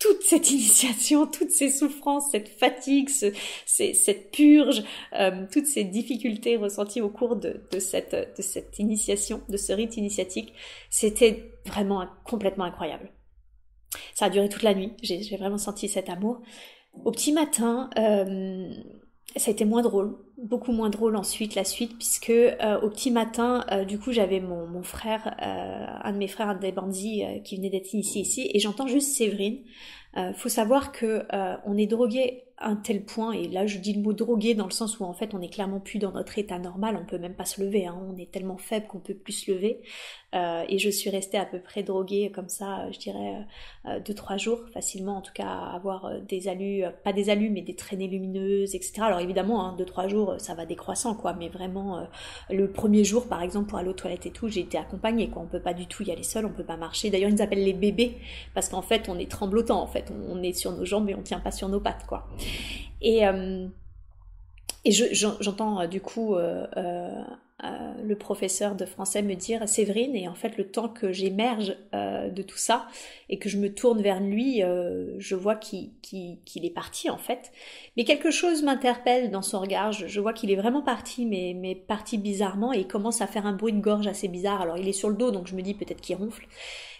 S1: toute cette initiation, toutes ces souffrances, cette fatigue, cette purge, euh, toutes ces difficultés ressenties au cours de, cette, initiation, de ce rite initiatique, c'était vraiment complètement incroyable. Ça a duré toute la nuit, j'ai vraiment senti cet amour. Au petit matin, euh, ça a été moins drôle, beaucoup moins drôle ensuite la suite, puisque euh, au petit matin, euh, du coup, j'avais mon, mon frère, un de mes frères, un des bandits, qui venait d'être initié ici, et j'entends juste Séverine. faut savoir que on est drogué un tel point, et là je dis le mot drogué dans le sens où en fait on est clairement plus dans notre état normal, on peut même pas se lever, hein. on est tellement faible qu'on peut plus se lever. Euh, et je suis restée à peu près droguée comme ça, je dirais euh, deux trois jours facilement, en tout cas avoir euh, des alus, pas des alus mais des traînées lumineuses, etc. Alors évidemment, hein, deux trois jours ça va décroissant quoi, mais vraiment le premier jour par exemple pour aller aux toilettes et tout, j'ai été accompagnée quoi, on peut pas du tout y aller seul, on peut pas marcher. D'ailleurs ils nous appellent les bébés parce qu'en fait on est tremblotant en fait, on, est sur nos jambes et on tient pas sur nos pattes quoi. Et euh, et j'entends euh, du coup euh, le professeur de français me dire Séverine, et en fait le temps que j'émerge de tout ça et que je me tourne vers lui, je vois qu'il est parti en fait. Mais quelque chose m'interpelle dans son regard, je, vois qu'il est vraiment parti, mais, mais parti bizarrement, et il commence à faire un bruit de gorge assez bizarre. Alors il est sur le dos, donc je me dis peut-être qu'il ronfle.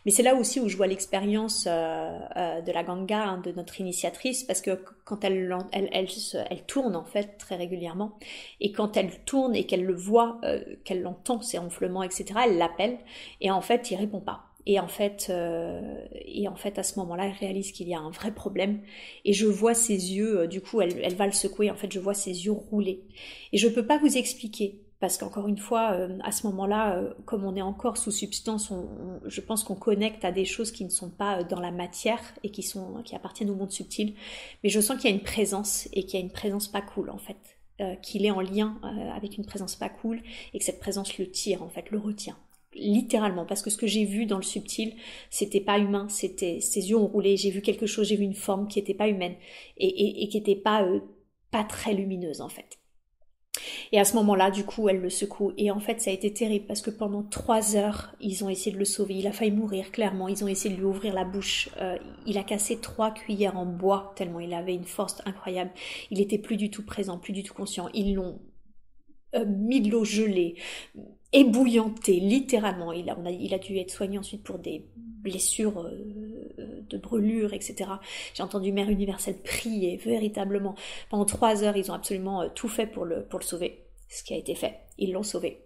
S1: Mais c'est là aussi où je vois l'expérience euh, euh, de la ganga, hein, de notre initiatrice, parce que quand elle, elle, elle, elle, tourne en fait très régulièrement, et quand elle tourne et qu'elle le voit, euh, qu'elle entend ses ronflements, etc., elle l'appelle, et en fait, il répond pas. Et en fait, et en fait, à ce moment-là, elle réalise qu'il y a un vrai problème. Et je vois ses yeux, du coup, elle, elle va le secouer. En fait, je vois ses yeux rouler. Et je peux pas vous expliquer parce qu'encore une fois, euh, à ce moment-là, euh, comme on est encore sous substance, je pense qu'on connecte à des choses qui ne sont pas euh, dans la matière et qui, sont, qui appartiennent au monde subtil. Mais je sens qu'il y a une présence et qu'il y a une présence pas cool en fait. Qu'il est en lien avec une présence pas cool et que cette présence le tire en fait, le retient. Littéralement parce que ce que j'ai vu dans le subtil c'était pas humain c'était ses yeux ont roulé j'ai vu quelque chose j'ai vu une forme qui était pas humaine et, et, qui était pas pas très lumineuse en fait et à ce moment-là, du coup, elle le secoue. Et en fait, ça a été terrible parce que pendant trois heures, ils ont essayé de le sauver. Il a failli mourir, clairement. Ils ont essayé de lui ouvrir la bouche. Euh, il a cassé trois cuillères en bois, tellement il avait une force incroyable. Il était plus du tout présent, plus du tout conscient. Ils l'ont euh, mis de l'eau gelée, ébouillanté, littéralement. Il a, il a dû être soigné ensuite pour des blessures euh, de brûlure, etc. J'ai entendu Mère Universelle prier véritablement. Pendant trois heures, ils ont absolument euh, tout fait pour le, pour le sauver. Ce qui a été fait. Ils l'ont sauvé.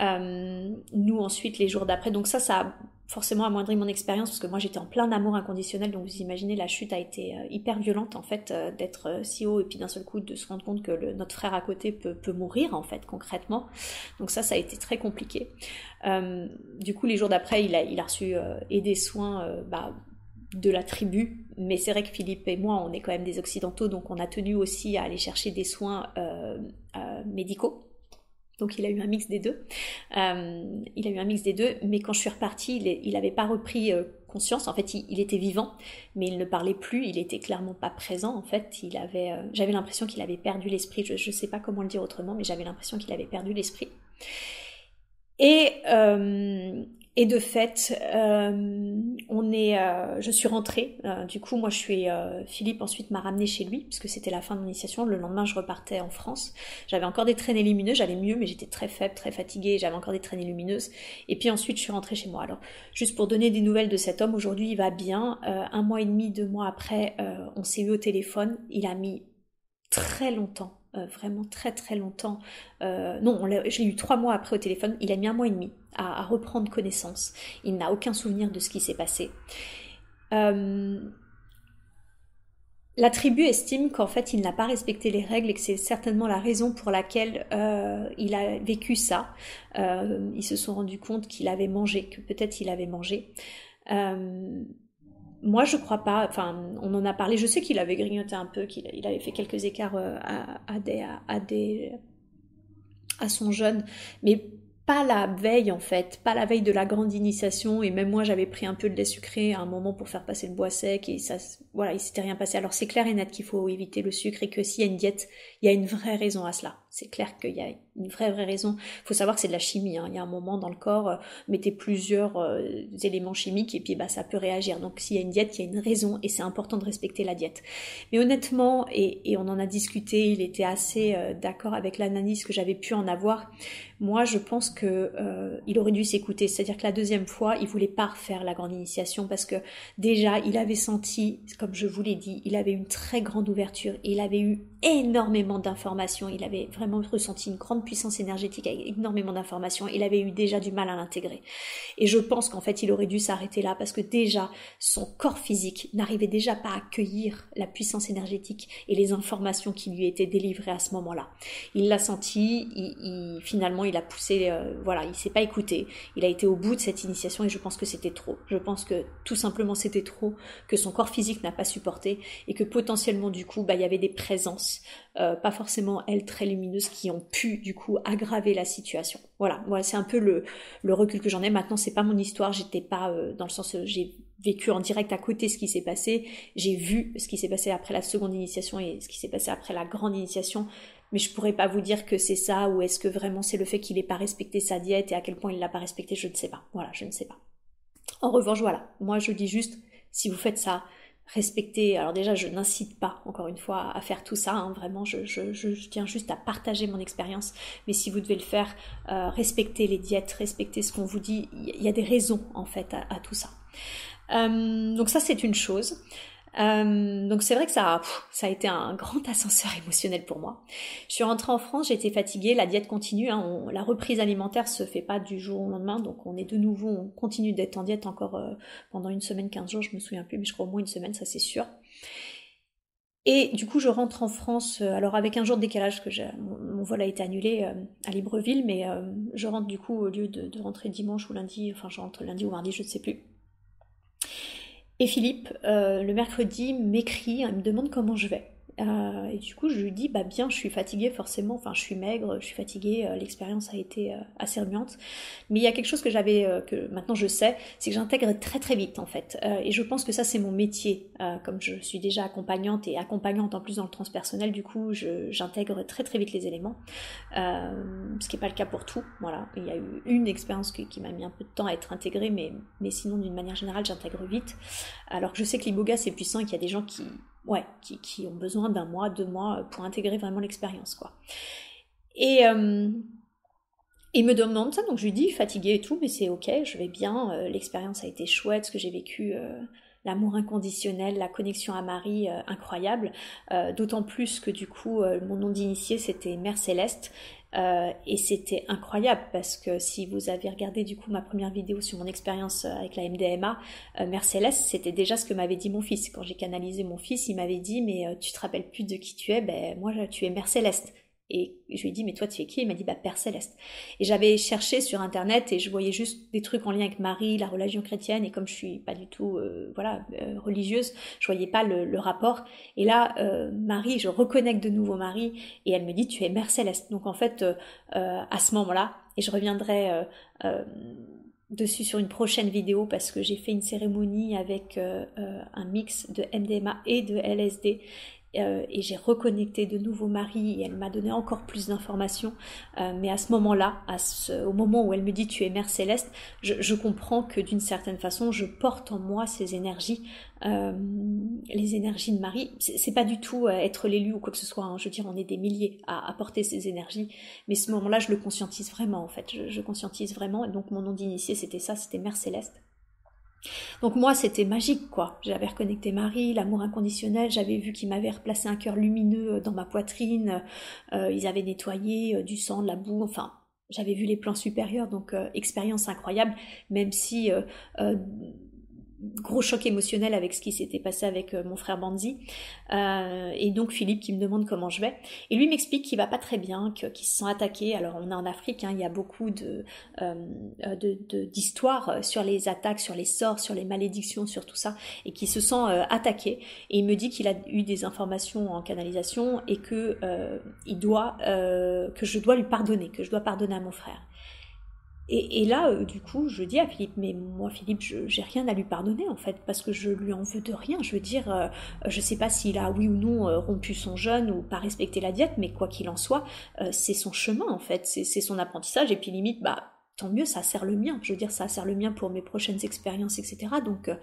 S1: Euh, nous ensuite, les jours d'après, donc ça, ça a forcément amoindri mon expérience parce que moi j'étais en plein amour inconditionnel, donc vous imaginez la chute a été euh, hyper violente en fait euh, d'être euh, si haut et puis d'un seul coup de se rendre compte que notre frère à côté peut, mourir en fait concrètement. Donc ça ça a été très compliqué. du coup les jours d'après il a, il a reçu et des soins bah, de la tribu, mais c'est vrai que Philippe et moi on est quand même des occidentaux donc on a tenu aussi à aller chercher des soins médicaux donc il a eu un mix des deux. Euh, il a eu un mix des deux, mais quand je suis repartie, il n'avait pas repris euh, conscience. En fait, il, était vivant, mais il ne parlait plus. Il était clairement pas présent. En fait, il avait, euh, j'avais l'impression qu'il avait perdu l'esprit. Je ne sais pas comment le dire autrement, mais j'avais l'impression qu'il avait perdu l'esprit. Et et de fait, euh, on est, euh, je suis rentrée. Euh, du coup, moi, je suis. Philippe ensuite m'a ramené chez lui puisque c'était la fin de mon initiation. Le lendemain, je repartais en France. J'avais encore des traînées lumineuses. J'allais mieux, mais j'étais très faible, très fatiguée. J'avais encore des traînées lumineuses. Et puis ensuite, je suis rentrée chez moi. Alors, juste pour donner des nouvelles de cet homme, aujourd'hui, il va bien. un mois et demi, deux mois après, on s'est eu au téléphone. Il a mis très longtemps vraiment très très longtemps. Euh, non, je l'ai eu trois mois après au téléphone. Il a mis un mois et demi à, reprendre connaissance. Il n'a aucun souvenir de ce qui s'est passé. Euh, la tribu estime qu'en fait il n'a pas respecté les règles et que c'est certainement la raison pour laquelle euh, il a vécu ça. Euh, ils se sont rendus compte qu'il avait mangé, que peut-être il avait mangé. Moi je crois pas, enfin on en a parlé, je sais qu'il avait grignoté un peu, qu'il avait fait quelques écarts à, à, son jeûne, mais pas la veille en fait, pas la veille de la grande initiation. Et même moi j'avais pris un peu de lait sucré à un moment pour faire passer le bois sec et ça voilà il s'était rien passé. Alors c'est clair et net qu'il faut éviter le sucre et que s'il y a une diète, il y a une vraie raison à cela. C'est clair qu'il y a une vraie vraie raison. Il faut savoir que c'est de la chimie. Hein. Il y a un moment dans le corps, euh, mettez plusieurs euh, éléments chimiques et puis bah ça peut réagir. Donc s'il y a une diète, il y a une raison et c'est important de respecter la diète. Mais honnêtement et, on en a discuté, il était assez euh, d'accord avec l'analyse que j'avais pu en avoir. Moi je pense que il aurait dû s'écouter. C'est-à-dire que la deuxième fois, il voulait pas refaire la grande initiation parce que déjà, il avait senti, je vous l'ai dit, il avait une très grande ouverture et il avait eu énormément d'informations. Il avait vraiment ressenti une grande puissance énergétique avec énormément d'informations. Il avait eu déjà du mal à l'intégrer. Et je pense qu'en fait, il aurait dû s'arrêter là parce que déjà, son corps physique n'arrivait déjà pas à accueillir la puissance énergétique et les informations qui lui étaient délivrées à ce moment-là. Il l'a senti, il, finalement, il a poussé, euh, voilà, il s'est pas écouté. Il a été au bout de cette initiation et je pense que c'était trop. Je pense que tout simplement c'était trop, que son corps physique n'a pas supporté et que potentiellement du coup, bah, il y avait des présences euh, pas forcément elles très lumineuses, qui ont pu du coup aggraver la situation. Voilà, moi c'est un peu le, recul que j'en ai. Maintenant, c'est pas mon histoire, j'étais pas euh, dans le sens j'ai vécu en direct à côté ce qui s'est passé, j'ai vu ce qui s'est passé après la seconde initiation et ce qui s'est passé après la grande initiation, mais je pourrais pas vous dire que c'est ça ou est-ce que vraiment c'est le fait qu'il ait pas respecté sa diète et à quel point il l'a pas respecté, je ne sais pas. Voilà, je ne sais pas. En revanche, voilà, moi je dis juste, si vous faites ça, respecter. Alors déjà, je n'incite pas, encore une fois, à faire tout ça. Hein, vraiment, je, je, tiens juste à partager mon expérience. Mais si vous devez le faire, euh, respectez les diètes, respectez ce qu'on vous dit. Il y a des raisons, en fait, à, tout ça. Euh, donc ça, c'est une chose. Euh, donc c'est vrai que ça, a été un grand ascenseur émotionnel pour moi. Je suis rentrée en France, j'étais fatiguée, la diète continue, hein, la reprise alimentaire se fait pas du jour au lendemain, donc on est de nouveau, on continue d'être en diète encore euh, pendant une semaine, 15 jours, je me souviens plus, mais je crois au moins une semaine, ça c'est sûr. Et du coup, je rentre en France, euh, alors avec un jour de décalage, que mon, vol a été annulé à Libreville, mais je rentre du coup, au lieu de, rentrer dimanche ou lundi, enfin je rentre lundi ou mardi, je ne sais plus. Et Philippe, euh, le mercredi, m'écrit, il me demande comment je vais. Euh, et du coup, je lui dis, bah bien, je suis fatiguée forcément, enfin, je suis maigre, je suis fatiguée, euh, l'expérience a été euh, assez remuante. Mais il y a quelque chose que j'avais, que maintenant je sais, c'est que j'intègre très très vite en fait. et je pense que ça, c'est mon métier. comme je suis déjà accompagnante et accompagnante en plus dans le transpersonnel, du coup, j'intègre très très vite les éléments. ce qui n'est pas le cas pour tout. Voilà, il y a eu une expérience qui, qui m'a mis un peu de temps à être intégrée, mais, mais sinon, d'une manière générale, j'intègre vite. Alors que je sais que l'iboga, c'est puissant et qu'il y a des gens qui ouais, qui, ont besoin d'un mois, deux mois pour intégrer vraiment l'expérience, quoi. Et euh, il me demande ça, donc je lui dis fatigué et tout, mais c'est ok, je vais bien, euh, l'expérience a été chouette, ce que j'ai vécu, euh, l'amour inconditionnel, la connexion à Marie, incroyable, d'autant plus que du coup, mon nom d'initié c'était Mère Céleste, et c'était incroyable parce que si vous avez regardé du coup ma première vidéo sur mon expérience avec la MDMA, Céleste, c'était déjà ce que m'avait dit mon fils. Quand j'ai canalisé mon fils, il m'avait dit mais tu te rappelles plus de qui tu es? Ben moi tu es Mère Céleste. Et je lui ai dit, mais toi, tu es qui? Il m'a dit, bah, Père Céleste. Et j'avais cherché sur Internet et je voyais juste des trucs en lien avec Marie, la religion chrétienne. Et comme je suis pas du tout, euh, voilà, euh, religieuse, je voyais pas le, rapport. Et là, euh, Marie, je reconnecte de nouveau Marie et elle me dit, tu es Mère Céleste. Donc en fait, à ce moment-là, et je reviendrai dessus sur une prochaine vidéo parce que j'ai fait une cérémonie avec un mix de MDMA et de LSD euh, et j'ai reconnecté de nouveau Marie et elle m'a donné encore plus d'informations. Euh, mais à ce moment-là, au moment où elle me dit tu es Mère Céleste, je, comprends que d'une certaine façon, je porte en moi ces énergies, euh, les énergies de Marie. C'est pas du tout être l'élu ou quoi que ce soit. Hein. Je veux dire, on est des milliers à apporter ces énergies, mais ce moment-là, je le conscientise vraiment en fait. Je, je conscientise vraiment. Et donc mon nom d'initié, c'était ça, c'était Mère Céleste. Donc moi, c'était magique, quoi. J'avais reconnecté Marie, l'amour inconditionnel, j'avais vu qu'ils m'avaient replacé un cœur lumineux euh, dans ma poitrine, euh, ils avaient nettoyé euh, du sang, de la boue, enfin, j'avais vu les plans supérieurs, donc expérience incroyable, même si gros choc émotionnel avec ce qui s'était passé avec euh, mon frère Banzi. Euh, et donc Philippe qui me demande comment je vais. Et lui m'explique qu'il va pas très bien, qu'il se sent attaqué. Alors on est en Afrique, hein, il y a beaucoup de euh, d'histoires sur les attaques, sur les sorts, sur les malédictions, sur tout ça, et qui se sent attaqué. Et il me dit qu'il a eu des informations en canalisation et que il doit, que je dois lui pardonner, que je dois pardonner à mon frère. Et, là, euh, du coup, je dis à Philippe, mais moi, Philippe, j'ai rien à lui pardonner en fait, parce que je lui en veux de rien. Je veux dire, euh, je sais pas s'il a oui ou non euh, rompu son jeûne ou pas respecté la diète, mais quoi qu'il en soit, c'est son chemin en fait, c'est son apprentissage. Et puis limite, bah tant mieux, ça sert le mien. Je veux dire, ça sert le mien pour mes prochaines expériences, etc. Donc, euh,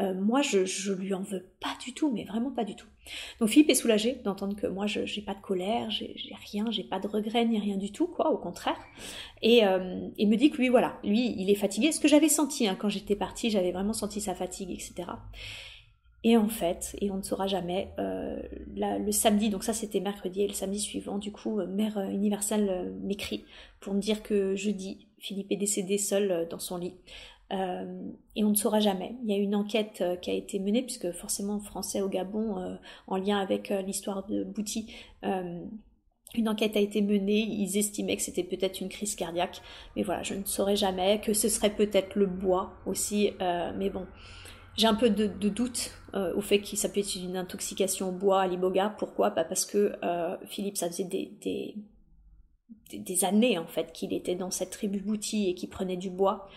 S1: euh, moi, je, je lui en veux pas du tout, mais vraiment pas du tout. Donc, Philippe est soulagé d'entendre que moi, je n'ai pas de colère, j'ai rien, j'ai pas de regret ni rien du tout, quoi, au contraire. Et euh, il me dit que lui, voilà, lui, il est fatigué. Ce que j'avais senti hein, quand j'étais partie, j'avais vraiment senti sa fatigue, etc. Et en fait, et on ne saura jamais, le samedi, donc ça c'était mercredi, et le samedi suivant, du coup, Mère Universelle m'écrit pour me dire que jeudi, Philippe est décédé seul euh, dans son lit. Euh, et on ne saura jamais. Il y a une enquête euh, qui a été menée, puisque forcément français au Gabon, en lien avec l'histoire de Bouti, une enquête a été menée, ils estimaient que c'était peut-être une crise cardiaque, mais voilà, je ne saurais jamais, que ce serait peut-être le bois aussi, mais bon, j'ai un peu de, doute au fait que ça peut être une intoxication au bois à l'iboga. Pourquoi? Bah Parce que Philippe, ça faisait des années en fait qu'il était dans cette tribu boutie et qu'il prenait du bois.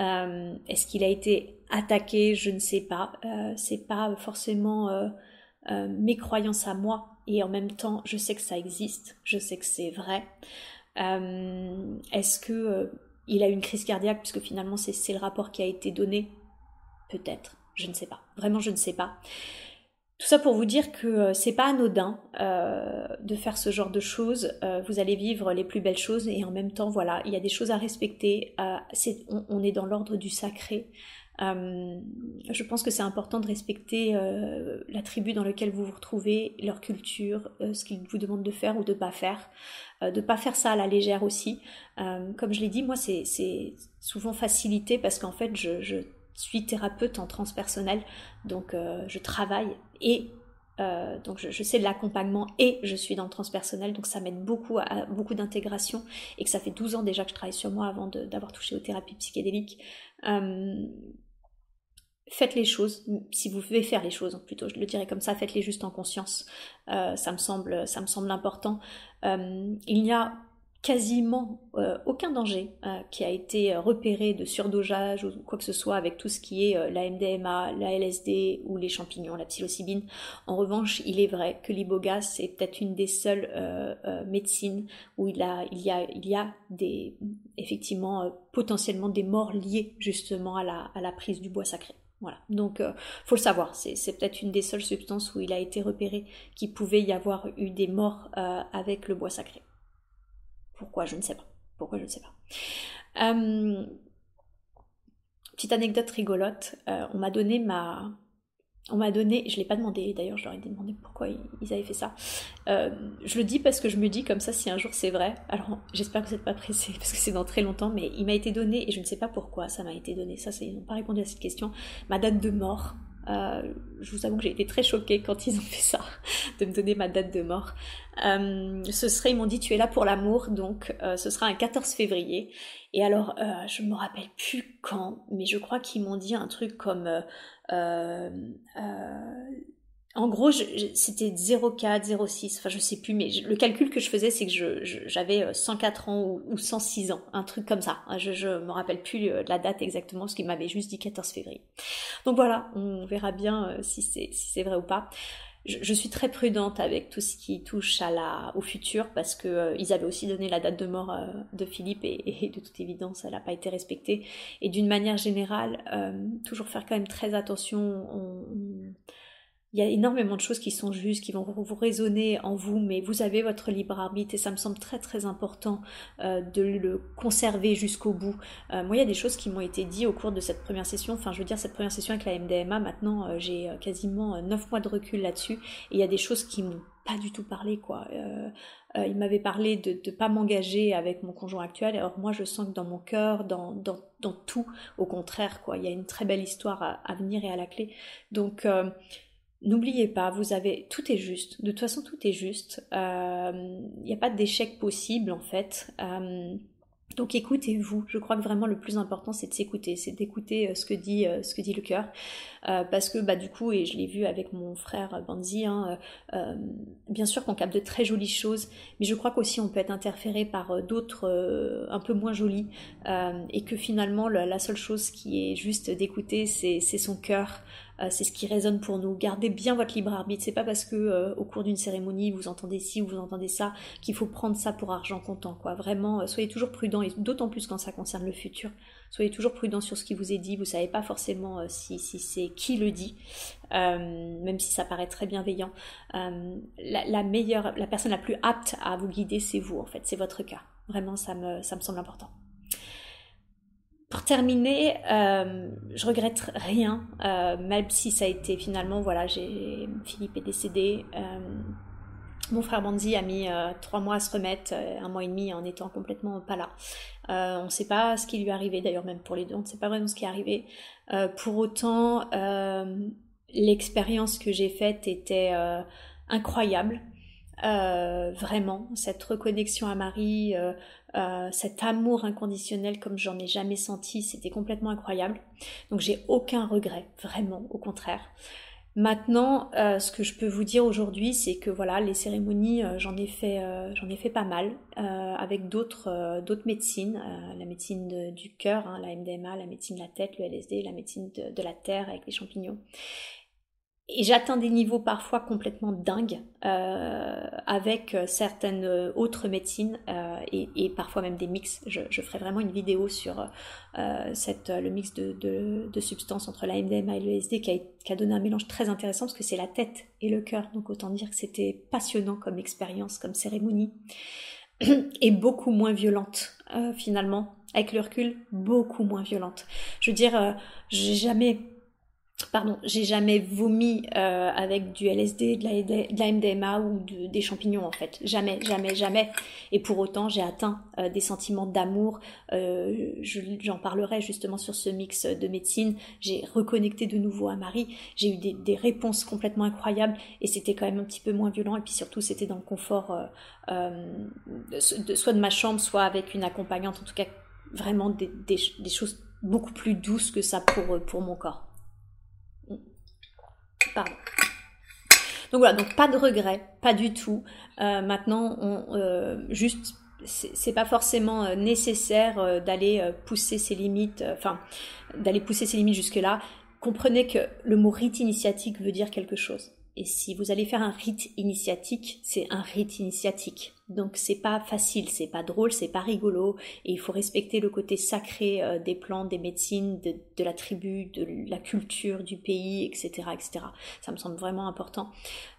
S1: Euh, est-ce qu'il a été attaqué? Je ne sais pas. Euh, c'est pas forcément euh, mes croyances à moi et en même temps je sais que ça existe, je sais que c'est vrai. Est-ce que il a une crise cardiaque? Puisque finalement c'est le rapport qui a été donné? Peut-être, je ne sais pas. Vraiment je ne sais pas. Tout ça pour vous dire que euh, c'est pas anodin euh, de faire ce genre de choses. Euh, vous allez vivre les plus belles choses et en même temps, voilà, il y a des choses à respecter. on, est dans l'ordre du sacré. je pense que c'est important de respecter la tribu dans laquelle vous vous retrouvez, leur culture, ce qu'ils vous demandent de faire ou de pas faire, de pas faire ça à la légère aussi. comme je l'ai dit, moi c'est souvent facilité parce qu'en fait je suis thérapeute en transpersonnel, donc euh, je travaille et euh, donc je, sais de l'accompagnement et je suis dans le transpersonnel, donc ça m'aide beaucoup à, beaucoup d'intégration et que ça fait 12 ans déjà que je travaille sur moi avant d'avoir touché aux thérapies psychédéliques. Euh, faites les choses, si vous pouvez faire les choses, plutôt je le dirais comme ça, faites-les juste en conscience. ça me semble, ça me semble important. il n'y a quasiment euh, aucun danger euh, qui a été euh, repéré de surdosage ou quoi que ce soit avec tout ce qui est la MDMA, la LSD ou les champignons, la psilocybine. En revanche, il est vrai que l'iboga c'est peut-être une des seules médecines où il, a, il, y a, il y a des effectivement potentiellement des morts liées justement à la, à la prise du bois sacré. Voilà, donc faut le savoir, c'est peut-être une des seules substances où il a été repéré qu'il pouvait y avoir eu des morts avec le bois sacré. Pourquoi Je ne sais pas. Pourquoi Je ne sais pas. Euh, petite anecdote rigolote. Euh, on m'a donné ma, on m'a donné, je ne l'ai pas demandé d'ailleurs, je leur ai demandé pourquoi ils avaient fait ça. Euh, je le dis parce que je me dis comme ça si un jour c'est vrai. Alors j'espère que vous n'êtes pas pressé parce que c'est dans très longtemps, mais il m'a été donné et je ne sais pas pourquoi ça m'a été donné. Ça, ils n'ont pas répondu à cette question. Ma date de mort. Euh, je vous avoue que j'ai été très choquée quand ils ont fait ça, de me donner ma date de mort. Euh, ce serait, ils m'ont dit, tu es là pour l'amour, donc ce sera un 14 février. Et alors, je me rappelle plus quand, mais je crois qu'ils m'ont dit un truc comme euh, euh, en gros, c'était 0,4, 0,6, enfin je sais plus, mais le calcul que je faisais, c'est que j'avais 104 euh, ans ou, 106 ans, un truc comme ça. Je, je me rappelle plus la date exactement, parce qu'il m'avait juste dit 14 février. Donc voilà, on verra bien si c'est vrai ou pas je, suis très prudente avec tout ce qui touche à la, au futur parce que euh, ils avaient aussi donné la date de mort euh, de Philippe et, de toute évidence elle n'a pas été respectée. Et d'une manière générale, euh, toujours faire quand même très attention. On, il y a énormément de choses qui sont justes, qui vont vous résonner en vous, mais vous avez votre libre arbitre et ça me semble très très important euh, de le conserver jusqu'au bout. Euh, moi, il y a des choses qui m'ont été dites au cours de cette première session. Enfin, je veux dire, cette première session avec la MDMA, maintenant, euh, j'ai quasiment 9 mois de recul là-dessus. Et il y a des choses qui m'ont pas du tout parlé, quoi. il m'avait parlé de ne pas m'engager avec mon conjoint actuel. Alors moi, je sens que dans mon cœur, dans, dans, dans, tout, au contraire, quoi, il y a une très belle histoire à, à venir et à la clé. Donc N'oubliez pas, vous avez tout est juste. De toute façon, tout est juste. Il euh, n'y a pas d'échec possible en fait. Euh, donc écoutez-vous. Je crois que vraiment le plus important c'est de s'écouter, c'est d'écouter euh, ce que dit ce que dit le cœur, parce que bah du coup et je l'ai vu avec mon frère Banzi, hein, bien sûr qu'on capte de très jolies choses, mais je crois qu'aussi on peut être interféré par d'autres un peu moins jolies, et que finalement la, seule chose qui est juste d'écouter c'est son cœur. Euh, c'est ce qui résonne pour nous. Gardez bien votre libre arbitre. C'est pas parce que euh, au cours d'une cérémonie vous entendez ci ou vous entendez ça qu'il faut prendre ça pour argent comptant. Vraiment, euh, soyez toujours prudent et d'autant plus quand ça concerne le futur. Soyez toujours prudent sur ce qui vous est dit. Vous savez pas forcément si, c'est qui le dit, même si ça paraît très bienveillant. La, meilleure, la personne la plus apte à vous guider, c'est vous en fait. C'est votre cas. Vraiment, ça me, ça me semble important. Pour terminer, euh, je regrette rien, euh, même si ça a été finalement, voilà, j'ai Philippe est décédé. Euh, mon frère Banzi a mis trois mois à se remettre, un mois et demi en étant complètement pas là. on ne sait pas ce qui lui est arrivé, d'ailleurs même pour les deux, on ne sait pas vraiment ce qui est arrivé. pour autant, l'expérience que j'ai faite était incroyable. vraiment, cette reconnexion à Marie, cet amour inconditionnel comme j'en ai jamais senti, c'était complètement incroyable. Donc j'ai aucun regret, vraiment, au contraire. Maintenant, euh, ce que je peux vous dire aujourd'hui, c'est que voilà, les cérémonies, euh, j'en ai fait, j'en ai fait pas mal avec d'autres, d'autres médecines, la médecine du cœur, hein, la MDMA, la médecine de la tête, le LSD, la médecine de la terre avec les champignons et j'atteins des niveaux parfois complètement dingues euh, avec euh, certaines euh, autres médecines et, parfois même des mix. Je, ferai vraiment une vidéo sur cette, le mix de, substances entre la MDMA et le LSD qui a, qui a donné un mélange très intéressant parce que c'est la tête et le cœur. Donc autant dire que c'était passionnant comme expérience, comme cérémonie et beaucoup moins violente finalement. Avec le recul, beaucoup moins violente. Je veux dire, j'ai jamais pardon, j'ai jamais vomi euh, avec du LSD, de la, MDMA ou des champignons en fait. Jamais, jamais, jamais. Et pour autant, j'ai atteint euh, des sentiments d'amour. Euh, j'en parlerai justement sur ce mix de médecine. J'ai reconnecté de nouveau à Marie. J'ai eu des, réponses complètement incroyables et c'était quand même un petit peu moins violent. Et puis surtout, c'était dans le confort soit de ma chambre, soit avec une accompagnante. En tout cas, vraiment des, des choses beaucoup plus douces que ça pour, pour mon corps. Donc voilà, donc pas de regret, pas du tout. Euh, maintenant, on, euh, juste, c'est pas forcément euh, nécessaire d'aller pousser ses limites, enfin, d'aller pousser ses limites jusque-là. Comprenez que le mot rite initiatique veut dire quelque chose. Et si vous allez faire un rite initiatique, c'est un rite initiatique. Donc c'est pas facile, c'est pas drôle, c'est pas rigolo, et il faut respecter le côté sacré euh, des plantes, des médecines, de, la tribu, de la culture du pays, etc., etc. Ça me semble vraiment important.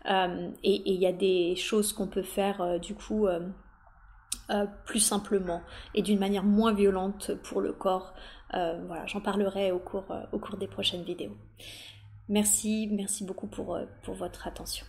S1: Euh, et il y a des choses qu'on peut faire euh, du coup plus simplement et d'une manière moins violente pour le corps. voilà, j'en parlerai au cours, au cours des prochaines vidéos. Merci, merci beaucoup pour, pour votre attention.